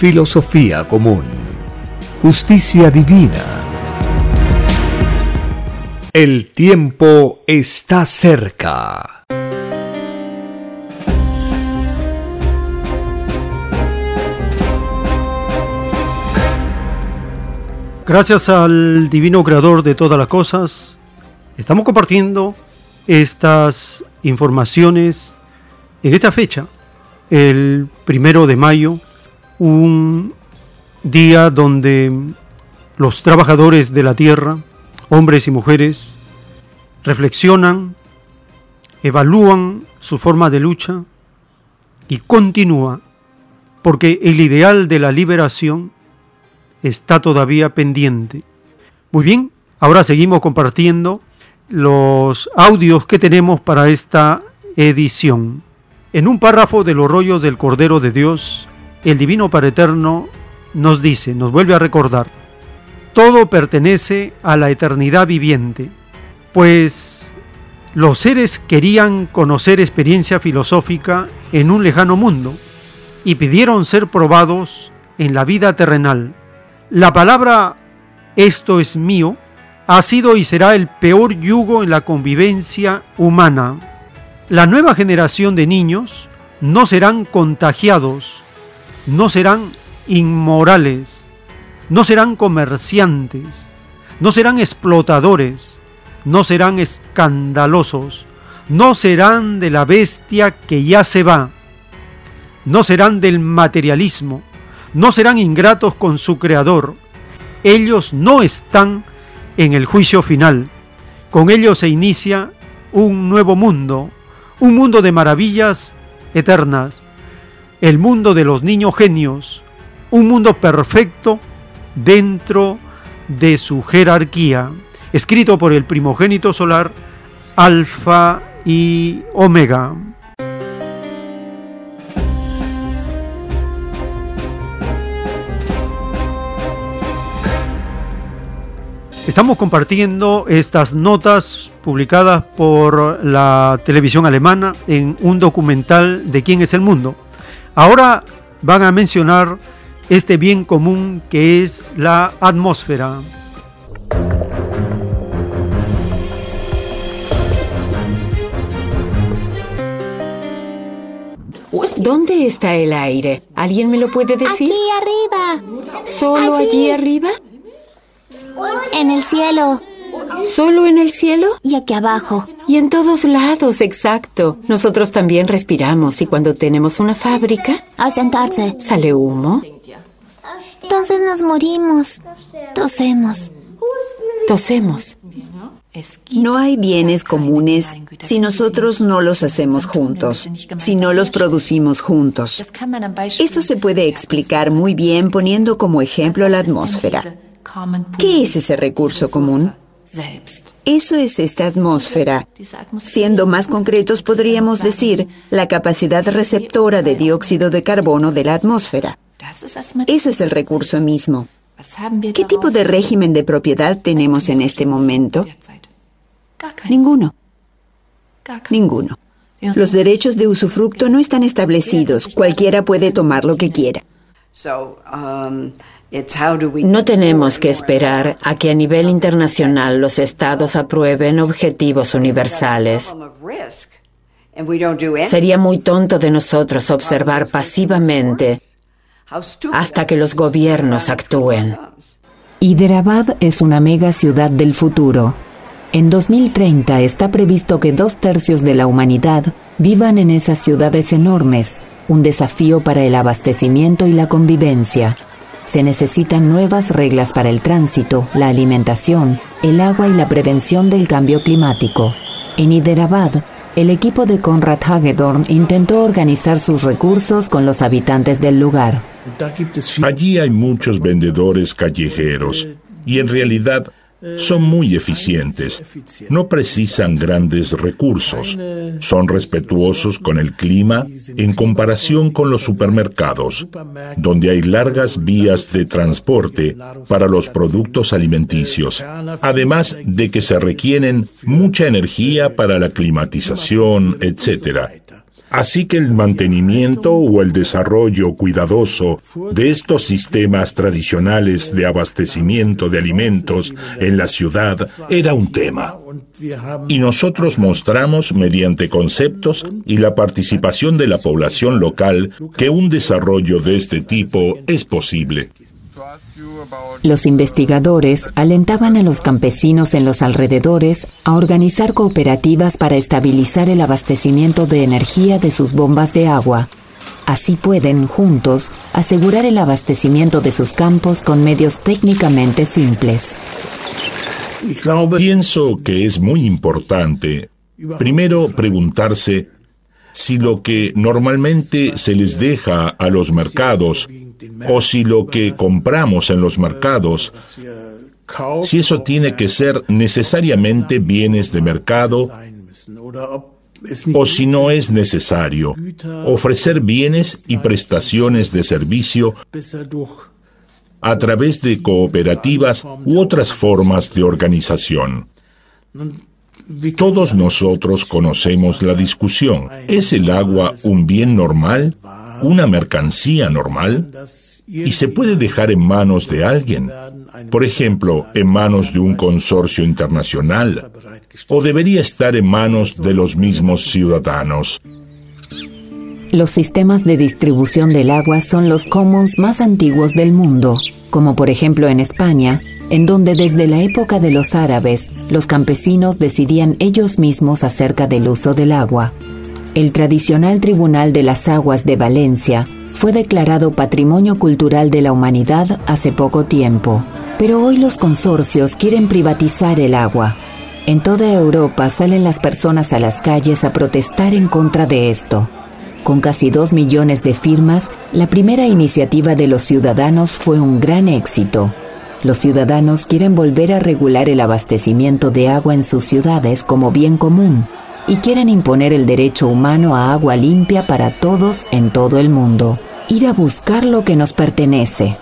filosofía común, justicia divina. El tiempo está cerca. Gracias al divino creador de todas las cosas, estamos compartiendo estas informaciones en esta fecha, el primero de mayo, un día donde los trabajadores de la tierra, hombres y mujeres, reflexionan, evalúan su forma de lucha y continúa, porque el ideal de la liberación está todavía pendiente. Muy bien, ahora seguimos compartiendo los audios que tenemos para esta edición. En un párrafo de los rollos del Cordero de Dios, el Divino Padre Eterno nos dice, nos vuelve a recordar, todo pertenece a la eternidad viviente, pues los seres querían conocer experiencia filosófica en un lejano mundo y pidieron ser probados en la vida terrenal. La palabra esto es mío ha sido y será el peor yugo en la convivencia humana. La nueva generación de niños no serán contagiados, no serán inmorales, no serán comerciantes, no serán explotadores, no serán escandalosos, no serán de la bestia que ya se va, no serán del materialismo, no serán ingratos con su creador. Ellos no están en el juicio final. Con ellos se inicia un nuevo mundo, un mundo de maravillas eternas, el mundo de los niños genios, un mundo perfecto dentro de su jerarquía, escrito por el primogénito solar Alfa y Omega. Estamos compartiendo estas notas publicadas por la televisión alemana en un documental de quién es el mundo. Ahora van a mencionar este bien común que es la atmósfera. ¿Dónde está el aire? ¿Alguien me lo puede decir? Aquí arriba. ¿Solo allí, arriba? En el cielo. ¿Solo en el cielo? Y aquí abajo. Y en todos lados, exacto. Nosotros también respiramos y cuando tenemos una fábrica... A sentarse. Sale humo. Entonces nos morimos. Tosemos. tosemos. No hay bienes comunes si nosotros no los hacemos juntos, si no los producimos juntos. Eso se puede explicar muy bien poniendo como ejemplo la atmósfera. ¿Qué es ese recurso común? Eso es esta atmósfera. Siendo más concretos, podríamos decir la capacidad receptora de dióxido de carbono de la atmósfera. Eso es el recurso mismo. ¿Qué tipo de régimen de propiedad tenemos en este momento? Ninguno. Ninguno. Los derechos de usufructo no están establecidos. Cualquiera puede tomar lo que quiera. No tenemos que esperar a que a nivel internacional los estados aprueben objetivos universales. Sería muy tonto de nosotros observar pasivamente hasta que los gobiernos actúen. Hyderabad es una mega ciudad del futuro. En 2030 está previsto que dos tercios de la humanidad vivan en esas ciudades enormes, un desafío para el abastecimiento y la convivencia. Se necesitan nuevas reglas para el tránsito, la alimentación, el agua y la prevención del cambio climático. En Hyderabad, el equipo de Conrad Hagedorn intentó organizar sus recursos con los habitantes del lugar. Allí hay muchos vendedores callejeros y en realidad son muy eficientes. No precisan grandes recursos. Son respetuosos con el clima en comparación con los supermercados, donde hay largas vías de transporte para los productos alimenticios, además de que se requieren mucha energía para la climatización, etc. Así que el mantenimiento o el desarrollo cuidadoso de estos sistemas tradicionales de abastecimiento de alimentos en la ciudad era un tema. Y nosotros mostramos mediante conceptos y la participación de la población local que un desarrollo de este tipo es posible. Los investigadores alentaban a los campesinos en los alrededores a organizar cooperativas para estabilizar el abastecimiento de energía de sus bombas de agua. Así pueden, juntos, asegurar el abastecimiento de sus campos con medios técnicamente simples. Pienso que es muy importante, primero, preguntarse si lo que normalmente se les deja a los mercados o si lo que compramos en los mercados, si eso tiene que ser necesariamente bienes de mercado o si no es necesario ofrecer bienes y prestaciones de servicio a través de cooperativas u otras formas de organización. Todos nosotros conocemos la discusión. ¿Es el agua un bien normal? ¿Una mercancía normal? ¿Y se puede dejar en manos de alguien? Por ejemplo, en manos de un consorcio internacional. ¿O debería estar en manos de los mismos ciudadanos? Los sistemas de distribución del agua son los commons más antiguos del mundo, como por ejemplo en España, en donde desde la época de los árabes los campesinos decidían ellos mismos acerca del uso del agua. El tradicional Tribunal de las Aguas de Valencia fue declarado Patrimonio Cultural de la Humanidad hace poco tiempo, pero hoy los consorcios quieren privatizar el agua. En toda Europa salen las personas a las calles a protestar en contra de esto. Con casi dos millones de firmas, la primera iniciativa de los ciudadanos fue un gran éxito. Los ciudadanos quieren volver a regular el abastecimiento de agua en sus ciudades como bien común y quieren imponer el derecho humano a agua limpia para todos en todo el mundo. Ir a buscar lo que nos pertenece.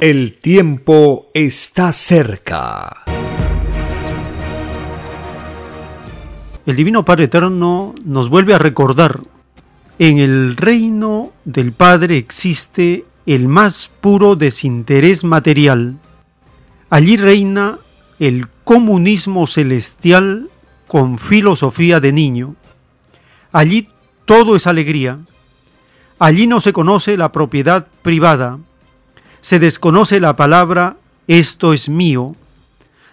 El tiempo está cerca. El Divino Padre Eterno nos vuelve a recordar, en el reino del Padre existe el más puro desinterés material. Allí reina el comunismo celestial con filosofía de niño. Allí todo es alegría. Allí no se conoce la propiedad privada. Se desconoce la palabra esto es mío.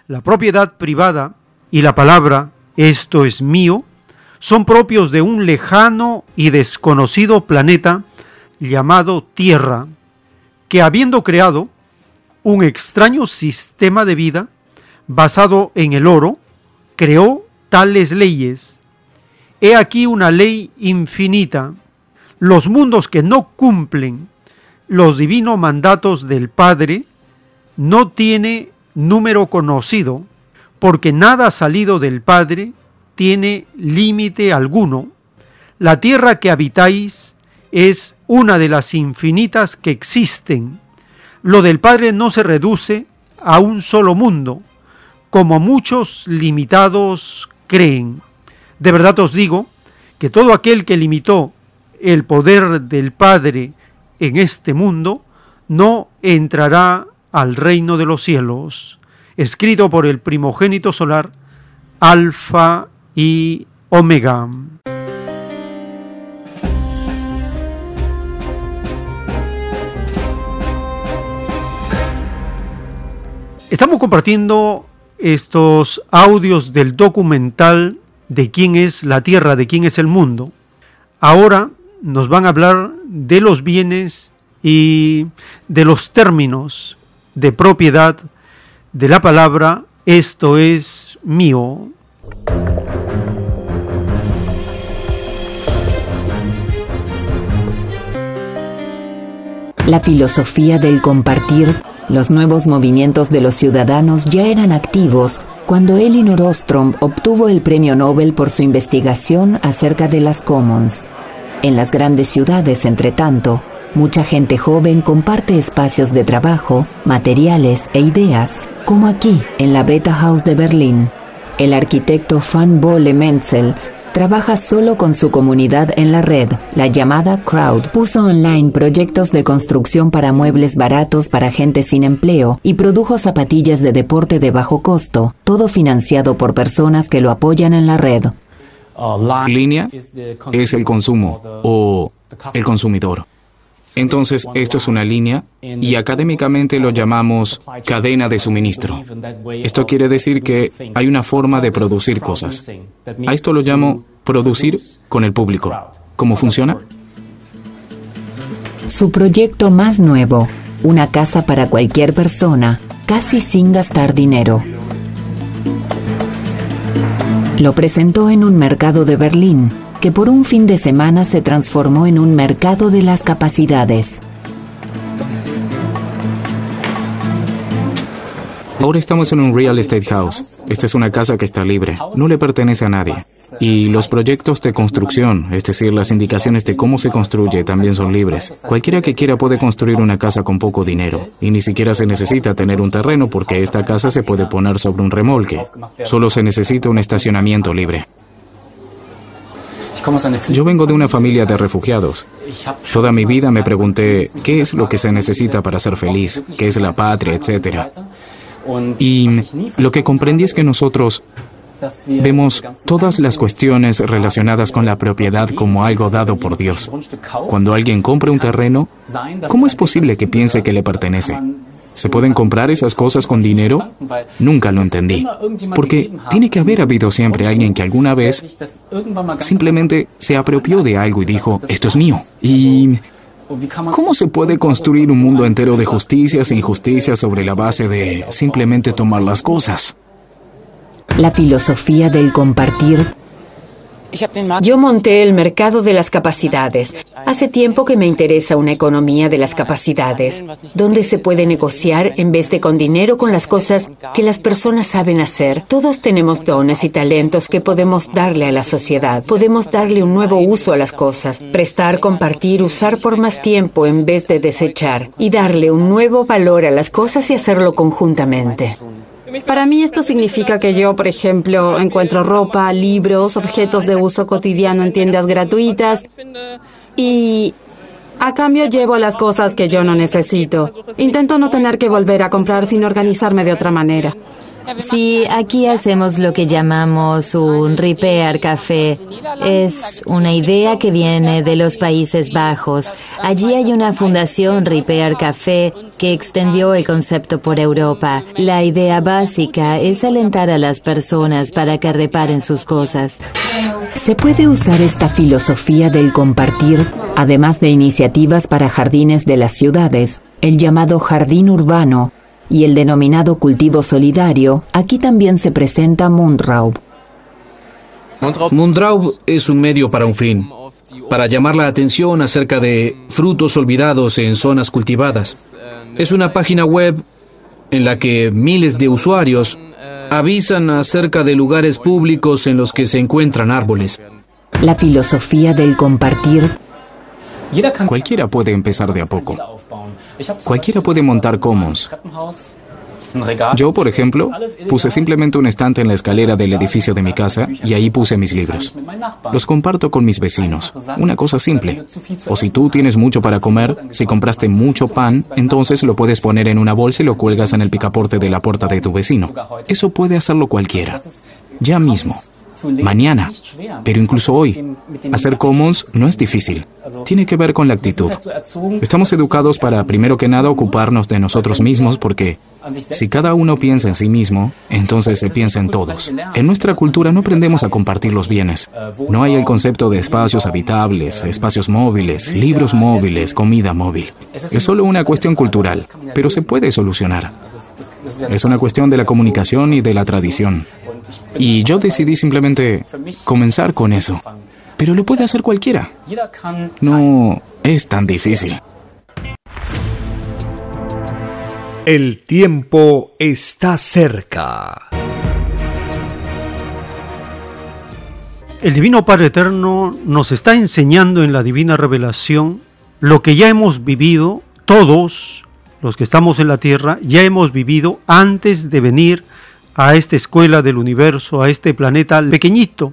La propiedad privada y la palabra esto es mío son propios de un lejano y desconocido planeta llamado Tierra que habiendo creado un extraño sistema de vida basado en el oro, creó tales leyes. He aquí una ley infinita. Los mundos que no cumplen los divinos mandatos del Padre no tiene número conocido, porque nada salido del Padre tiene límite alguno. La tierra que habitáis es una de las infinitas que existen. Lo del Padre no se reduce a un solo mundo, como muchos limitados creen. De verdad os digo que todo aquel que limitó el poder del Padre en este mundo no entrará al reino de los cielos, escrito por el primogénito solar, Alfa y Omega. Estamos compartiendo estos audios del documental de quién es la tierra, de quién es el mundo. Ahora nos van a hablar de los bienes y de los términos de propiedad de la palabra esto es mío. La filosofía del compartir, los nuevos movimientos de los ciudadanos ya eran activos cuando Elinor Ostrom obtuvo el premio Nobel por su investigación acerca de las commons. En las grandes ciudades, entre tanto, mucha gente joven comparte espacios de trabajo, materiales e ideas, como aquí, en la Beta House de Berlín. El arquitecto Van Bolle Menzel trabaja solo con su comunidad en la red, la llamada Crowd. Puso online proyectos de construcción para muebles baratos para gente sin empleo y produjo zapatillas de deporte de bajo costo, todo financiado por personas que lo apoyan en la red. Línea es el consumo o el consumidor. Entonces, esto es una línea y académicamente lo llamamos cadena de suministro. Esto quiere decir que hay una forma de producir cosas. A esto lo llamo producir con el público. ¿Cómo funciona? Su proyecto más nuevo, una casa para cualquier persona, casi sin gastar dinero. Lo presentó en un mercado de Berlín que por un fin de semana se transformó en un mercado de las capacidades. Ahora estamos en un real estate house. Esta es una casa que está libre, no le pertenece a nadie. Y los proyectos de construcción, es decir, las indicaciones de cómo se construye, también son libres. Cualquiera que quiera puede construir una casa con poco dinero. Y ni siquiera se necesita tener un terreno porque esta casa se puede poner sobre un remolque. Solo se necesita un estacionamiento libre. Yo vengo de una familia de refugiados. Toda mi vida me pregunté qué es lo que se necesita para ser feliz, qué es la patria, etc. Y lo que comprendí es que nosotros vemos todas las cuestiones relacionadas con la propiedad como algo dado por Dios. Cuando alguien compra un terreno, ¿cómo es posible que piense que le pertenece? ¿Se pueden comprar esas cosas con dinero? Nunca lo entendí. Porque tiene que haber habido siempre alguien que alguna vez simplemente se apropió de algo y dijo, esto es mío. Y ¿Cómo se puede construir un mundo entero de justicias e injusticias sobre la base de simplemente tomar las cosas? La filosofía del compartir yo monté el mercado de las capacidades. Hace tiempo que me interesa una economía de las capacidades, donde se puede negociar en vez de con dinero con las cosas que las personas saben hacer. Todos tenemos dones y talentos que podemos darle a la sociedad. Podemos darle un nuevo uso a las cosas, prestar, compartir, usar por más tiempo en vez de desechar y darle un nuevo valor a las cosas y hacerlo conjuntamente. Para mí esto significa que yo, por ejemplo, encuentro ropa, libros, objetos de uso cotidiano en tiendas gratuitas y a cambio llevo las cosas que yo no necesito. Intento no tener que volver a comprar sin organizarme de otra manera. Sí, aquí hacemos lo que llamamos un repair café. Es una idea que viene de los Países Bajos. Allí hay una fundación Repair Café que extendió el concepto por Europa. La idea básica es alentar a las personas para que reparen sus cosas. Se puede usar esta filosofía del compartir, además de iniciativas para jardines de las ciudades, el llamado jardín urbano, y el denominado cultivo solidario, aquí también se presenta Mundraub. Mundraub es un medio para un fin, para llamar la atención acerca de frutos olvidados en zonas cultivadas. Es una página web en la que miles de usuarios avisan acerca de lugares públicos en los que se encuentran árboles. La filosofía del compartir. Cualquiera puede empezar de a poco. Cualquiera puede montar commons. Yo, por ejemplo, puse simplemente un estante en la escalera del edificio de mi casa y ahí puse mis libros. Los comparto con mis vecinos. Una cosa simple. O si tú tienes mucho para comer, si compraste mucho pan, entonces lo puedes poner en una bolsa y lo cuelgas en el picaporte de la puerta de tu vecino. Eso puede hacerlo cualquiera. Ya mismo. Mañana. Pero incluso hoy. Hacer commons no es difícil. Tiene que ver con la actitud. Estamos educados para, primero que nada, ocuparnos de nosotros mismos porque si cada uno piensa en sí mismo, entonces se piensa en todos. En nuestra cultura no aprendemos a compartir los bienes. No hay el concepto de espacios habitables, espacios móviles, libros móviles, comida móvil. Es solo una cuestión cultural, pero se puede solucionar. Es una cuestión de la comunicación y de la tradición. Y yo decidí simplemente comenzar con eso. Pero lo puede hacer cualquiera. No es tan difícil. El tiempo está cerca. El Divino Padre Eterno nos está enseñando en la divina revelación lo que ya hemos vivido todos los que estamos en la tierra, ya hemos vivido antes de venir a esta escuela del universo, a este planeta pequeñito,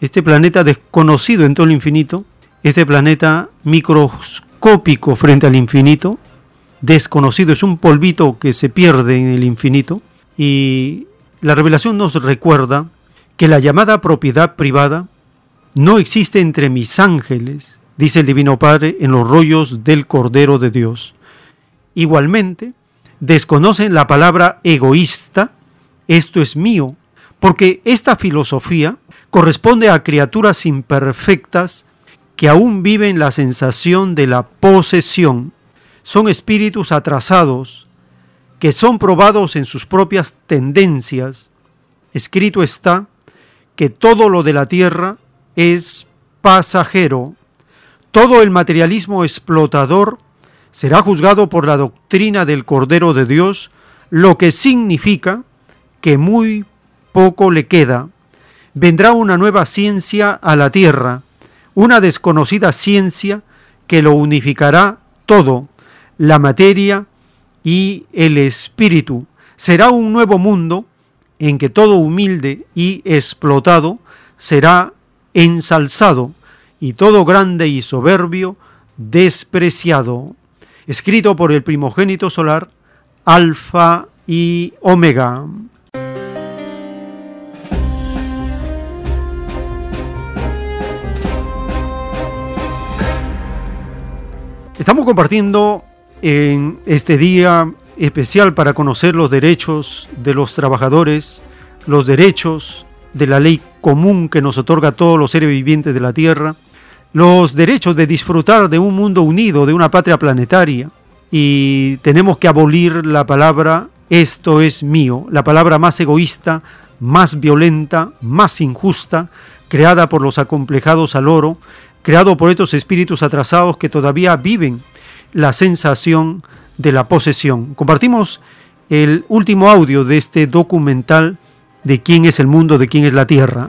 este planeta desconocido en todo el infinito, este planeta microscópico frente al infinito, desconocido, es un polvito que se pierde en el infinito, y la revelación nos recuerda que la llamada propiedad privada no existe entre mis ángeles, dice el Divino Padre en los rollos del Cordero de Dios. Igualmente, desconocen la palabra egoísta, esto es mío, porque esta filosofía corresponde a criaturas imperfectas que aún viven la sensación de la posesión. Son espíritus atrasados que son probados en sus propias tendencias. Escrito está que todo lo de la tierra es pasajero. Todo el materialismo explotador será juzgado por la doctrina del Cordero de Dios, lo que significa que muy poco le queda. Vendrá una nueva ciencia a la tierra, una desconocida ciencia que lo unificará todo, la materia y el espíritu. Será un nuevo mundo en que todo humilde y explotado será ensalzado y todo grande y soberbio despreciado. Escrito por el primogénito solar, Alfa y Omega. Estamos compartiendo en este día especial para conocer los derechos de los trabajadores, los derechos de la ley común que nos otorga a todos los seres vivientes de la Tierra, los derechos de disfrutar de un mundo unido, de una patria planetaria. Y tenemos que abolir la palabra esto es mío, la palabra más egoísta, más violenta, más injusta, creada por los acomplejados al oro, creado por estos espíritus atrasados que todavía viven la sensación de la posesión. Compartimos el último audio de este documental de quién es el mundo, de quién es la tierra.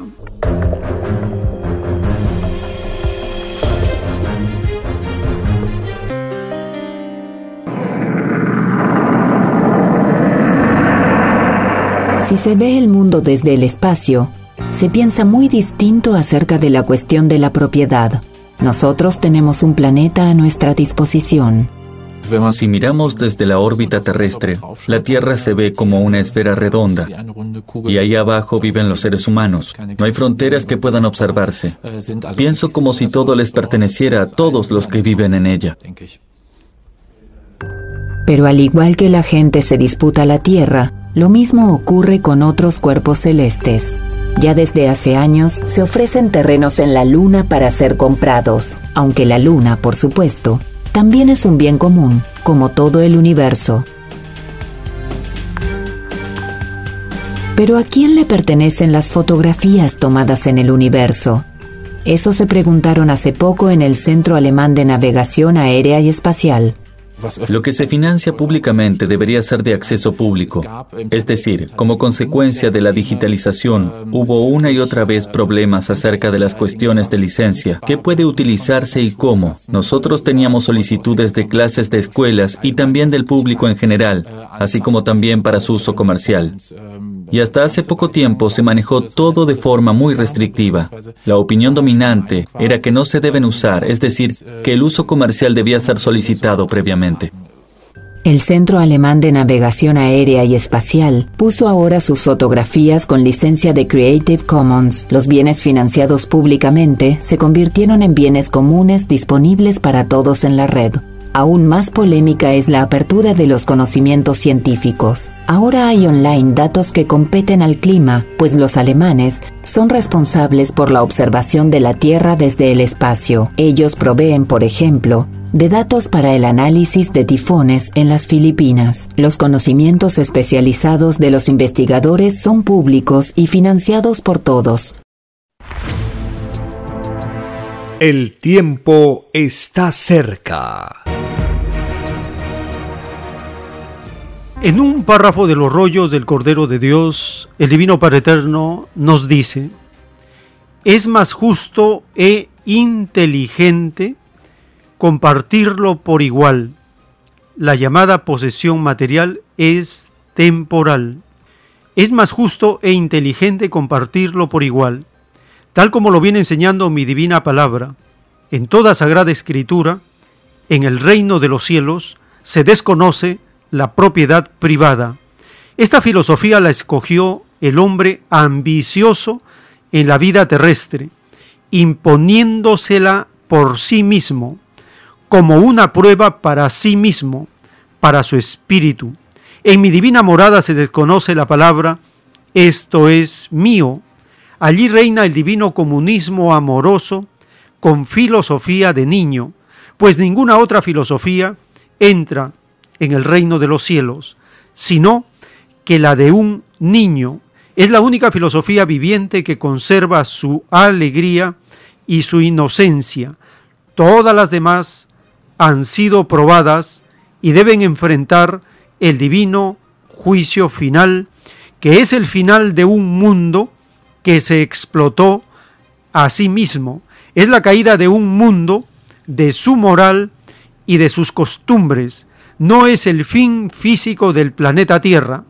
Si se ve el mundo desde el espacio, se piensa muy distinto acerca de la cuestión de la propiedad. Nosotros tenemos un planeta a nuestra disposición. Si miramos desde la órbita terrestre, la Tierra se ve como una esfera redonda y ahí abajo viven los seres humanos. No hay fronteras que puedan observarse. Pienso como si todo les perteneciera a todos los que viven en ella. Pero al igual que la gente se disputa la Tierra, lo mismo ocurre con otros cuerpos celestes. Ya desde hace años se ofrecen terrenos en la Luna para ser comprados, aunque la Luna, por supuesto, también es un bien común, como todo el universo. Pero ¿a quién le pertenecen las fotografías tomadas en el universo? Eso se preguntaron hace poco en el Centro Alemán de Navegación Aérea y Espacial. Lo que se financia públicamente debería ser de acceso público. Es decir, como consecuencia de la digitalización, hubo una y otra vez problemas acerca de las cuestiones de licencia, qué puede utilizarse y cómo. Nosotros teníamos solicitudes de clases de escuelas y también del público en general, así como también para su uso comercial. Y hasta hace poco tiempo se manejó todo de forma muy restrictiva. La opinión dominante era que no se deben usar, es decir, que el uso comercial debía ser solicitado previamente. El Centro Alemán de Navegación Aérea y Espacial puso ahora sus fotografías con licencia de Creative Commons. Los bienes financiados públicamente se convirtieron en bienes comunes disponibles para todos en la red. Aún más polémica es la apertura de los conocimientos científicos. Ahora hay online datos que competen al clima, pues los alemanes son responsables por la observación de la Tierra desde el espacio. Ellos proveen, por ejemplo, de datos para el análisis de tifones en las Filipinas. Los conocimientos especializados de los investigadores son públicos y financiados por todos. El tiempo está cerca. En un párrafo de los rollos del Cordero de Dios, el Divino Padre Eterno nos dice, es más justo e inteligente compartirlo por igual. La llamada posesión material es temporal. Es más justo e inteligente compartirlo por igual, tal como lo viene enseñando mi divina palabra. En toda sagrada escritura, en el reino de los cielos, se desconoce la propiedad privada. Esta filosofía la escogió el hombre ambicioso en la vida terrestre, imponiéndosela por sí mismo, como una prueba para sí mismo, para su espíritu. En mi divina morada se desconoce la palabra, esto es mío. Allí reina el divino comunismo amoroso con filosofía de niño, pues ninguna otra filosofía entra en el reino de los cielos, sino que la de un niño. Es la única filosofía viviente que conserva su alegría y su inocencia. Todas las demás han sido probadas y deben enfrentar el divino juicio final, que es el final de un mundo que se explotó a sí mismo. Es la caída de un mundo, de su moral y de sus costumbres. No es el fin físico del planeta Tierra.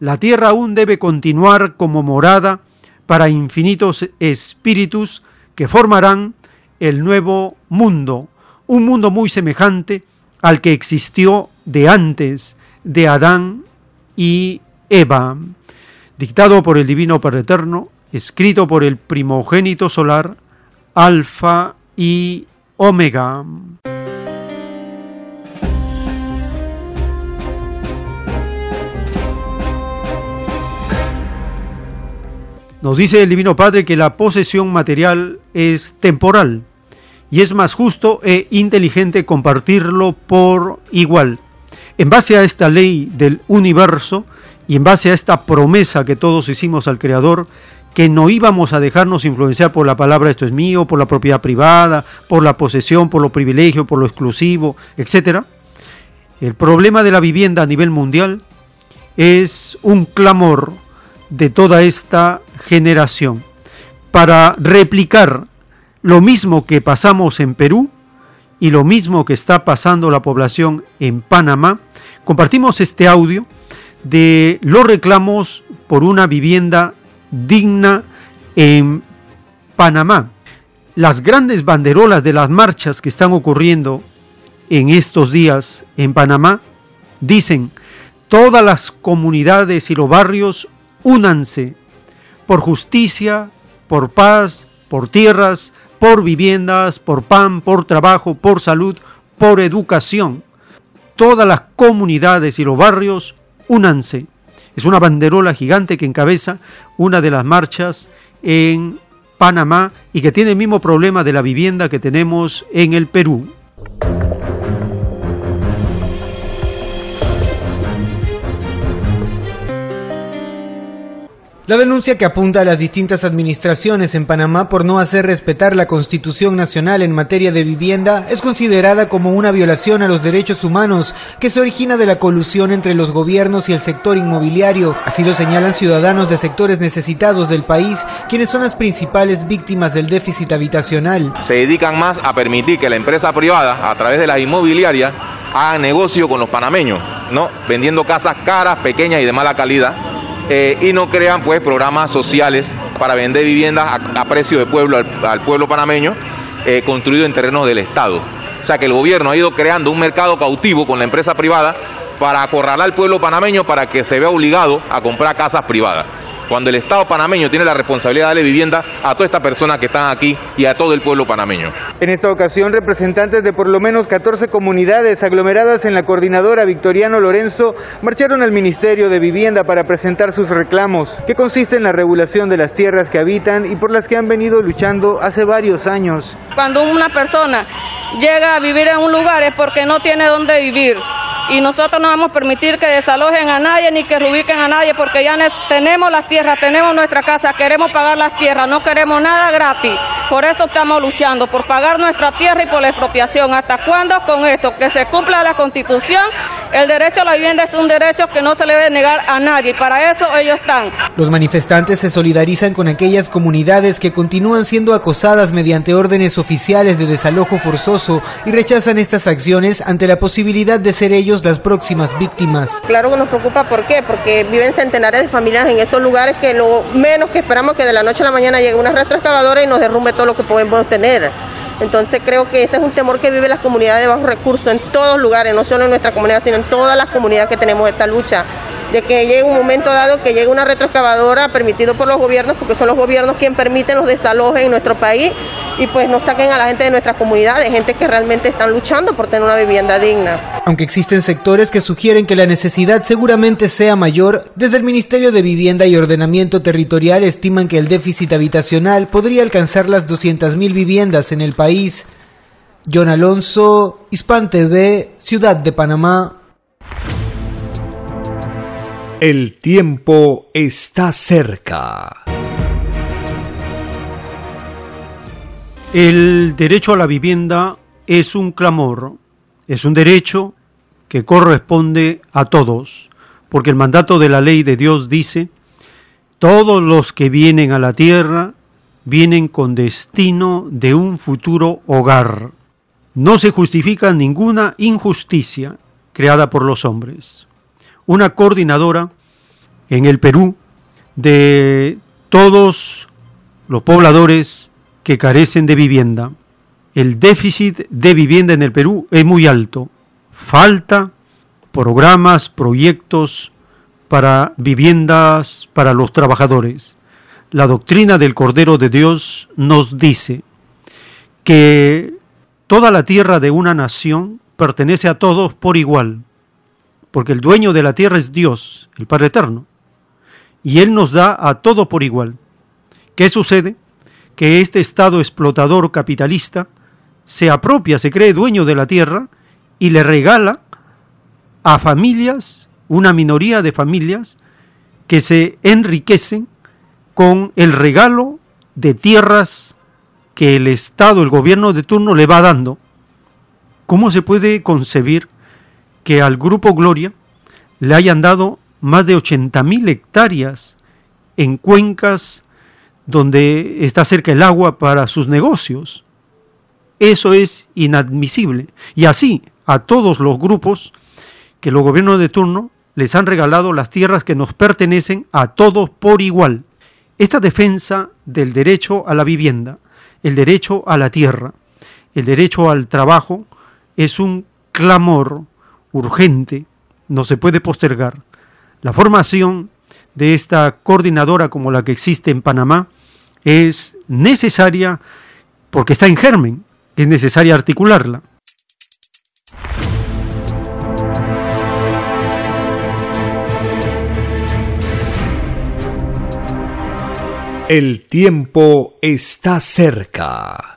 La Tierra aún debe continuar como morada para infinitos espíritus que formarán el nuevo mundo, un mundo muy semejante al que existió de antes de Adán y Eva, dictado por el Divino Padre Eterno, escrito por el primogénito solar, Alfa y Omega. Nos dice el Divino Padre que la posesión material es temporal, y es más justo e inteligente compartirlo por igual. En base a esta ley del universo y en base a esta promesa que todos hicimos al Creador, que no íbamos a dejarnos influenciar por la palabra esto es mío, por la propiedad privada, por la posesión, por lo privilegio, por lo exclusivo, etc. El problema de la vivienda a nivel mundial es un clamor de toda esta generación para replicar lo mismo que pasamos en Perú y lo mismo que está pasando la población en Panamá, compartimos este audio de los reclamos por una vivienda digna en Panamá. Las grandes banderolas de las marchas que están ocurriendo en estos días en Panamá dicen, todas las comunidades y los barrios únanse por justicia, por paz, por tierras, por viviendas, por pan, por trabajo, por salud, por educación. Todas las comunidades y los barrios, únanse. Es una banderola gigante que encabeza una de las marchas en Panamá y que tiene el mismo problema de la vivienda que tenemos en el Perú. La denuncia que apunta a las distintas administraciones en Panamá por no hacer respetar la Constitución Nacional en materia de vivienda es considerada como una violación a los derechos humanos que se origina de la colusión entre los gobiernos y el sector inmobiliario. Así lo señalan ciudadanos de sectores necesitados del país, quienes son las principales víctimas del déficit habitacional. Se dedican más a permitir que la empresa privada, a través de las inmobiliarias, haga negocio con los panameños, ¿no? Vendiendo casas caras, pequeñas y de mala calidad eh, y no crean pues programas sociales para vender viviendas a, precio de pueblo al, pueblo panameño eh, construido en terrenos del Estado. O sea que el gobierno ha ido creando un mercado cautivo con la empresa privada para acorralar al pueblo panameño para que se vea obligado a comprar casas privadas cuando el Estado panameño tiene la responsabilidad de darle vivienda a todas estas personas que están aquí y a todo el pueblo panameño. En esta ocasión, representantes de por lo menos 14 comunidades aglomeradas en la coordinadora Victoriano Lorenzo marcharon al Ministerio de Vivienda para presentar sus reclamos, que consiste en la regulación de las tierras que habitan y por las que han venido luchando hace varios años. Cuando una persona llega a vivir en un lugar es porque no tiene dónde vivir y nosotros no vamos a permitir que desalojen a nadie ni que reubiquen a nadie porque ya tenemos las tierras, tenemos nuestra casa, queremos pagar las tierras, no queremos nada gratis. Por eso estamos luchando, por pagar nuestra tierra y por la expropiación. ¿Hasta cuándo con esto? Que se cumpla la constitución. El derecho a la vivienda es un derecho que no se le debe negar a nadie. Para eso ellos están. Los manifestantes se solidarizan con aquellas comunidades que continúan siendo acosadas mediante órdenes oficiales de desalojo forzoso y rechazan estas acciones ante la posibilidad de ser ellos las próximas víctimas. Claro que nos preocupa, ¿por qué? Porque viven centenares de familias en esos lugares que lo menos que esperamos que de la noche a la mañana llegue una retroexcavadora y nos derrumbe todo lo que podemos tener. Entonces creo que ese es un temor que vive las comunidades de bajos recursos en todos lugares, no solo en nuestra comunidad, sino en todas las comunidades que tenemos esta lucha de que llegue un momento dado que llegue una retroexcavadora permitido por los gobiernos, porque son los gobiernos quienes permiten los desalojes en nuestro país y pues no saquen a la gente de nuestras comunidades, gente que realmente están luchando por tener una vivienda digna. Aunque existen sectores que sugieren que la necesidad seguramente sea mayor, desde el Ministerio de Vivienda y Ordenamiento Territorial estiman que el déficit habitacional podría alcanzar las 200.000 viviendas en el país. John Alonso, Hispan TV, Ciudad de Panamá. El tiempo está cerca. El derecho a la vivienda es un clamor, es un derecho que corresponde a todos, porque el mandato de la ley de Dios dice, todos los que vienen a la tierra vienen con destino de un futuro hogar. No se justifica ninguna injusticia creada por los hombres una coordinadora en el Perú de todos los pobladores que carecen de vivienda. El déficit de vivienda en el Perú es muy alto. Falta programas, proyectos para viviendas para los trabajadores. La doctrina del Cordero de Dios nos dice que toda la tierra de una nación pertenece a todos por igual porque el dueño de la tierra es Dios, el Padre Eterno, y Él nos da a todo por igual. ¿Qué sucede? Que este Estado explotador capitalista se apropia, se cree dueño de la tierra y le regala a familias, una minoría de familias, que se enriquecen con el regalo de tierras que el Estado, el gobierno de turno le va dando. ¿Cómo se puede concebir que al Grupo Gloria le hayan dado más de 80.000 hectáreas en cuencas donde está cerca el agua para sus negocios. Eso es inadmisible. Y así a todos los grupos que los gobiernos de turno les han regalado las tierras que nos pertenecen a todos por igual. Esta defensa del derecho a la vivienda, el derecho a la tierra, el derecho al trabajo, es un clamor urgente, no se puede postergar. La formación de esta coordinadora como la que existe en Panamá es necesaria porque está en germen, es necesaria articularla. El tiempo está cerca.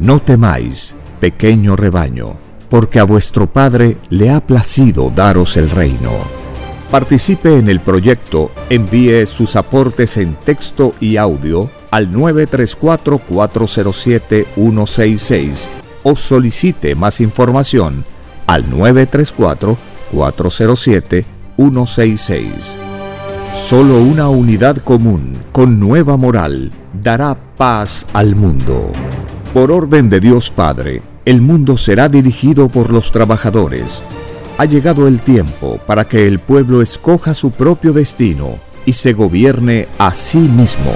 No temáis, pequeño rebaño, porque a vuestro Padre le ha placido daros el reino. Participe en el proyecto, envíe sus aportes en texto y audio al 934-407-166 o solicite más información al 934-407-166. Solo una unidad común con nueva moral dará paz al mundo. Por orden de Dios Padre, el mundo será dirigido por los trabajadores. Ha llegado el tiempo para que el pueblo escoja su propio destino y se gobierne a sí mismo.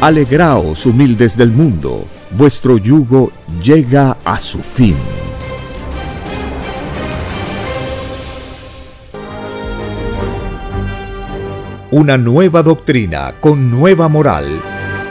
Alegraos, humildes del mundo, vuestro yugo llega a su fin. Una nueva doctrina con nueva moral,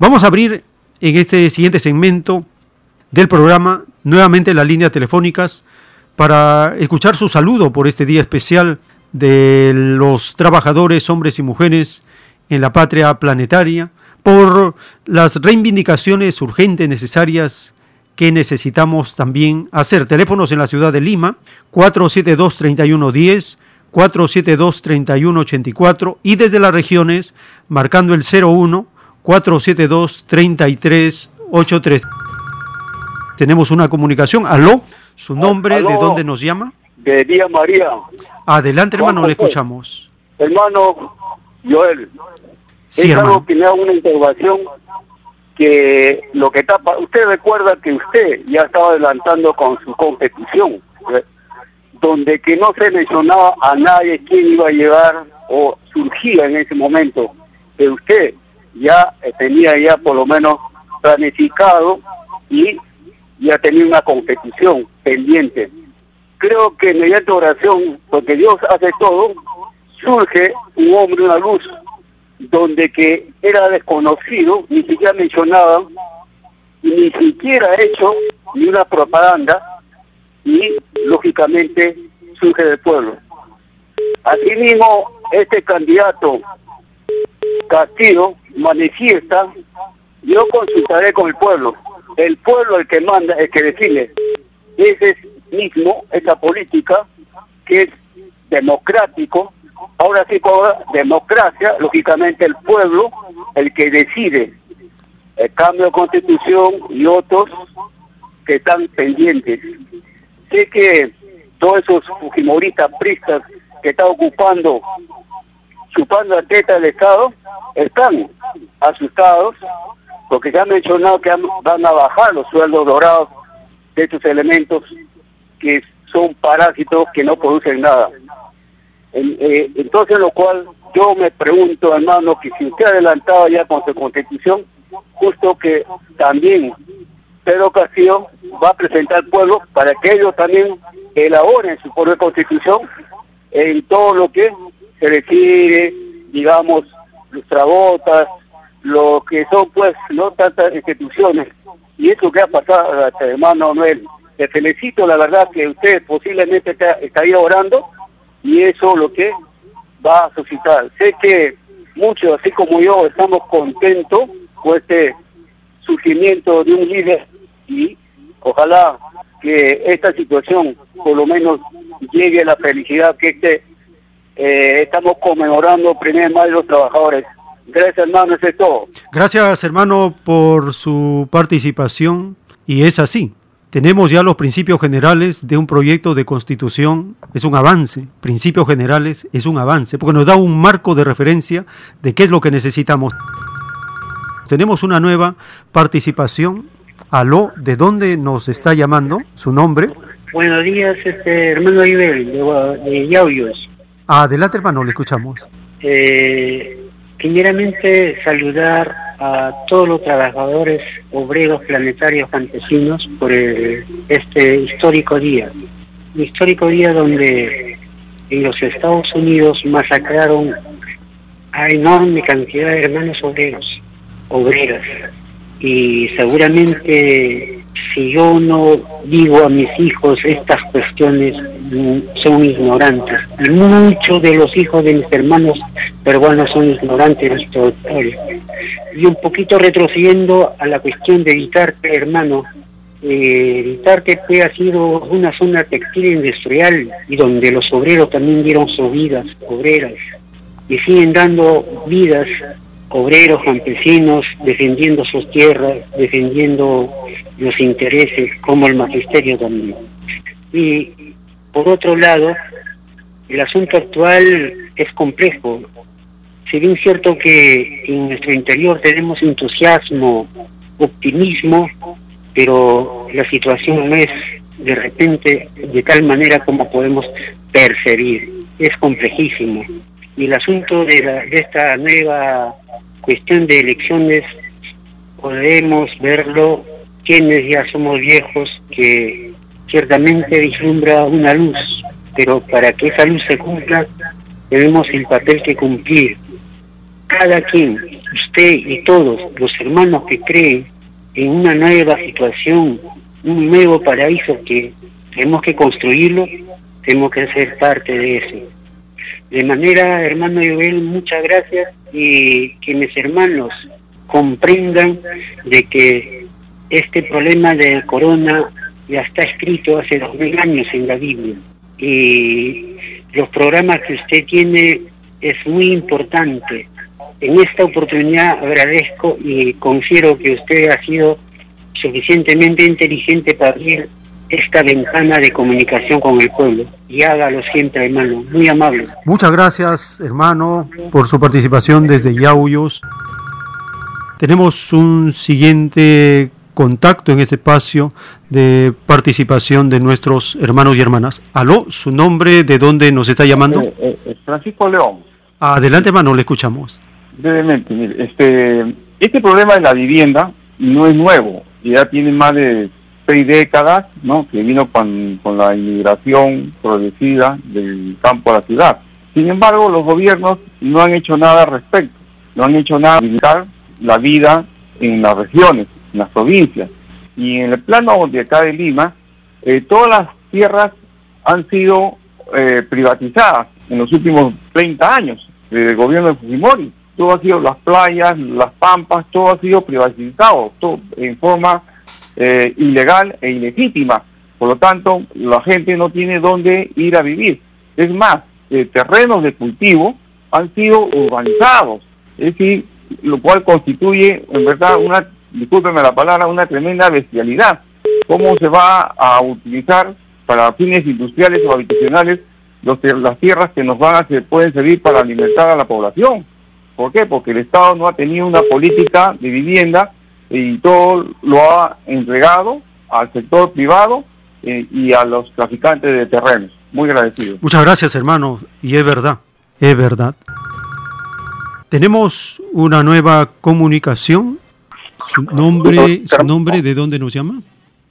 Vamos a abrir en este siguiente segmento del programa nuevamente las líneas telefónicas para escuchar su saludo por este día especial de los trabajadores, hombres y mujeres en la patria planetaria, por las reivindicaciones urgentes necesarias que necesitamos también hacer. Teléfonos en la ciudad de Lima, 472-3110, 472-3184 y desde las regiones, marcando el 01 472-3383. Tenemos una comunicación. Aló, su nombre, ¿de dónde nos llama? De Día María. Adelante, hermano, le escuchamos. Hermano Joel. Sí, es algo que me da una interrogación que lo que está... pa- Usted recuerda que usted ya estaba adelantando con su competición, ¿eh? donde que no se mencionaba a nadie quién iba a llegar o surgía en ese momento. Que usted ya tenía ya por lo menos planificado y ya tenía una competición pendiente. Creo que mediante oración, porque Dios hace todo, surge un hombre, una luz, donde que era desconocido, ni siquiera mencionaba, y ni siquiera hecho ni una propaganda, y lógicamente surge del pueblo. Asimismo, este candidato Castillo manifiesta, yo consultaré con el pueblo, el pueblo el que manda, el que define, ese es mismo, esa política que es democrático, ahora sí por democracia, lógicamente el pueblo el que decide. El cambio de constitución y otros que están pendientes. Sé que todos esos fujimoristas pristas que están ocupando, chupando la teta del Estado, están asustados porque ya han mencionado que van a bajar los sueldos dorados de estos elementos que son parásitos que no producen nada. Eh, entonces, lo cual yo me pregunto, hermano, que si usted adelantaba ya con su constitución, justo que también Pedro Castillo va a presentar al pueblo para que ellos también elaboren su propia constitución en todo lo que se refiere, digamos, lustrabotas, lo que son pues no tantas instituciones. Y eso que ha pasado este, hermano Noel te felicito la verdad que usted posiblemente está, estaría orando y eso lo que va a suscitar. Sé que muchos así como yo estamos contentos con este surgimiento de un líder y ojalá que esta situación por lo menos llegue a la felicidad que este eh, estamos conmemorando el primer mayo de los trabajadores. Gracias hermano, eso es todo. Gracias hermano por su participación y es así. Tenemos ya los principios generales de un proyecto de constitución, es un avance, principios generales es un avance, porque nos da un marco de referencia de qué es lo que necesitamos. Tenemos una nueva participación. Aló, ¿de dónde nos está llamando? ¿Su nombre? Buenos días, este, hermano Ibel, de, de Yauyos. Adelante, hermano, le escuchamos. Eh, primeramente, saludar a todos los trabajadores obreros planetarios campesinos por el- este histórico día. Un histórico día donde en los Estados Unidos masacraron a enorme cantidad de hermanos obreros, obreras. Y seguramente si yo no digo a mis hijos estas cuestiones, mm, son ignorantes. Muchos de los hijos de mis hermanos peruanos son ignorantes de historia. Y un poquito retrocediendo a la cuestión de Vitarte, hermano, eh, Vitarte fue, ha sido una zona textil industrial y donde los obreros también dieron sus vidas, obreras, y siguen dando vidas obreros, campesinos, defendiendo sus tierras, defendiendo los intereses, como el magisterio también. Y por otro lado, el asunto actual es complejo. Si bien cierto que en nuestro interior tenemos entusiasmo, optimismo, pero la situación no es de repente de tal manera como podemos percibir. Es complejísimo. Y el asunto de, la- de esta nueva cuestión de elecciones podemos verlo quienes ya somos viejos que ciertamente vislumbra una luz, pero para que esa luz se cumpla tenemos el papel que cumplir. Cada quien, usted y todos los hermanos que creen en una nueva situación, un nuevo paraíso que tenemos que construirlo, tenemos que ser parte de eso. De manera, hermano Joel, muchas gracias y que mis hermanos comprendan de que este problema del corona ya está escrito hace dos mil años en la Biblia y los programas que usted tiene es muy importante. En esta oportunidad agradezco y confiero que usted ha sido suficientemente inteligente para abrir esta ventana de comunicación con el pueblo y hágalo siempre, hermano. Muy amable. Muchas gracias, hermano, por su participación desde Yauyos. Tenemos un siguiente contacto en este espacio de participación de nuestros hermanos y hermanas. Aló, su nombre, de dónde nos está llamando. Eh, eh, eh, Francisco León, Adelante, hermano, le escuchamos. brevemente, mire, este, este problema de la vivienda no es nuevo, ya tiene más de seis décadas, ¿no? Que vino con, la inmigración progresiva del campo a la ciudad. Sin embargo, los gobiernos no han hecho nada al respecto, no han hecho nada para la vida en las regiones, en las provincias. Y en el plano de acá de Lima, eh, todas las tierras han sido eh, privatizadas en los últimos 30 años del gobierno de Fujimori. Todo ha sido las playas, las pampas, todo ha sido privatizado, todo en forma eh, ilegal e ilegítima. Por lo tanto, la gente no tiene dónde ir a vivir. Es más, eh, terrenos de cultivo han sido urbanizados, es decir, lo cual constituye, en verdad, una, discúlpeme la palabra, una tremenda bestialidad. ¿Cómo se va a utilizar para fines industriales o habitacionales los, las tierras que nos van a se pueden servir para alimentar a la población? ¿Por qué? Porque el Estado no ha tenido una política de vivienda y todo lo ha entregado al sector privado eh, y a los traficantes de terrenos. Muy agradecido. Muchas gracias, hermano. Y es verdad, es verdad. Tenemos una nueva comunicación. Su nombre, su nombre, ¿de dónde nos llama?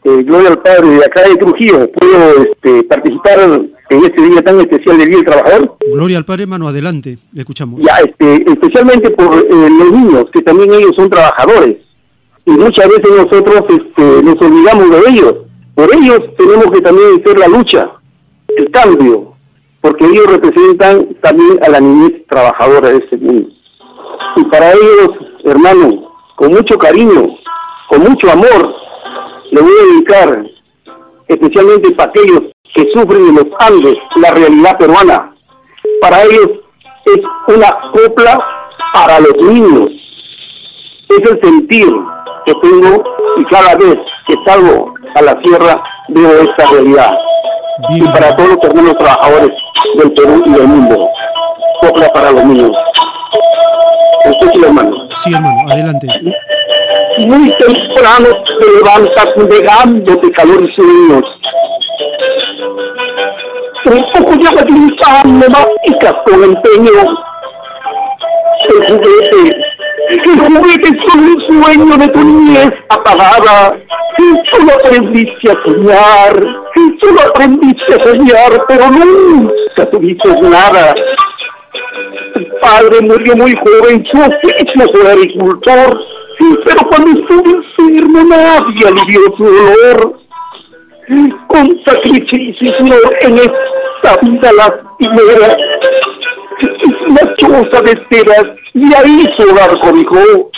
eh, Gloria al Padre de acá de Trujillo, puedo este, participar en este día tan especial del Día del Trabajador. Gloria al Padre, hermano, adelante, le escuchamos. Ya, este, especialmente por eh, los niños, que también ellos son trabajadores. Y muchas veces nosotros este, nos olvidamos de ellos. Por ellos tenemos que también hacer la lucha, el cambio, porque ellos representan también a la niñez trabajadora de este mundo. Y para ellos, hermano, con mucho cariño, con mucho amor, le voy a dedicar especialmente para aquellos que sufren en los Andes la realidad peruana. Para ellos es una copla para los niños. Es el sentir que tengo y cada vez que salgo a la sierra veo esta realidad. Y para todos los hermanos trabajadores del Perú y del mundo, copla para los niños. Usted sí, hermano. Sí, hermano, adelante. Muy temprano te levantas negándote calor y sueños. Un poco de agua de masticas con empeño. El juguete, el juguete es solo un sueño de tu niñez apagada. Solo aprendiste a soñar, solo aprendiste a soñar, pero nunca tuviste nada. Tu padre murió muy joven, su oficio fue agricultor, pero cuando estuvo enfermo nadie alivió su dolor. Con sacrificio y en esta vida lastimera, una choza de esteras y ahí su hogar cobijó.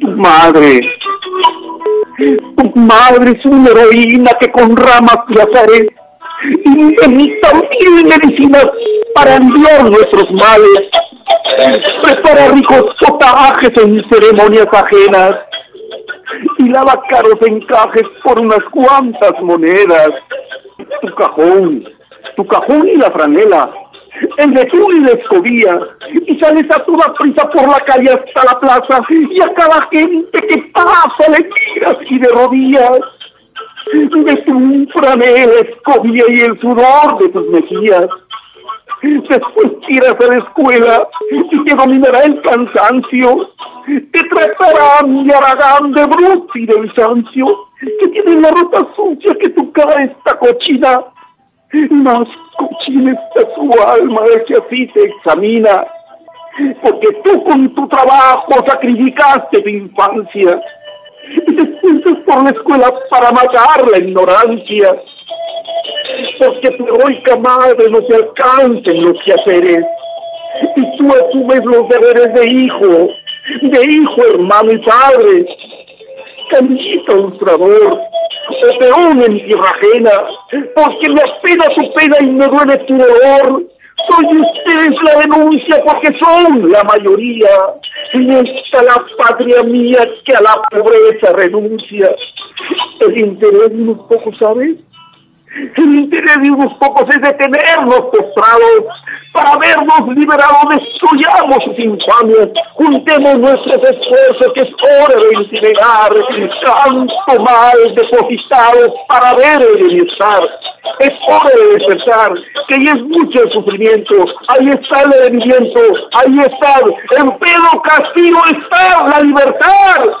Tu madre, tu madre es una heroína que con ramas y azares y también medicinas para enviar nuestros males. Prepara ricos potajes en ceremonias ajenas y lava caros encajes por unas cuantas monedas. Tu cajón, tu cajón y la franela, el betún y la escobía, y sales a toda prisa por la calle hasta la plaza, y a cada gente que pasa le tiras y de rodillas. De tu franela, escobía y el sudor de tus mejillas. Después tiras a la escuela y te dominará el cansancio. Te tratará mi aragán de bruto y del sancio, que tiene la ropa sucia que tu cara está cochina. Más cochina está su alma el que así te examina. Porque tú con tu trabajo sacrificaste tu infancia. Y te sientes por la escuela para matar la ignorancia porque tu heroica madre no te alcanza en los quehaceres. Y tú asumes los deberes de hijo, de hijo, hermano y padre. Camillita ilustrador, o peón en tierra ajena, porque me apena tu pena y me duele tu dolor. Soy ustedes la denuncia porque son la mayoría. Y está la patria mía que a la pobreza renuncia. El interés unos pocos, ¿sabes? El interés de unos pocos es detenernos postrados para vernos liberados, destruyamos sus infamias, juntemos nuestros esfuerzos, que es hora de incinerar tanto mal depositado para ver el bienestar. Es hora de despertar, que ahí es mucho sufrimiento, ahí está el rendimiento, ahí está, en pedo castigo está la libertad.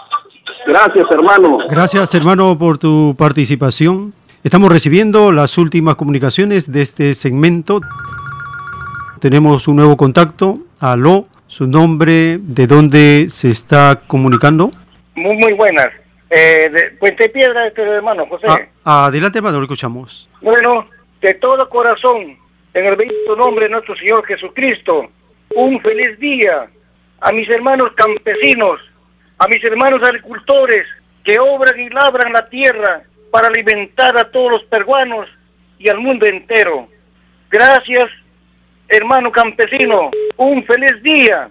Gracias, hermano. Gracias, hermano, por tu participación. Estamos recibiendo las últimas comunicaciones de este segmento. Tenemos un nuevo contacto. Aló, su nombre, de dónde se está comunicando. Muy, muy buenas. Eh, de Puente Piedra, este hermano José. Ah, adelante, hermano, lo escuchamos. Bueno, de todo corazón, en el bendito nombre de nuestro Señor Jesucristo, un feliz día a mis hermanos campesinos, a mis hermanos agricultores que obran y labran la tierra para alimentar a todos los peruanos y al mundo entero. Gracias, hermano campesino. Un feliz día.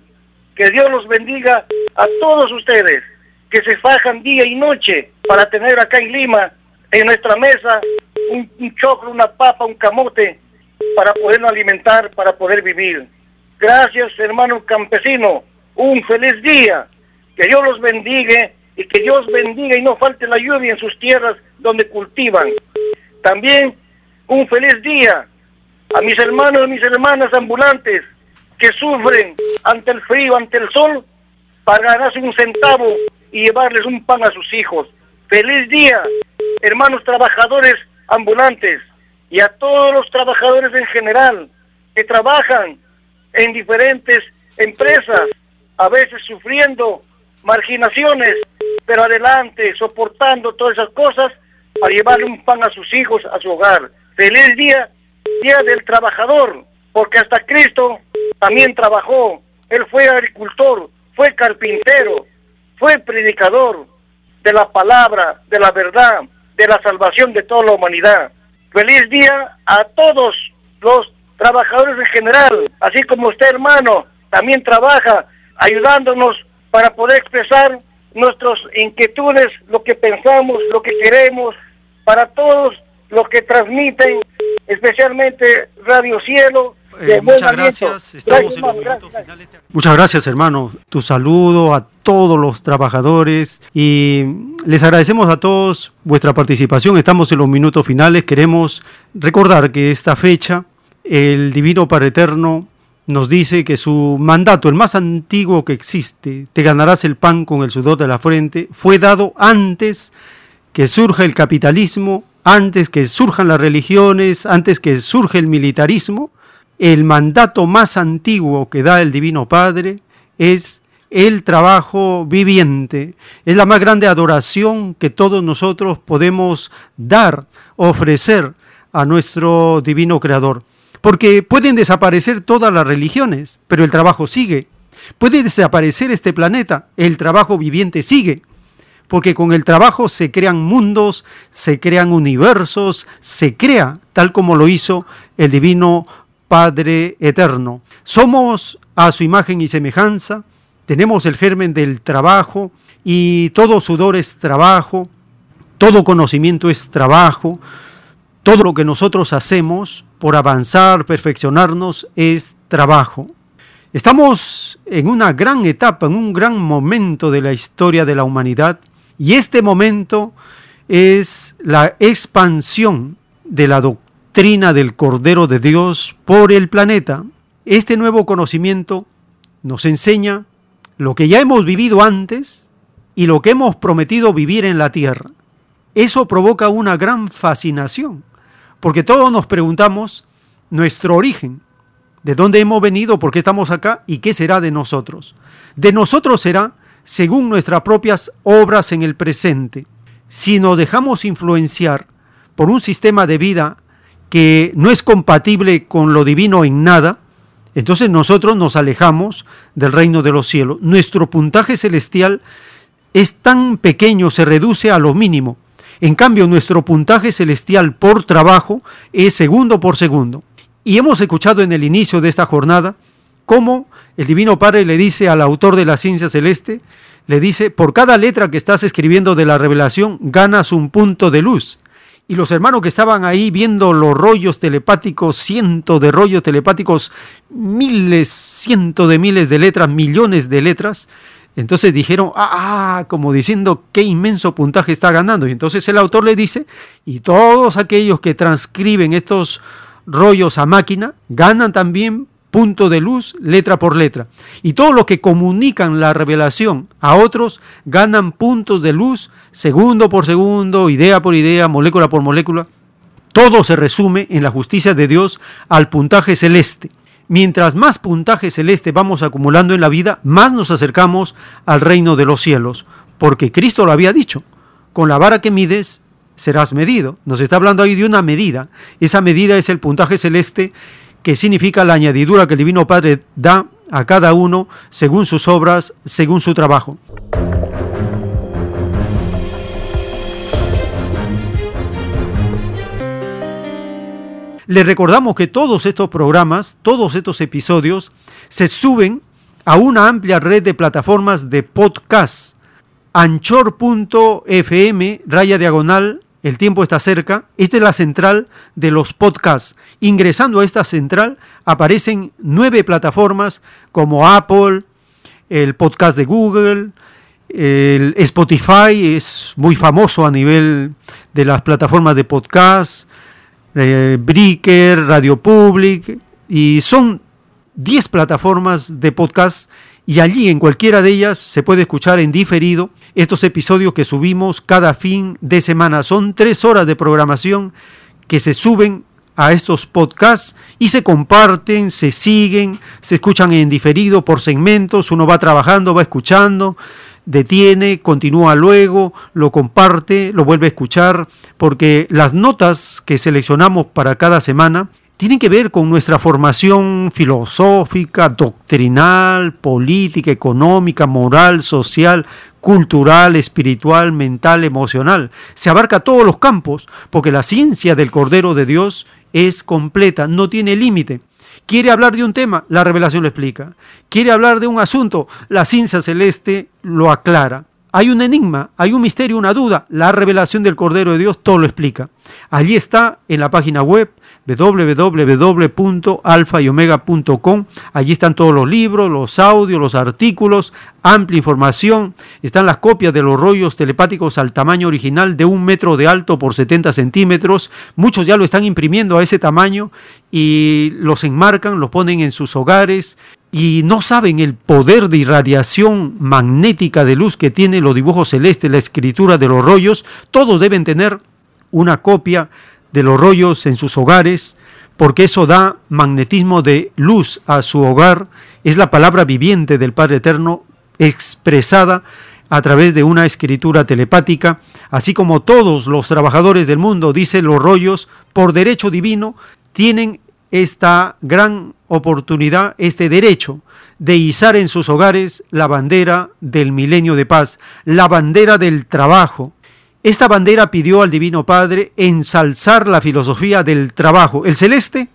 Que Dios los bendiga a todos ustedes que se fajan día y noche para tener acá en Lima, en nuestra mesa, un, choclo, una papa, un camote, para podernos alimentar, para poder vivir. Gracias, hermano campesino. Un feliz día. Que Dios los bendiga y que Dios bendiga y no falte la lluvia en sus tierras donde cultivan. También un feliz día a mis hermanos y mis hermanas ambulantes que sufren ante el frío, ante el sol, para ganarse un centavo y llevarles un pan a sus hijos. Feliz día, hermanos trabajadores ambulantes y a todos los trabajadores en general que trabajan en diferentes empresas, a veces sufriendo marginaciones, pero adelante, soportando todas esas cosas para llevarle un pan a sus hijos, a su hogar. Feliz día, día del trabajador, porque hasta Cristo también trabajó. Él fue agricultor, fue carpintero, fue predicador de la palabra, de la verdad, de la salvación de toda la humanidad. Feliz día a todos los trabajadores en general, así como usted hermano, también trabaja ayudándonos para poder expresar nuestras inquietudes, lo que pensamos, lo que queremos, para todos los que transmiten, especialmente Radio Cielo. Eh, muchas gracias. Estamos en los minutos finales. Muchas gracias, hermano. Tu saludo a todos los trabajadores y les agradecemos a todos vuestra participación. Estamos en los minutos finales. Queremos recordar que esta fecha, el Divino Padre Eterno nos dice que su mandato, el más antiguo que existe, te ganarás el pan con el sudor de la frente, fue dado antes que surja el capitalismo, antes que surjan las religiones, antes que surja el militarismo. El mandato más antiguo que da el Divino Padre es el trabajo viviente. Es la más grande adoración que todos nosotros podemos dar, ofrecer a nuestro Divino Creador. Porque pueden desaparecer todas las religiones, pero el trabajo sigue. Puede desaparecer este planeta, el trabajo viviente sigue. Porque con el trabajo se crean mundos, se crean universos, se crea tal como lo hizo el Divino Padre Eterno. Somos a su imagen y semejanza, tenemos el germen del trabajo y todo sudor es trabajo, todo conocimiento es trabajo, todo lo que nosotros hacemos por avanzar, perfeccionarnos, es trabajo. Estamos en una gran etapa, en un gran momento de la historia de la humanidad y este momento es la expansión de la doctrina del Cordero de Dios por el planeta. Este nuevo conocimiento nos enseña lo que ya hemos vivido antes y lo que hemos prometido vivir en la tierra. Eso provoca una gran fascinación porque todos nos preguntamos nuestro origen, de dónde hemos venido, por qué estamos acá y qué será de nosotros. De nosotros será según nuestras propias obras en el presente. Si nos dejamos influenciar por un sistema de vida que no es compatible con lo divino en nada, entonces nosotros nos alejamos del reino de los cielos. Nuestro puntaje celestial es tan pequeño, se reduce a lo mínimo. En cambio, nuestro puntaje celestial por trabajo es segundo por segundo. Y hemos escuchado en el inicio de esta jornada cómo el Divino Padre le dice al autor de la ciencia celeste, le dice, por cada letra que estás escribiendo de la revelación, ganas un punto de luz. Y los hermanos que estaban ahí viendo los rollos telepáticos, cientos de rollos telepáticos, miles, cientos de miles de letras, millones de letras, entonces dijeron, ah, ah, como diciendo qué inmenso puntaje está ganando. Y entonces el autor le dice, y todos aquellos que transcriben estos rollos a máquina ganan también punto de luz letra por letra. Y todos los que comunican la revelación a otros ganan puntos de luz segundo por segundo, idea por idea, molécula por molécula. Todo se resume en la justicia de Dios al puntaje celeste. Mientras más puntaje celeste vamos acumulando en la vida, más nos acercamos al reino de los cielos, porque Cristo lo había dicho, con la vara que mides serás medido. Nos está hablando ahí de una medida. Esa medida es el puntaje celeste que significa la añadidura que el Divino Padre da a cada uno según sus obras, según su trabajo. Les recordamos que todos estos programas, todos estos episodios, se suben a una amplia red de plataformas de podcast. Anchor.fm, raya diagonal, el tiempo está cerca. Esta es la central de los podcasts. Ingresando a esta central aparecen nueve plataformas como Apple, el podcast de Google, el Spotify es muy famoso a nivel de las plataformas de podcast, eh, Breaker, Radio Public, y son 10 plataformas de podcast y allí en cualquiera de ellas se puede escuchar en diferido estos episodios que subimos cada fin de semana. Son tres horas de programación que se suben a estos podcasts y se comparten, se siguen, se escuchan en diferido por segmentos, uno va trabajando, va escuchando, detiene, continúa luego, lo comparte, lo vuelve a escuchar, porque las notas que seleccionamos para cada semana tienen que ver con nuestra formación filosófica, doctrinal, política, económica, moral, social, cultural, espiritual, mental, emocional. Se abarca todos los campos, porque la ciencia del Cordero de Dios es completa, no tiene límite. Quiere hablar de un tema, la revelación lo explica. Quiere hablar de un asunto, la ciencia celeste lo aclara. Hay un enigma, hay un misterio, una duda, la revelación del Cordero de Dios todo lo explica. Allí está en la página web www.alfayomega.com. Allí están todos los libros, los audios, los artículos, amplia información. Están las copias de los rollos telepáticos al tamaño original de un metro de alto por 70 centímetros. Muchos ya lo están imprimiendo a ese tamaño y los enmarcan, los ponen en sus hogares y no saben el poder de irradiación magnética de luz que tiene los dibujos celestes, la escritura de los rollos. Todos deben tener una copia de los rollos en sus hogares, porque eso da magnetismo de luz a su hogar, es la palabra viviente del Padre Eterno expresada a través de una escritura telepática, así como todos los trabajadores del mundo, dicen los rollos, por derecho divino, tienen esta gran oportunidad, este derecho de izar en sus hogares la bandera del milenio de paz, la bandera del trabajo, esta bandera pidió al Divino Padre ensalzar la filosofía del trabajo. El celeste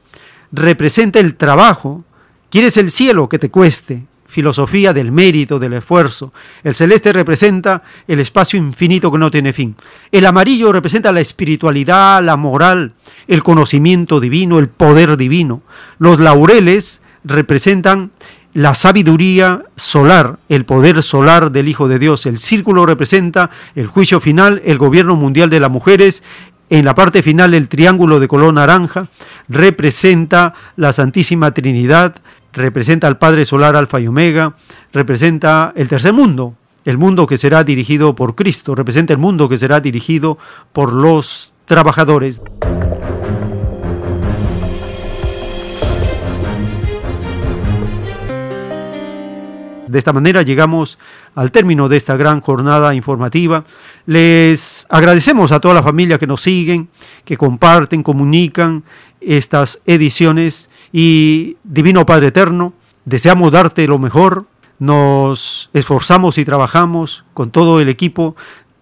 representa el trabajo. Quieres el cielo que te cueste. Filosofía del mérito, del esfuerzo. El celeste representa el espacio infinito que no tiene fin. El amarillo representa la espiritualidad, la moral, el conocimiento divino, el poder divino. Los laureles representan la sabiduría solar, el poder solar del Hijo de Dios. El círculo representa el juicio final, el gobierno mundial de las mujeres. En la parte final, el triángulo de color naranja representa la Santísima Trinidad, representa al Padre Solar Alfa y Omega, representa el tercer mundo, el mundo que será dirigido por Cristo, representa el mundo que será dirigido por los trabajadores. De esta manera llegamos al término de esta gran jornada informativa. Les agradecemos a toda la familia que nos siguen, que comparten, comunican estas ediciones y Divino Padre Eterno, deseamos darte lo mejor. Nos esforzamos y trabajamos con todo el equipo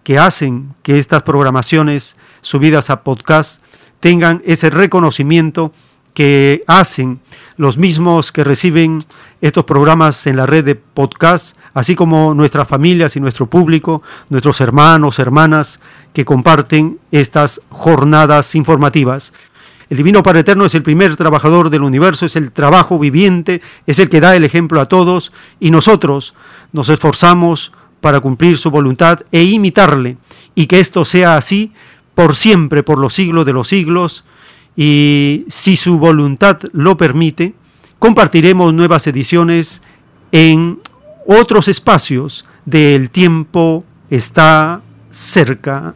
que hacen que estas programaciones subidas a podcast tengan ese reconocimiento que hacen los mismos que reciben estos programas en la red de podcast, así como nuestras familias y nuestro público, nuestros hermanos, hermanas que comparten estas jornadas informativas. El Divino Padre Eterno es el primer trabajador del universo, es el trabajo viviente, es el que da el ejemplo a todos y nosotros nos esforzamos para cumplir su voluntad e imitarle y que esto sea así por siempre, por los siglos de los siglos y si su voluntad lo permite, compartiremos nuevas ediciones en otros espacios del tiempo está cerca.